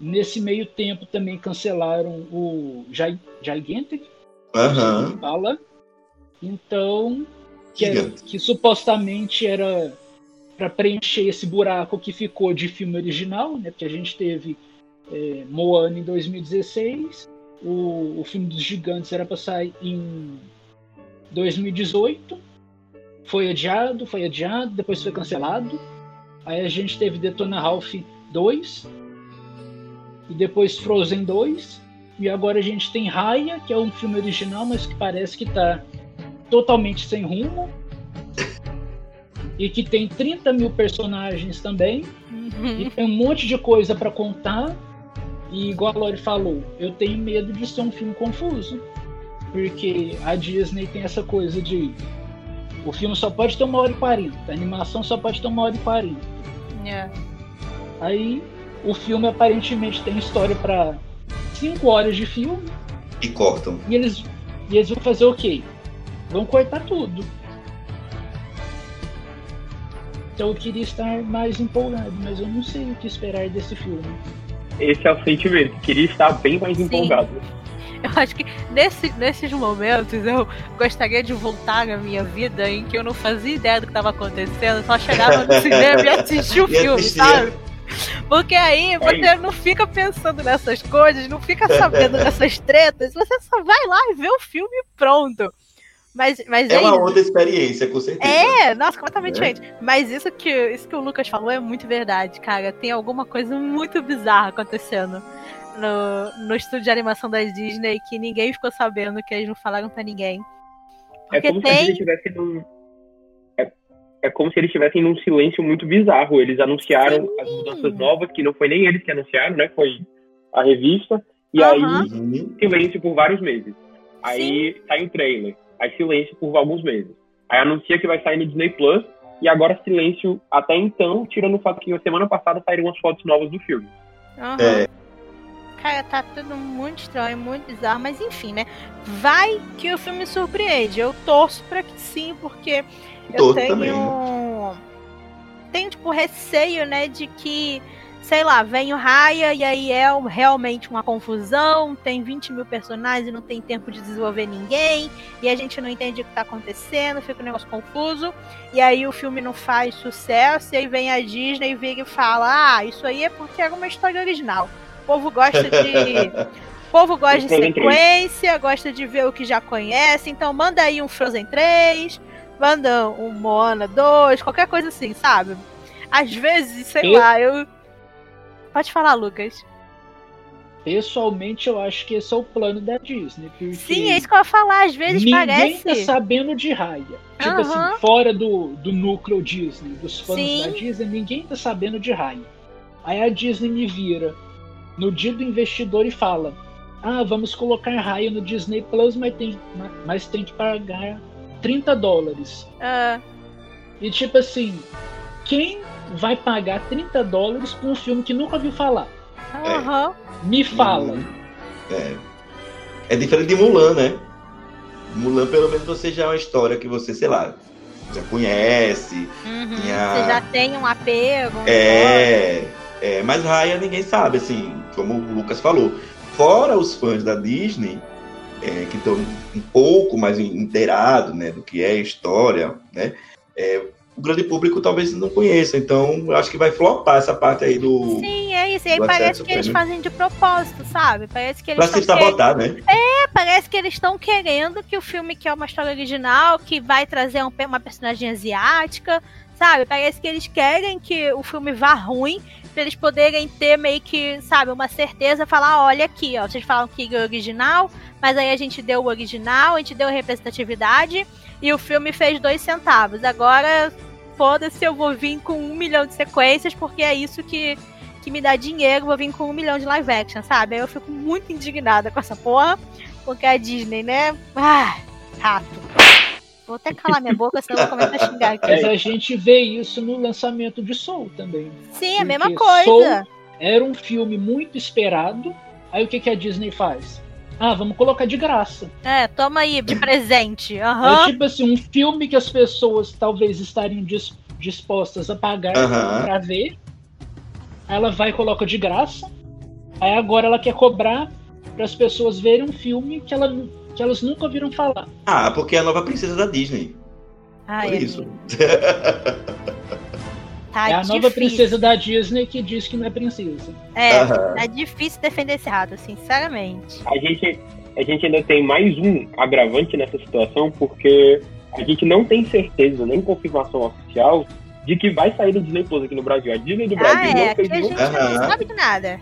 Nesse meio tempo também cancelaram o Gigantic, Aham. fala. Então, que, era- que supostamente era para preencher esse buraco que ficou de filme original, né? Porque a gente teve é, Moana em 2016, o, o filme dos gigantes era para sair em 2018, foi adiado, foi adiado, depois foi cancelado. Aí a gente teve Detona Ralph 2, e depois Frozen 2, e agora a gente tem Raya, que é um filme original, mas que parece que tá totalmente sem rumo. E que tem 30 mil personagens também. Uhum. E tem um monte de coisa pra contar. E igual a Lori falou, eu tenho medo de ser um filme confuso. Porque a Disney tem essa coisa de. O filme só pode ter uma hora e quarenta, a animação só pode ter uma hora e quarenta. É. Aí o filme aparentemente tem história pra cinco horas de filme. E cortam. E eles, e eles vão fazer o quê? Vão cortar tudo. Então eu queria estar mais empolgado, mas eu não sei o que esperar desse filme. Esse é o sentimento. Queria estar bem mais Sim. empolgado. Eu acho que nesse, nesses momentos eu gostaria de voltar na minha vida em que eu não fazia ideia do que estava acontecendo, só chegava no cinema e assistia o E filme, assistia. sabe? Porque aí você isso. não fica pensando nessas coisas, não fica sabendo dessas tretas, você só vai lá e vê o filme e pronto. Mas, mas É uma isso. outra experiência, com certeza. É, nossa, completamente Né? diferente. Mas isso que, isso que o Lucas falou é muito verdade, cara. Tem alguma coisa muito bizarra acontecendo no, no estúdio de animação da Disney que ninguém ficou sabendo, que eles não falaram pra ninguém. É Porque como se a tem. Disney tivesse num. É, é como se eles estivessem num silêncio muito bizarro. Eles anunciaram Sim. as mudanças novas, que não foi nem eles que anunciaram, né? Foi a revista. E Aham. aí, Uhum. silêncio por vários meses. Aí sai o trailer. Aí silêncio por alguns meses. Aí anuncia que vai sair no Disney Plus. E agora silêncio até então, tirando o fato que na semana passada saíram umas fotos novas do filme. Aham. É. Cara, tá tudo muito estranho, muito bizarro, mas enfim, né? Vai que o filme surpreende. Eu torço pra que sim, porque eu Torço tenho. também, né? Tenho, tipo, receio, né, de que, sei lá, vem o Raya e aí é realmente uma confusão, tem 20 mil personagens e não tem tempo de desenvolver ninguém, e a gente não entende o que tá acontecendo, fica um negócio confuso, e aí o filme não faz sucesso, e aí vem a Disney e vira e fala, ah, isso aí é porque era uma história original. O povo gosta de. O povo gosta de Frozen 3. sequência, gosta de ver o que já conhece, então manda aí um Frozen 3, manda um Moana 2, qualquer coisa assim, sabe? Às vezes, sei lá, eu. Pode falar, Lucas. Pessoalmente, eu acho que esse é o plano da Disney. Porque Sim, é isso que eu ia falar, às vezes ninguém parece. tá sabendo de Raya. Tipo Aham. assim, fora do, do núcleo Disney, dos fãs Sim. da Disney, ninguém tá sabendo de Raya. Aí a Disney me vira no dia do investidor e fala: Ah, vamos colocar Raya no Disney Plus, mas tem, mas tem que pagar 30 dólares. Ah, E tipo assim, quem vai pagar 30 dólares por um filme que nunca ouviu falar? Aham. Me fala. Uhum. É. É diferente de Mulan, né? Mulan, pelo menos, você já é uma história que você, sei lá, já conhece. Uhum. Você já tem um apego. um. É, é, mas Raya ninguém sabe, assim, como o Lucas falou. Fora os fãs da Disney, é, que estão um pouco mais inteirados né, do que é a história, né? é, o grande público talvez não conheça, então acho que vai flopar essa parte aí do. Sim, é isso. E aí parece que eles fazem de propósito, sabe? Parece que Pra eles se estão querendo. sabotar, né? parece que eles estão querendo que o filme que é uma história original, que vai trazer um uma personagem asiática, sabe? Parece que eles querem que o filme vá ruim, pra eles poderem ter meio que, sabe, uma certeza, falar, olha aqui, ó, vocês falam que é original, mas aí a gente deu o original, a gente deu representatividade, e o filme fez dois centavos. Agora, foda-se, eu vou vir com um milhão de sequências, porque é isso que, que me dá dinheiro, vou vir com um milhão de live action, sabe? Aí eu fico muito indignada com essa porra, porque a Disney, né? Ah, rato. Vou até calar minha boca, senão eu vou começar a xingar aqui. Mas a gente vê isso no lançamento de Soul também. Sim, a mesma coisa. Soul era um filme muito esperado. Aí o que, que a Disney faz? Ah, vamos colocar de graça. É, toma aí, de presente. É Aham. tipo assim, um filme que as pessoas talvez estariam dis- dispostas a pagar Aham. pra ver. Aí Ela vai e coloca de graça. Aí agora ela quer cobrar para as pessoas verem um filme que, ela, que elas nunca ouviram falar. Ah, porque é a nova princesa da Disney. Ai, Por isso. tá é a nova difícil. princesa da Disney que diz que não é princesa. É, Aham. tá difícil defender esse rato, sinceramente. A gente, a gente ainda tem mais um agravante nessa situação, porque a gente não tem certeza, nem confirmação oficial, de que vai sair do Disney Plus aqui no Brasil. A Disney do Brasil Ah, é, não fez a nenhum não sabe de nada.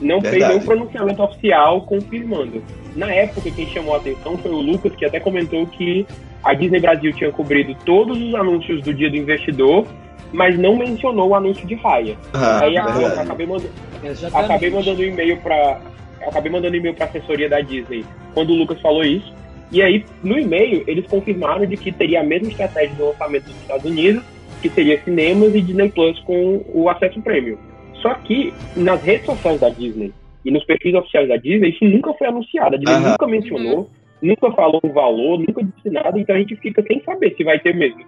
não fez Verdade. nenhum pronunciamento oficial confirmando. Na época, quem chamou a atenção foi o Lucas, que até comentou que a Disney Brasil tinha cobrido todos os anúncios do Dia do Investidor, mas não mencionou o anúncio de Raya. Ah, Aí eu verdade. acabei, manda- Exatamente. acabei mandando um e-mail para acabei mandando um e-mail para assessoria da Disney quando o Lucas falou isso. E aí, no e-mail, eles confirmaram de que teria a mesma estratégia do lançamento dos Estados Unidos, que seria cinemas e Disney Plus com o acesso prêmio. Só que nas redes sociais da Disney e nos perfis oficiais da Disney, isso nunca foi anunciado. A Disney Aham. nunca mencionou, nunca falou o valor, nunca disse nada, então a gente fica sem saber se vai ter mesmo.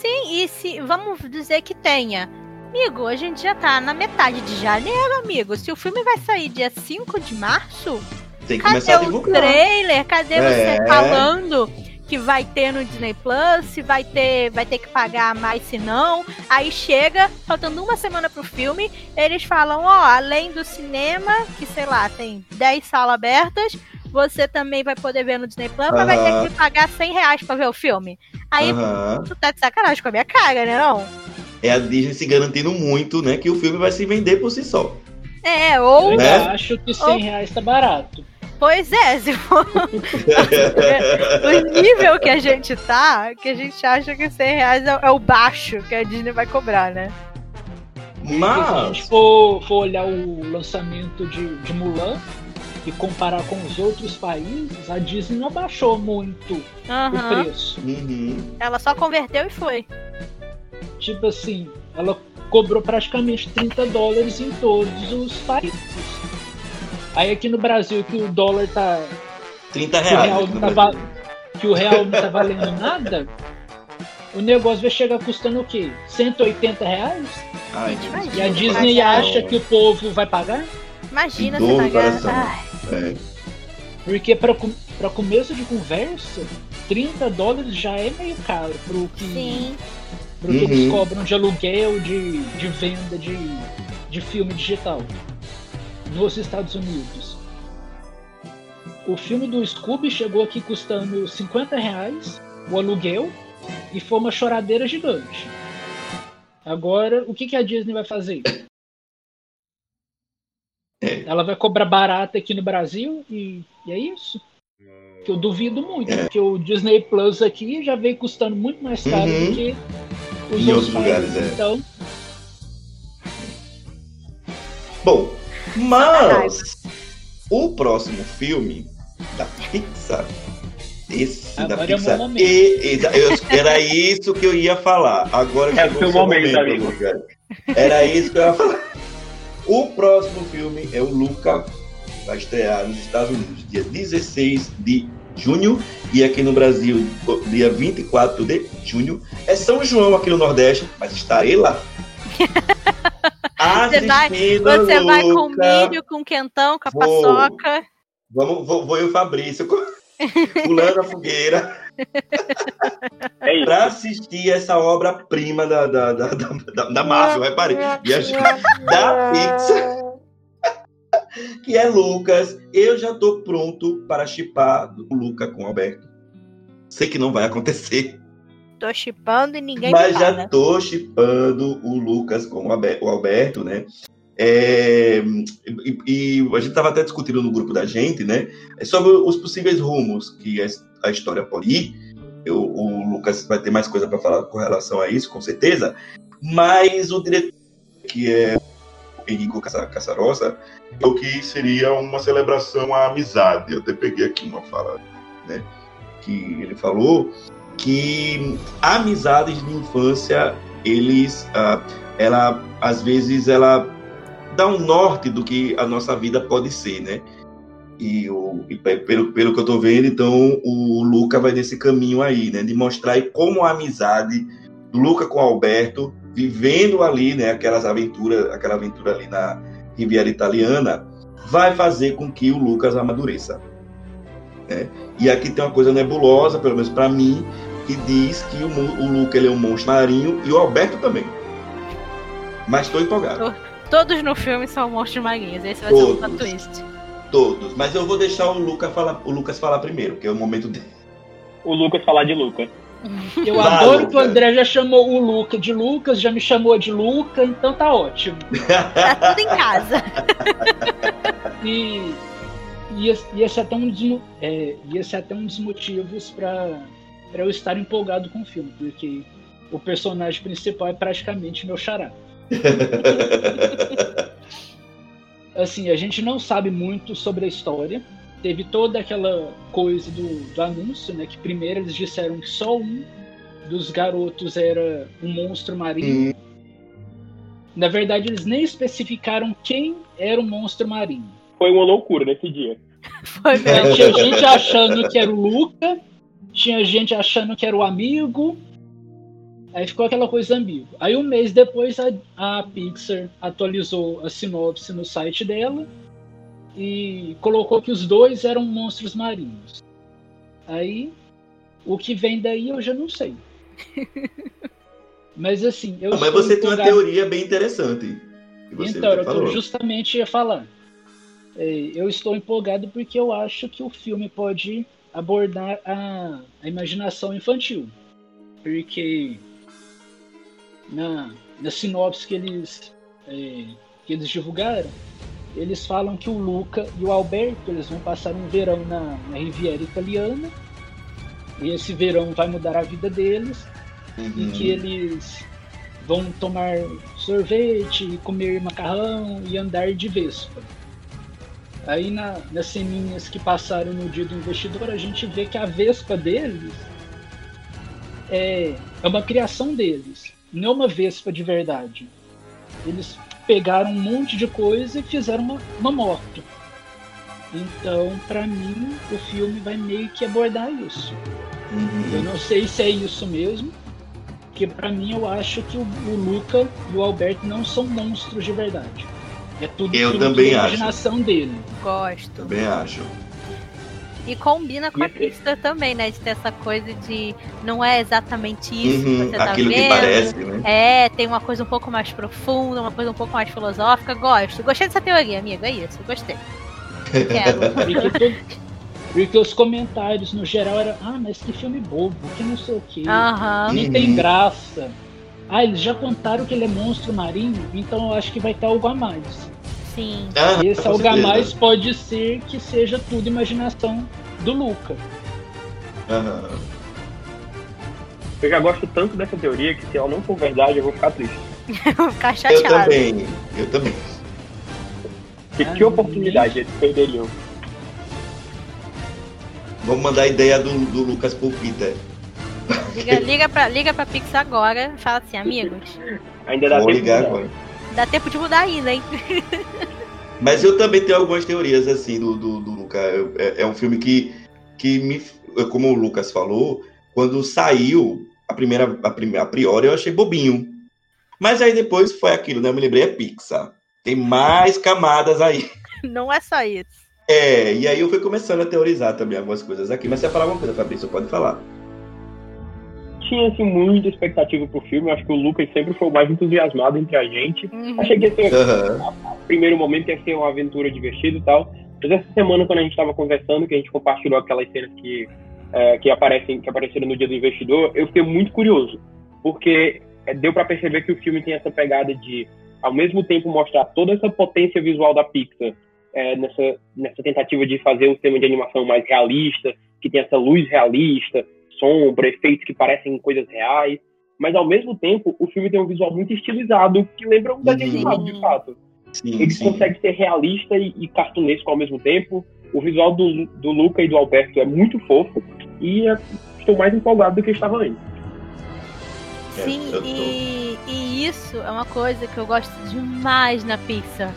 Sim, e se vamos dizer que tenha. Amigo, a gente já tá na metade de janeiro, amigo. Se o filme vai sair dia 5 de março, Tem que cadê começar a o divulgar. trailer? Cadê É. você falando que vai ter no Disney Plus? Se vai ter, vai ter que pagar mais se não. Aí chega, faltando uma semana pro filme, eles falam, ó, além do cinema, que sei lá, tem 10 salas abertas, você também vai poder ver no Disney Plus, mas vai ter que pagar 100 reais pra ver o filme. Aí tu tá de sacanagem com a minha cara, né não? É a Disney se garantindo muito, né? Que o filme vai se vender por si só. É, Eu ou. ainda Né? acho que 100 reais tá barato. Pois é, se for o nível que a gente tá, que a gente acha que 100 reais é, é o baixo que a Disney vai cobrar, né? Se a Mas. gente for, for olhar o lançamento de, de Mulan e comparar com os outros países, a Disney não abaixou muito o Aham. preço. Uhum. Ela só converteu e foi. Tipo assim, ela cobrou praticamente 30 dólares em todos os países. Aí aqui no Brasil que o dólar tá. 30 Que o real reais. não tá, va- que o real não tá valendo nada, o negócio vai chegar custando o quê? 180 reais? Ai. E a Disney pagar. acha que o povo vai pagar? Imagina no pagar. Ai, É. Porque para para começo de conversa, 30 dólares já é meio caro pro que, sim. pro que eles Uhum. cobram de aluguel, de, de venda de, de filme digital nos Estados Unidos. O filme do Scooby chegou aqui custando 50 reais o aluguel e foi uma choradeira gigante. Agora, o que, que a Disney vai fazer? É. Ela vai cobrar barata aqui no Brasil e, e é isso. Que eu duvido muito, É. porque o Disney Plus aqui já veio custando muito mais caro Uhum. do que os Em outros lugares, países. é. Então, Bom, mas o próximo filme da Pixar, esse da Agora é o Pixar, momento. e- eu- era isso que eu ia falar. Agora É o seu momento, amigo. Era isso que eu ia falar. O próximo filme é o Luca, vai estrear nos Estados Unidos dia 16 de junho e aqui no Brasil dia 24 de junho. É São João aqui no Nordeste, mas estarei lá. Você vai- Você vai com milho, com quentão, com a Vou. paçoca. Vamos, vou, vou eu e o Fabrício pulando a fogueira É isso. para assistir essa obra-prima da, da, da, da, da, da Marvel, repare, viajando, da Pixar, que é Lucas. Eu já tô pronto para chipar o Luca com o Alberto. Sei que não vai acontecer, Tô chipando e ninguém mas me já para. tô chipando o Lucas com o Alber- o Alberto, né? É, e, e a gente tava até discutindo no grupo da gente, né? é Sobre os possíveis rumos que a, história pode ir. Eu- o Lucas vai ter mais coisa para falar com relação a isso, com certeza. Mas o diretor, que é Henrico Caçarossa, o que seria uma celebração à amizade. Eu até peguei aqui uma fala, né? Que ele falou que amizades de infância, eles, ah, ela, às vezes, ela dá um norte do que a nossa vida pode ser, né? E, o, e pelo, pelo que eu tô vendo, então o Luca vai nesse caminho aí, né? De mostrar como a amizade do Luca com o Alberto, vivendo ali, né? Aquelas aventuras, aquela aventura ali na Riviera Italiana, vai fazer com que o Lucas amadureça. Né? E aqui tem uma coisa nebulosa, pelo menos para mim, que diz que o, o Luca ele é um monstro marinho e o Alberto também. Mas estou empolgado. Todos no filme são monstros marinhos. Esse vai Todos. ser um twist. Todos. Mas eu vou deixar o, Luca falar, o Lucas falar primeiro, que é o momento dele. O Lucas falar de Luca. Eu Vai, adoro Luca. que o André já chamou o Luca de Lucas, já me chamou de Luca, então tá ótimo. Tá tudo em casa. e, e, esse, e esse é até um dos, é, esse é até um dos motivos para eu estar empolgado com o filme, porque o personagem principal é praticamente meu xará. assim, a gente não sabe muito sobre a história. Teve toda aquela coisa do, do anúncio, né? Que primeiro eles disseram que só um dos garotos era um monstro marinho. Hum. Na verdade, eles nem especificaram quem era o monstro marinho. Foi uma loucura nesse dia. Foi é, tinha gente achando que era o Luca, tinha gente achando que era o amigo, Aí ficou aquela coisa ambígua. Aí um mês depois a, a Pixar atualizou a sinopse no site dela e colocou que os dois eram monstros marinhos. Aí o que vem daí eu já não sei. Mas assim, eu. Ah, mas você empolgado... tem uma teoria bem interessante. Então, eu justamente ia falar. É, eu estou empolgado porque eu acho que o filme pode abordar a, a imaginação infantil. Porque na, na sinopse que eles, é, que eles divulgaram, eles falam que o Luca e o Alberto eles vão passar um verão na, na Riviera Italiana e esse verão vai mudar a vida deles uhum. em que eles vão tomar sorvete, comer macarrão e andar de Vespa. Aí na, nas ceninhas que passaram no dia do investidor, a gente vê que a Vespa deles é, é uma criação deles não é uma Vespa de verdade. Eles pegaram um monte de coisa e fizeram uma, uma moto. Então, para mim, o filme vai meio que abordar isso. Uhum. Eu não sei se é isso mesmo, porque para mim eu acho que o, o, Luca e o Alberto não são monstros de verdade. É tudo eu também a imaginação acho. dele. Gosto. Também acho. E combina com a pista também, né? De ter essa coisa de não é exatamente isso uhum, que você tá aquilo vendo. que parece, né? É, tem uma coisa um pouco mais profunda, uma coisa um pouco mais filosófica. Gosto. Gostei dessa teoria, amigo. É isso, gostei. Quero. Porque os comentários no geral eram, ah, mas que filme bobo, que não sei o quê. Uhum. Nem tem graça. Ah, eles já contaram que ele é monstro marinho, então eu acho que vai ter algo a mais. Sim. Ah, e esse algo a mais pode ser que seja tudo imaginação do Luca. Uhum. Eu já gosto tanto dessa teoria que se ela não for verdade, eu vou ficar triste. vou ficar chateado. Eu também, eu também. Que, que oportunidade eles perderiam? Vamos mandar a ideia do, do Lucas pro Peter. Liga, liga, pra, liga pra Pix agora fala assim, amigos. Ainda dá Vou tempo ligar agora. Dá tempo de mudar ainda, hein? Mas eu também tenho algumas teorias assim do, do, do Lucas. É, é, um filme que, que me, como o Lucas falou, quando saiu a primeira, a primeira, a priori eu achei bobinho. Mas aí depois foi aquilo, né? Eu me lembrei, é Pixar. Tem mais camadas aí. Não é só isso. É, e aí eu fui começando a teorizar também algumas coisas aqui. Mas você ia falar alguma coisa, Fabrício, pode falar tinha assim, muita expectativa pro filme. Eu acho que o Lucas sempre foi o mais entusiasmado entre a gente. Uhum. Achei que ia ser, uhum. primeiro momento ia ser uma aventura divertida e tal. Mas essa semana, quando a gente estava conversando, que a gente compartilhou aquelas cenas que, é, que, aparecem, que apareceram no dia do investidor, eu fiquei muito curioso. Porque é, deu para perceber que o filme tem essa pegada de, ao mesmo tempo, mostrar toda essa potência visual da Pixar, é, nessa, nessa tentativa de fazer um sistema de animação mais realista, que tem essa luz realista, sombra, efeitos que parecem coisas reais, mas ao mesmo tempo o filme tem um visual muito estilizado que lembra um desenho animado, de fato. Sim, ele sim. consegue ser realista e, e cartunesco ao mesmo tempo. O visual do, do Luca e do Alberto é muito fofo e é, estou mais empolgado do que estava antes. Sim, é, e, e isso é uma coisa que eu gosto demais na Pixar.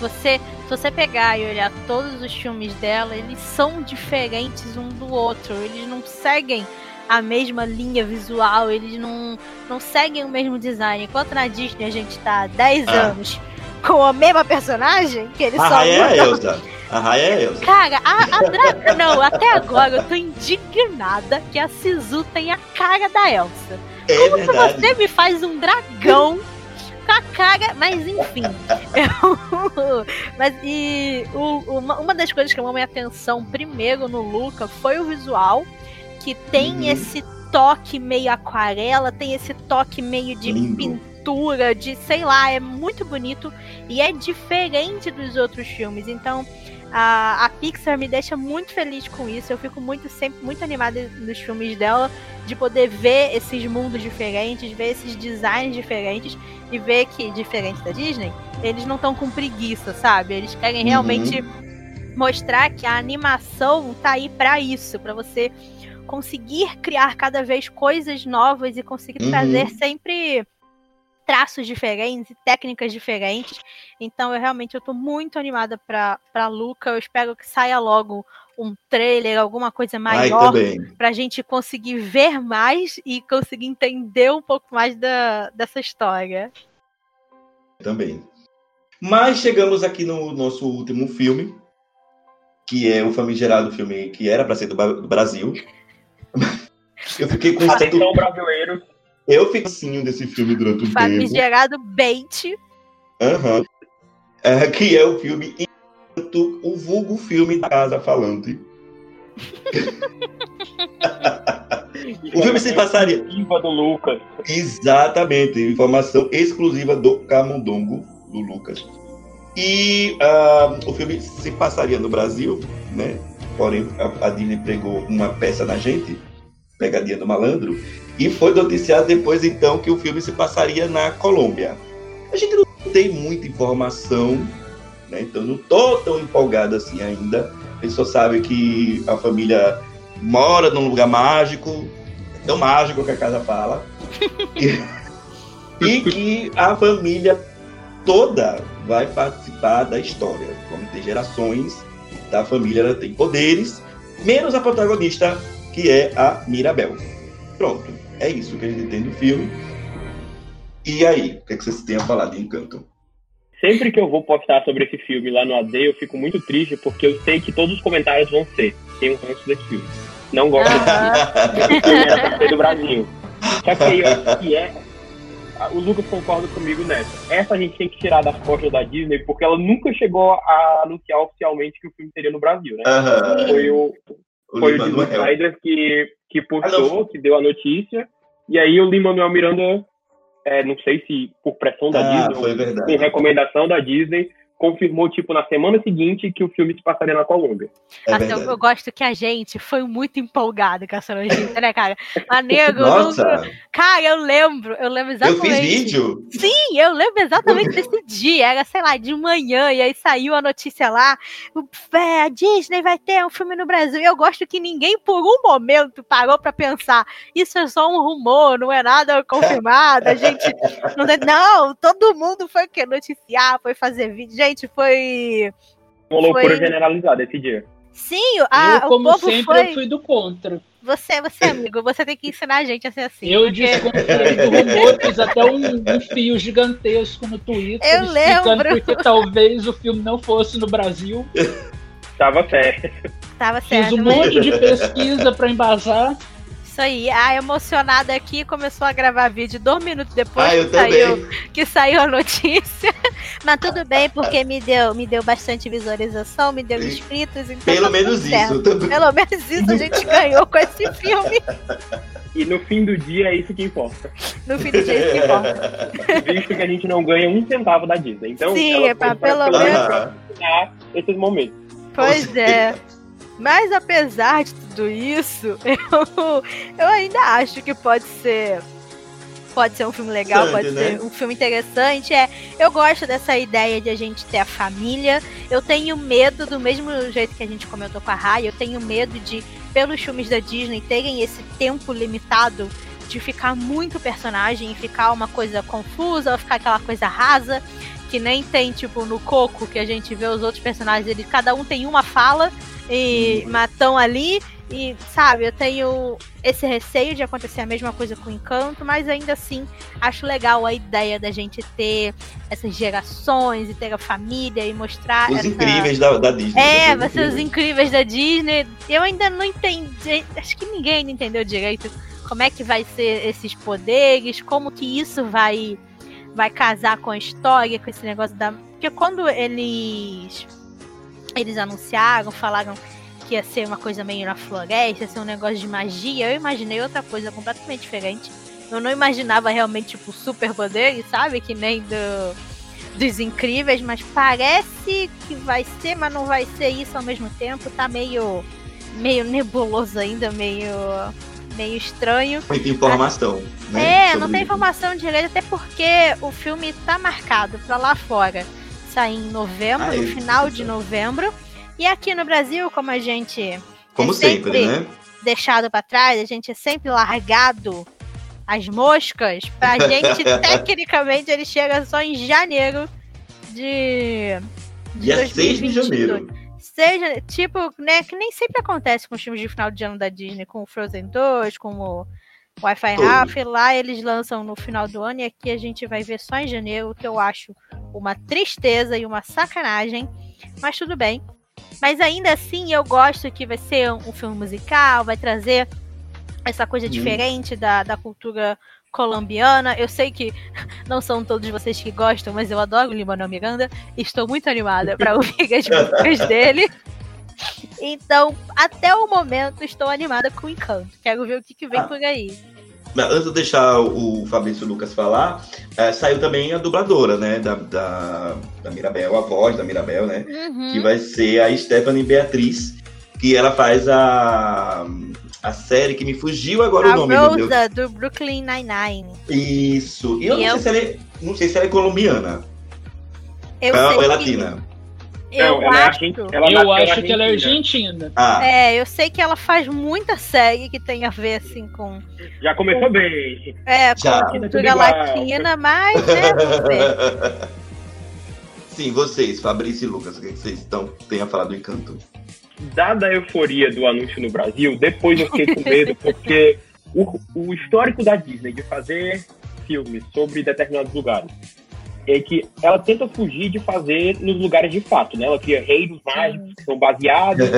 Você, se você pegar e olhar todos os filmes dela, eles são diferentes um do outro. Eles não seguem a mesma linha visual, eles não, não seguem o mesmo design. Enquanto na Disney a gente tá há 10 ah. anos com a mesma personagem, que eles a só. Raia é Elsa. A Raia é Elsa. Cara, a, a Dra... Não, até agora eu tô indignada que a Sisu tem a cara da Elsa. É Como verdade. que você me faz um dragão com a cara. Mas enfim. mas e o, uma, uma das coisas que chamou minha atenção primeiro no Luca foi o visual, que tem uhum. esse toque meio aquarela, tem esse toque meio de Lindo. pintura, de sei lá, é muito bonito e é diferente dos outros filmes. Então a, a Pixar me deixa muito feliz com isso. Eu fico muito sempre muito animada nos filmes dela de poder ver esses mundos diferentes, ver esses designs diferentes e ver que diferente da Disney, eles não estão com preguiça, sabe? Eles querem uhum. realmente mostrar que a animação tá aí para isso, para você conseguir criar cada vez coisas novas e conseguir uhum. trazer sempre traços diferentes e técnicas diferentes. Então eu realmente eu tô muito animada pra, pra Luca. Eu espero que saia logo um trailer, alguma coisa maior pra gente conseguir ver mais e conseguir entender um pouco mais da, dessa história. Também. Mas chegamos aqui no nosso último filme, que é o famigerado filme que era para ser do Brasil. Eu fiquei com Atenção, brasileiros. Eu fico assim desse filme durante um Famigerado tempo. Famigerado Bait. Aham. Uhum. É, que é o filme o vulgo filme da Casa Falante. o filme se passaria. do Lucas. Exatamente, informação exclusiva do Camundongo, do Lucas. E uh, o filme se passaria no Brasil, né? Porém, a, a Disney pegou uma peça na gente, pegadinha do malandro, e foi noticiado depois, então, que o filme se passaria na Colômbia. A gente não tem muita informação, né? então não tô tão empolgado assim ainda. A gente só sabe que a família mora num lugar mágico, é tão mágico que a casa fala, e, e que a família toda vai participar da história. Vamos ter gerações da família, ela tem poderes, menos a protagonista, que é a Mirabel. Pronto. É isso que a gente tem do filme. E aí, o que, é que vocês têm a falar de Encanto? Sempre que eu vou postar sobre esse filme lá no AD, eu fico muito triste porque eu sei que todos os comentários vão ser tem um ranço desse filme. Não gosto desse filme. Era pra do Brasil. Só que aí, que é o Lucas concorda comigo nessa. Essa a gente tem que tirar das costas da Disney, porque ela nunca chegou a anunciar oficialmente que o filme seria no Brasil, né? Foi o, o foi o Disney Snyder que que postou, ah, que deu a notícia, e aí o Lin-Manuel Miranda, é, não sei se por pressão da ah, Disney, ou por recomendação da Disney, confirmou, tipo, na semana seguinte que o filme se passaria na Colômbia. É assim, eu, eu, gosto que a gente foi muito empolgado com essa notícia, né, cara? A nego, Nossa. cara, eu lembro, eu lembro exatamente. Eu fiz vídeo? Sim, eu lembro exatamente desse dia, era, sei lá, de manhã, e aí saiu a notícia lá, é, a Disney vai ter um filme no Brasil, e eu gosto que ninguém, por um momento, parou pra pensar, isso é só um rumor, não é nada confirmado, a gente, não, não todo mundo foi o quê? Noticiar, foi fazer vídeo, gente, foi. Uma loucura foi... generalizada esse dia. Sim, a, eu, como o povo sempre, foi... eu fui do contra. Você, você, amigo, você tem que ensinar a gente a ser assim. Eu porque... desconfiei do rumor, fiz até um, um, fio gigantesco no Twitter. Eu lembro. Porque talvez o filme não fosse no Brasil. Tava certo. Tava certo. Fiz um monte de pesquisa para embasar. Isso aí. A emocionada aqui começou a gravar vídeo dois minutos depois ah, que, saiu, que saiu a notícia. Mas tudo bem, porque me deu, me deu bastante visualização, me deu inscritos. Então Pelo tá menos isso. Também. Pelo menos isso a gente ganhou com esse filme. E no fim do dia é isso que importa. No fim do dia é isso que importa. Visto que a gente não ganha um centavo da Disney. Então, Sim, é pra pelo menos. esses momentos. Pois é. Mas apesar de tudo isso, eu, eu ainda acho que pode ser pode ser um filme legal, pode né? ser um filme interessante. É, eu gosto dessa ideia de a gente ter a família. Eu tenho medo, do mesmo jeito que a gente comentou com a Rai, eu tenho medo de, pelos filmes da Disney, terem esse tempo limitado de ficar muito personagem e ficar uma coisa confusa, ou ficar aquela coisa rasa, que nem tem, tipo, no Coco, que a gente vê os outros personagens, eles, cada um tem uma fala e matão ali. E, sabe, eu tenho esse receio de acontecer a mesma coisa com o Encanto, mas ainda assim acho legal a ideia da gente ter essas gerações e ter a família e mostrar. Os essa... incríveis da, da Disney. É, Os vai ser os incríveis. da Disney. Eu ainda não entendi, acho que ninguém entendeu direito como é que vai ser esses poderes, como que isso vai vai casar com a história, com esse negócio da. Porque quando eles eles anunciaram, falaram que ia ser uma coisa meio na floresta, ia ser um negócio de magia, eu imaginei outra coisa completamente diferente. Eu não imaginava realmente, tipo, super poderes, sabe? Que nem do, dos incríveis, mas parece que vai ser, mas não vai ser isso ao mesmo tempo. Tá meio, meio nebuloso ainda, meio, meio estranho. Muita informação. né, É, não tem informação direita, até porque o filme tá marcado pra lá fora sair em novembro, Ah, no é, final de é. novembro. E aqui no Brasil, como a gente Como é sempre, sempre né? deixado pra trás, a gente é sempre largado as moscas, pra gente, tecnicamente, ele chega só em janeiro de. de Dia 6 de 2022. janeiro. Seja, tipo, né, que nem sempre acontece com os filmes de final de ano da Disney, com o Frozen 2, com o Wi-Fi. Ralph, lá eles lançam no final do ano e aqui a gente vai ver só em janeiro, o que eu acho uma tristeza e uma sacanagem, mas tudo bem. Mas ainda assim eu gosto que vai ser um filme musical, vai trazer essa coisa Hum. diferente da, da cultura colombiana. Eu sei que não são todos vocês que gostam, mas eu adoro o Lin-Manuel Miranda. e Estou muito animada para ouvir as músicas dele. Então, até o momento, estou animada com o Encanto. Quero ver o que, que vem Ah. por aí. Mas Antes de deixar o Fabrício Lucas falar, eh, saiu também a dubladora, né? Da, da, da Mirabel, a voz da Mirabel, né? Uhum. Que vai ser a Stephanie Beatriz, que ela faz a, a série que me fugiu agora A o nome, meu Deus. Rosa, do Brooklyn Nine-Nine. Isso. E eu, E não, eu- Sei se ela é, não sei se ela é colombiana. Eu Ou sei é que- latina. Eu Não, ela é acho. ela Eu acho que ela é Argentina. Ah, É, eu sei que ela faz muita série que tem a ver, assim, com, Já começou bem. é, com Já. a cultura latina, mas, né. Sim, vocês, Fabrício e Lucas, o que que vocês estão, têm a falar do encanto? Dada a euforia do anúncio no Brasil, depois eu fiquei com medo, porque o, o histórico da Disney de fazer filmes sobre determinados lugares é que ela tenta fugir de fazer nos lugares de fato, né? Ela cria reinos mágicos que são baseados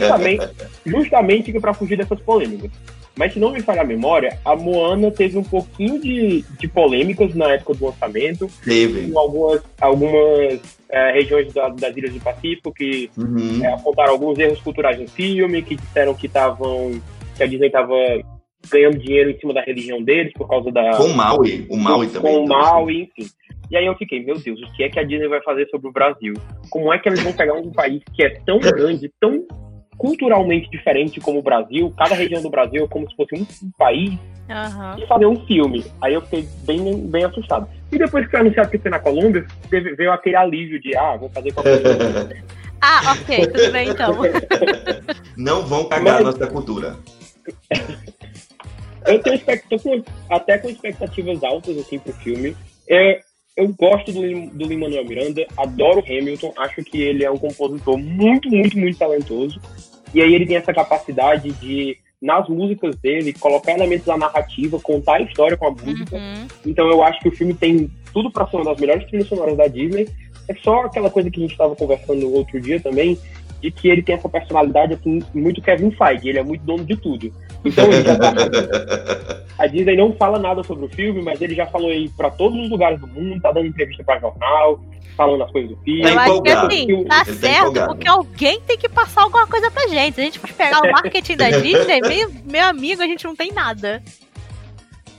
justamente, justamente para fugir dessas polêmicas. Mas se não me falha a memória, a Moana teve um pouquinho de, de polêmicas na época do lançamento, Teve. com algumas, algumas eh, regiões da- das Ilhas do Pacífico que Uhum. é, apontaram alguns erros culturais no filme, que disseram que estavam. que a Disney estava ganhando dinheiro em cima da religião deles por causa da. Com o Maui, o Maui com também. o então, Maui, enfim. E aí eu fiquei, meu Deus, o que é que a Disney vai fazer sobre o Brasil? Como é que eles vão pegar um país que é tão grande, tão culturalmente diferente como o Brasil, cada região do Brasil é como se fosse um, país, Aham. e fazer um filme? Aí eu fiquei bem, bem assustado. E depois que foi anunciado que foi na Colômbia, teve, veio aquele alívio de, ah, vou fazer qualquer coisa. Ah, ok, tudo bem então. Não vão cagar Mas- a nossa cultura. Eu tenho expect- com- até com expectativas altas assim pro filme. É, eu gosto do, do Lin-Manuel Miranda, adoro o Hamilton, acho que ele é um compositor muito, muito, muito talentoso. E aí ele tem essa capacidade de, nas músicas dele, colocar elementos da narrativa, contar a história com a música. Uhum. Então eu acho que o filme tem tudo pra ser uma das melhores trilhas sonoras da Disney. É só aquela coisa que a gente estava conversando outro dia também, de que ele tem essa personalidade assim, muito Kevin Feige, ele é muito dono de tudo. Então ele já tá a Disney não fala nada sobre o filme, mas ele já falou aí pra todos os lugares do mundo, tá dando entrevista pra jornal, falando as coisas do filme. Tá Eu acho que assim, Eu- tá Ele tá certo, empolgado. porque alguém tem que passar alguma coisa pra gente. Se a gente for pegar o marketing da Disney, meu, meu amigo, a gente não tem nada.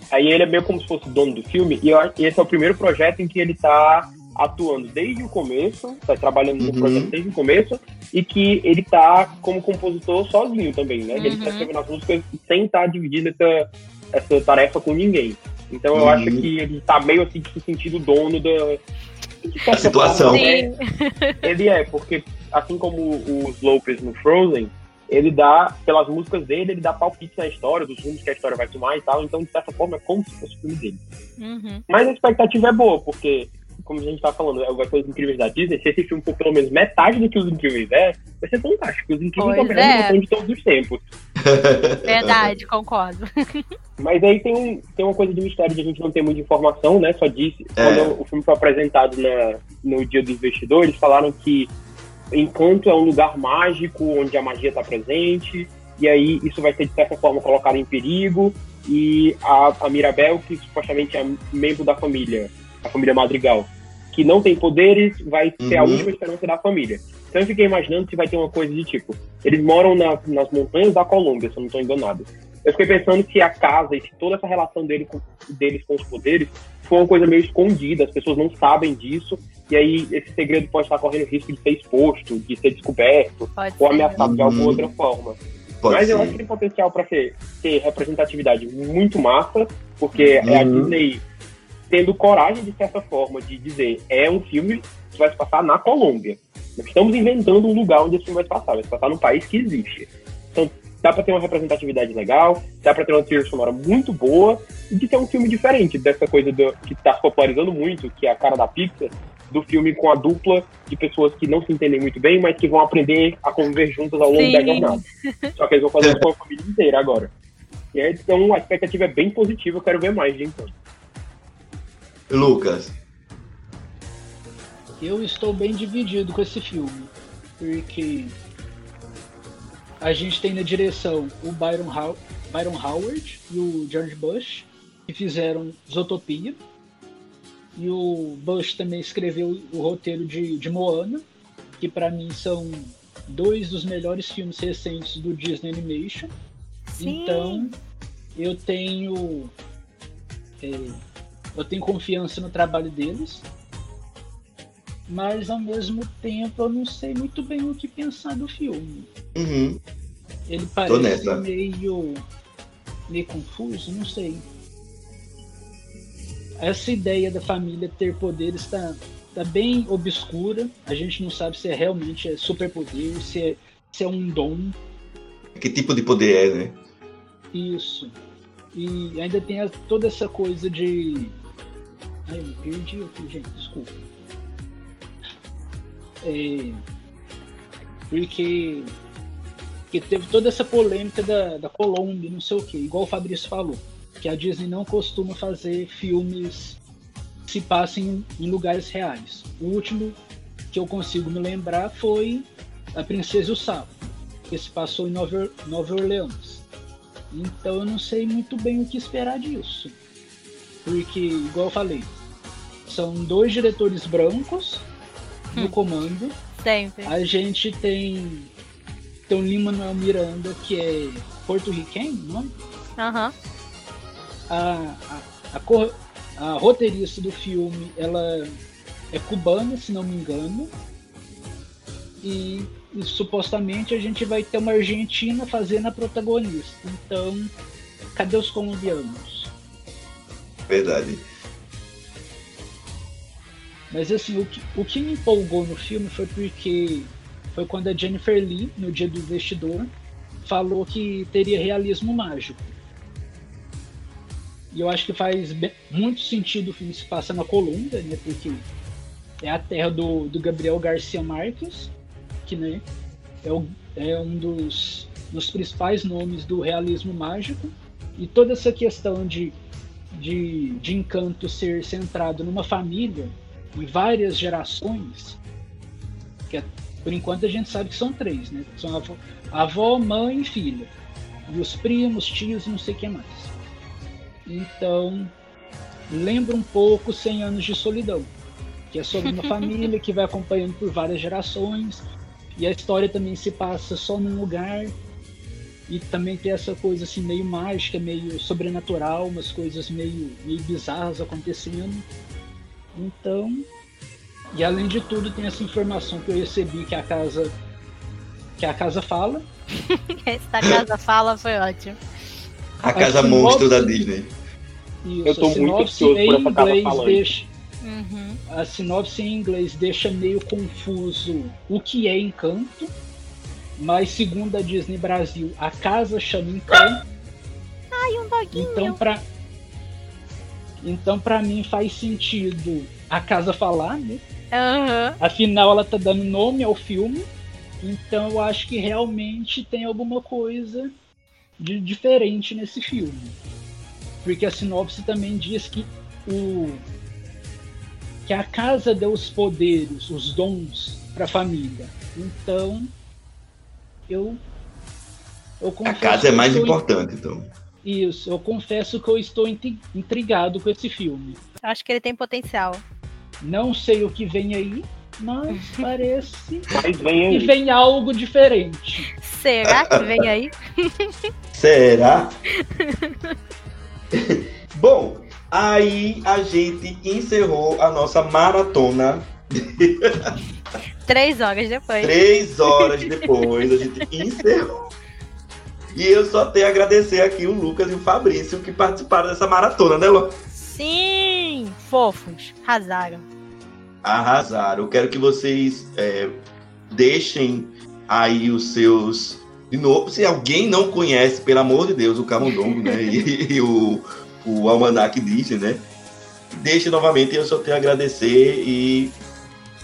Aí ele é meio como se fosse o dono do filme, e eu acho que esse é o primeiro projeto em que ele tá atuando desde o começo, tá trabalhando no Uhum. projeto desde o começo, e que ele tá como compositor sozinho também, né? Ele tá Uhum. escrevendo as músicas sem estar dividindo essa, essa tarefa com ninguém. Então eu Uhum. acho que ele tá meio assim se sentindo dono da, A situação. É, ele é, porque assim como o Lopes no Frozen, ele dá, pelas músicas dele, ele dá palpite na história, dos rumos que a história vai tomar e tal. Então, de certa forma, é como se fosse o filme dele. Uhum. Mas a expectativa é boa, porque, como a gente tá falando, é vai ser os incríveis da Disney. Se esse filme for pelo menos metade do que os incríveis é, vai ser fantástico. Os incríveis Pois são a melhor é. de todos os tempos. Verdade, concordo. Mas aí tem, um, tem uma coisa de mistério de a gente não ter muita informação, né? Só disse, É. quando o filme foi apresentado na, no dia do investidor, eles falaram que Encanto é um lugar mágico onde a magia está presente, e aí isso vai ser de certa forma colocado em perigo, e a, a Mirabel, que supostamente é membro da família, a família Madrigal, que não tem poderes, vai ser a Uhum. última esperança da família. Então eu fiquei imaginando se vai ter uma coisa de tipo, eles moram na- nas montanhas da Colômbia, se eu não estou enganado. Eu fiquei pensando se a casa e se toda essa relação dele com- deles com os poderes foi uma coisa meio escondida, as pessoas não sabem disso, e aí esse segredo pode estar correndo risco de ser exposto, de ser descoberto, Pode ou ser. ameaçado de alguma Uhum. outra forma. Pode Mas ser. eu acho que tem potencial para ter representatividade muito massa, porque é a Uhum. Disney tendo coragem, de certa forma, de dizer é um filme que vai se passar na Colômbia. Nós estamos inventando um lugar onde esse filme vai se passar, vai se passar num país que existe. Então dá para ter uma representatividade legal, dá para ter uma trilha sonora muito boa e de ter um filme diferente dessa coisa do, que está se popularizando muito, que é a cara da Pixar, do filme com a dupla de pessoas que não se entendem muito bem, mas que vão aprender a conviver juntas ao longo Sim. da jornada. Só que eles vão fazer isso com a família inteira agora. E aí, então a expectativa é bem positiva, eu quero ver mais de então. Lucas. Eu estou bem dividido com esse filme, porque a gente tem na direção o Byron, How Byron Howard e o George Bush, que fizeram Zootopia. E o Bush também escreveu o roteiro de, de Moana, que para mim são dois dos melhores filmes recentes do Disney Animation. Sim. Então, eu tenho. é, eu tenho confiança no trabalho deles. Mas ao mesmo tempo eu não sei muito bem o que pensar do filme. Uhum. Ele parece meio. meio confuso, não sei. Essa ideia da família ter poderes está tá bem obscura. A gente não sabe se é realmente é superpoder, se é, se é um dom. Que tipo de poder é, né? Isso. E ainda tem toda essa coisa de. Ai, eu me perdi aqui, gente, desculpa. É, porque, porque teve toda essa polêmica da, da Colômbia, não sei o que, igual o Fabrício falou, que a Disney não costuma fazer filmes que se passem em, lugares reais. O último que eu consigo me lembrar foi A Princesa e o Sapo, que se passou em Nova, Nova Orleans. Então eu não sei muito bem o que esperar disso. Porque, igual eu falei, são dois diretores brancos no Hum. comando. Sempre. A gente tem, tem o Lima Manuel Miranda, que é porto-riquenho, não? é? Aham. A, a, a, cor- a roteirista do filme, ela é cubana, se não me engano. E, e supostamente a gente vai ter uma argentina fazendo a protagonista. Então, cadê os colombianos? Verdade. Mas assim, o que, o que me empolgou no filme foi porque foi quando a Jennifer Lee, no dia do investidor, falou que teria realismo mágico. E eu acho que faz muito sentido o filme se passa na Colômbia, né? Porque é a terra do, do Gabriel Garcia Marques, que né, é, o- é um dos, dos principais nomes do realismo mágico. E toda essa questão de, de, de encanto ser centrado numa família em várias gerações, que é- por enquanto a gente sabe que são três, né? São avó, avó, mãe e filha. E os primos, tios e não sei o que mais. Então, lembra um pouco 100 anos de solidão, que é sobre uma família que vai acompanhando por várias gerações, e a história também se passa só num lugar, e também tem essa coisa assim meio mágica, meio sobrenatural, umas coisas meio, meio bizarras acontecendo. Então, e além de tudo tem essa informação que eu recebi que a casa que a casa fala. Essa casa fala foi ótimo. A Acho casa que monstro da Disney. Isso, Eu tô a muito sinopse ansioso por essa casa falante. deixa, Uhum. a sinopse em inglês deixa meio confuso o que é Encanto, mas segundo a Disney Brasil, a casa chama Encanto. Ai, um doguinho. Então pra então para mim faz sentido a casa falar, né? Aham. Afinal ela tá dando nome ao filme. Então eu acho que realmente tem alguma coisa de diferente nesse filme. Porque a sinopse também diz que o que a casa deu os poderes, os dons para a família. Então eu eu A casa é mais importante, então. isso, eu confesso que eu estou intri- intrigado com esse filme. Acho que ele tem potencial. Não sei o que vem aí, mas parece Mas vem que vem algo diferente. Será que vem aí? Será? Bom, aí a gente encerrou a nossa maratona. Três horas depois. Três horas depois, a gente encerrou. E eu só tenho a agradecer aqui o Lucas e o Fabrício que participaram dessa maratona, né, Lô? Sim! Fofos. Arrasaram. Arrasaram. Eu quero que vocês é, deixem aí os seus. De novo, se alguém não conhece, pelo amor de Deus, o Camundongo, né? E, e o, o Almanac Disney, né? Deixe novamente, eu só tenho a agradecer e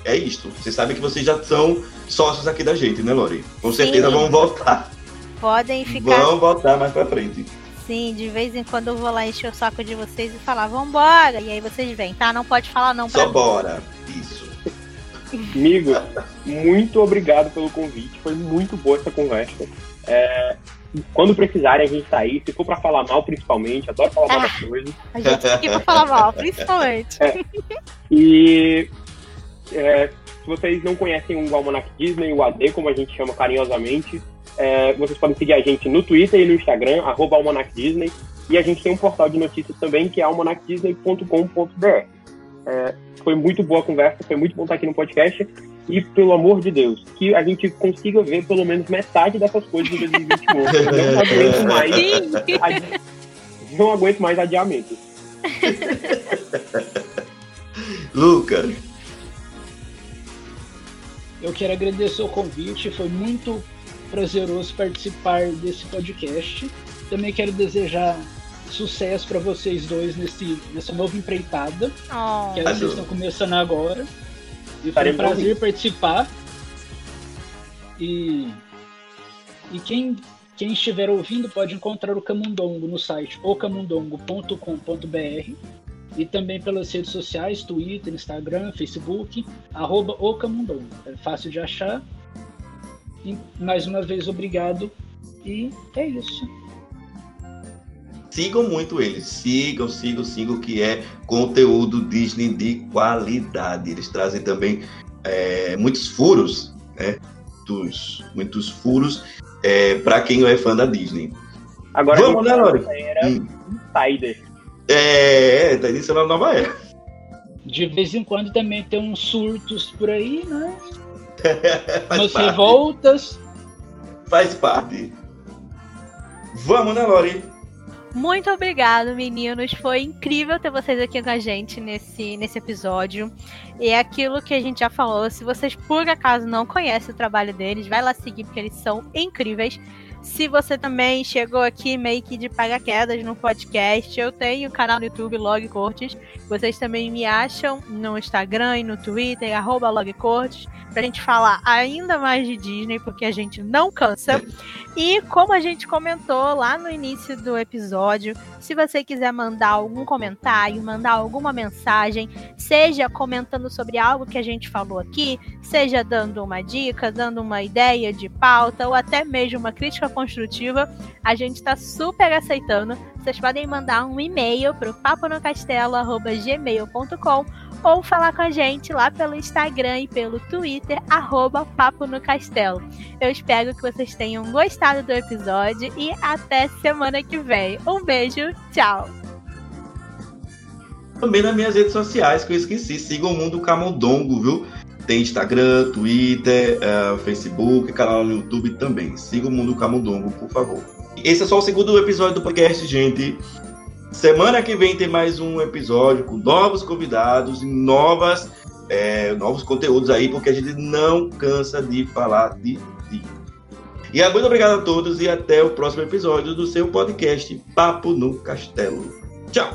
é isto. Vocês sabem que vocês já são sócios aqui da gente, né, Lori? Com certeza Sim. vão voltar. Podem ficar Vão voltar mais pra frente. assim, de vez em quando eu vou lá encher o saco de vocês e falar, vambora! E aí vocês vêm, tá? Não pode falar não pra Só mim. bora. Isso. Amigo, muito obrigado pelo convite. Foi muito boa essa conversa. É, quando precisarem, a gente tá aí. Se for pra falar mal, principalmente, adoro falar mal das coisas. A gente tá aqui pra falar mal, principalmente. E é, se vocês não conhecem o Almanac Disney, o AD, como a gente chama carinhosamente, é, vocês podem seguir a gente no Twitter e no Instagram, arroba Almanac Disney. E a gente tem um portal de notícias também, que é almanacdisney.com.br. É, foi muito boa a conversa, foi muito bom estar aqui no podcast. E, pelo amor de Deus, que a gente consiga ver pelo menos metade dessas coisas em 2021. Eu não aguento mais, adi- não aguento mais adiamentos. Lucas, Eu quero agradecer o convite, foi muito prazeroso participar desse podcast. Também quero desejar sucesso para vocês dois nesse, nessa nova empreitada, Oh, que vocês estão começando agora. E foi um prazer participar. E, e quem, quem estiver ouvindo pode encontrar o Camundongo no site ocamundongo.com.br e também pelas redes sociais, Twitter, Instagram, Facebook, arroba o Camundongo. É fácil de achar. E mais uma vez, obrigado. E é isso. Sigam muito eles. Sigam, sigam, sigam, que é conteúdo Disney de qualidade. Eles trazem também é, muitos furos, né? Muitos, muitos furos é, para quem é fã da Disney. Agora Vamos, né, Lori? Hum. insider. É, tá iniciando a nova era. De vez em quando também tem uns surtos por aí, né? Faz parte. revoltas. Faz parte. Vamos, né, Lori? Muito obrigado, meninos. Foi incrível ter vocês aqui com a gente nesse, nesse episódio. E é aquilo que a gente já falou. Se vocês por acaso não conhecem o trabalho deles, vai lá seguir, porque eles são incríveis. Se você também chegou aqui meio que de paraquedas no podcast, eu tenho o canal no YouTube Log Cortes. Vocês também me acham no Instagram e no Twitter, arroba Log Cortes, pra gente falar ainda mais de Disney, porque a gente não cansa. E como a gente comentou lá no início do episódio, se você quiser mandar algum comentário, mandar alguma mensagem, seja comentando sobre algo que a gente falou aqui, seja dando uma dica, dando uma ideia de pauta ou até mesmo uma crítica construtiva, a gente está super aceitando. Vocês podem mandar um e-mail para o paponocastelo.gmail.com ou falar com a gente lá pelo Instagram e pelo Twitter, arroba Papo no Castelo. Eu espero que vocês tenham gostado do episódio e até semana que vem. Um beijo, tchau! Também nas minhas redes sociais, que eu esqueci. Sigam o Mundo Camundongo, viu? Tem Instagram, Twitter, eh, Facebook, canal no YouTube também. Siga o Mundo Camundongo, por favor. Esse é só o segundo episódio do podcast, gente. Semana que vem tem mais um episódio com novos convidados e novas, é, novos conteúdos aí, porque a gente não cansa de falar de ti. E muito obrigado a todos e até o próximo episódio do seu podcast Papo no Castelo. Tchau!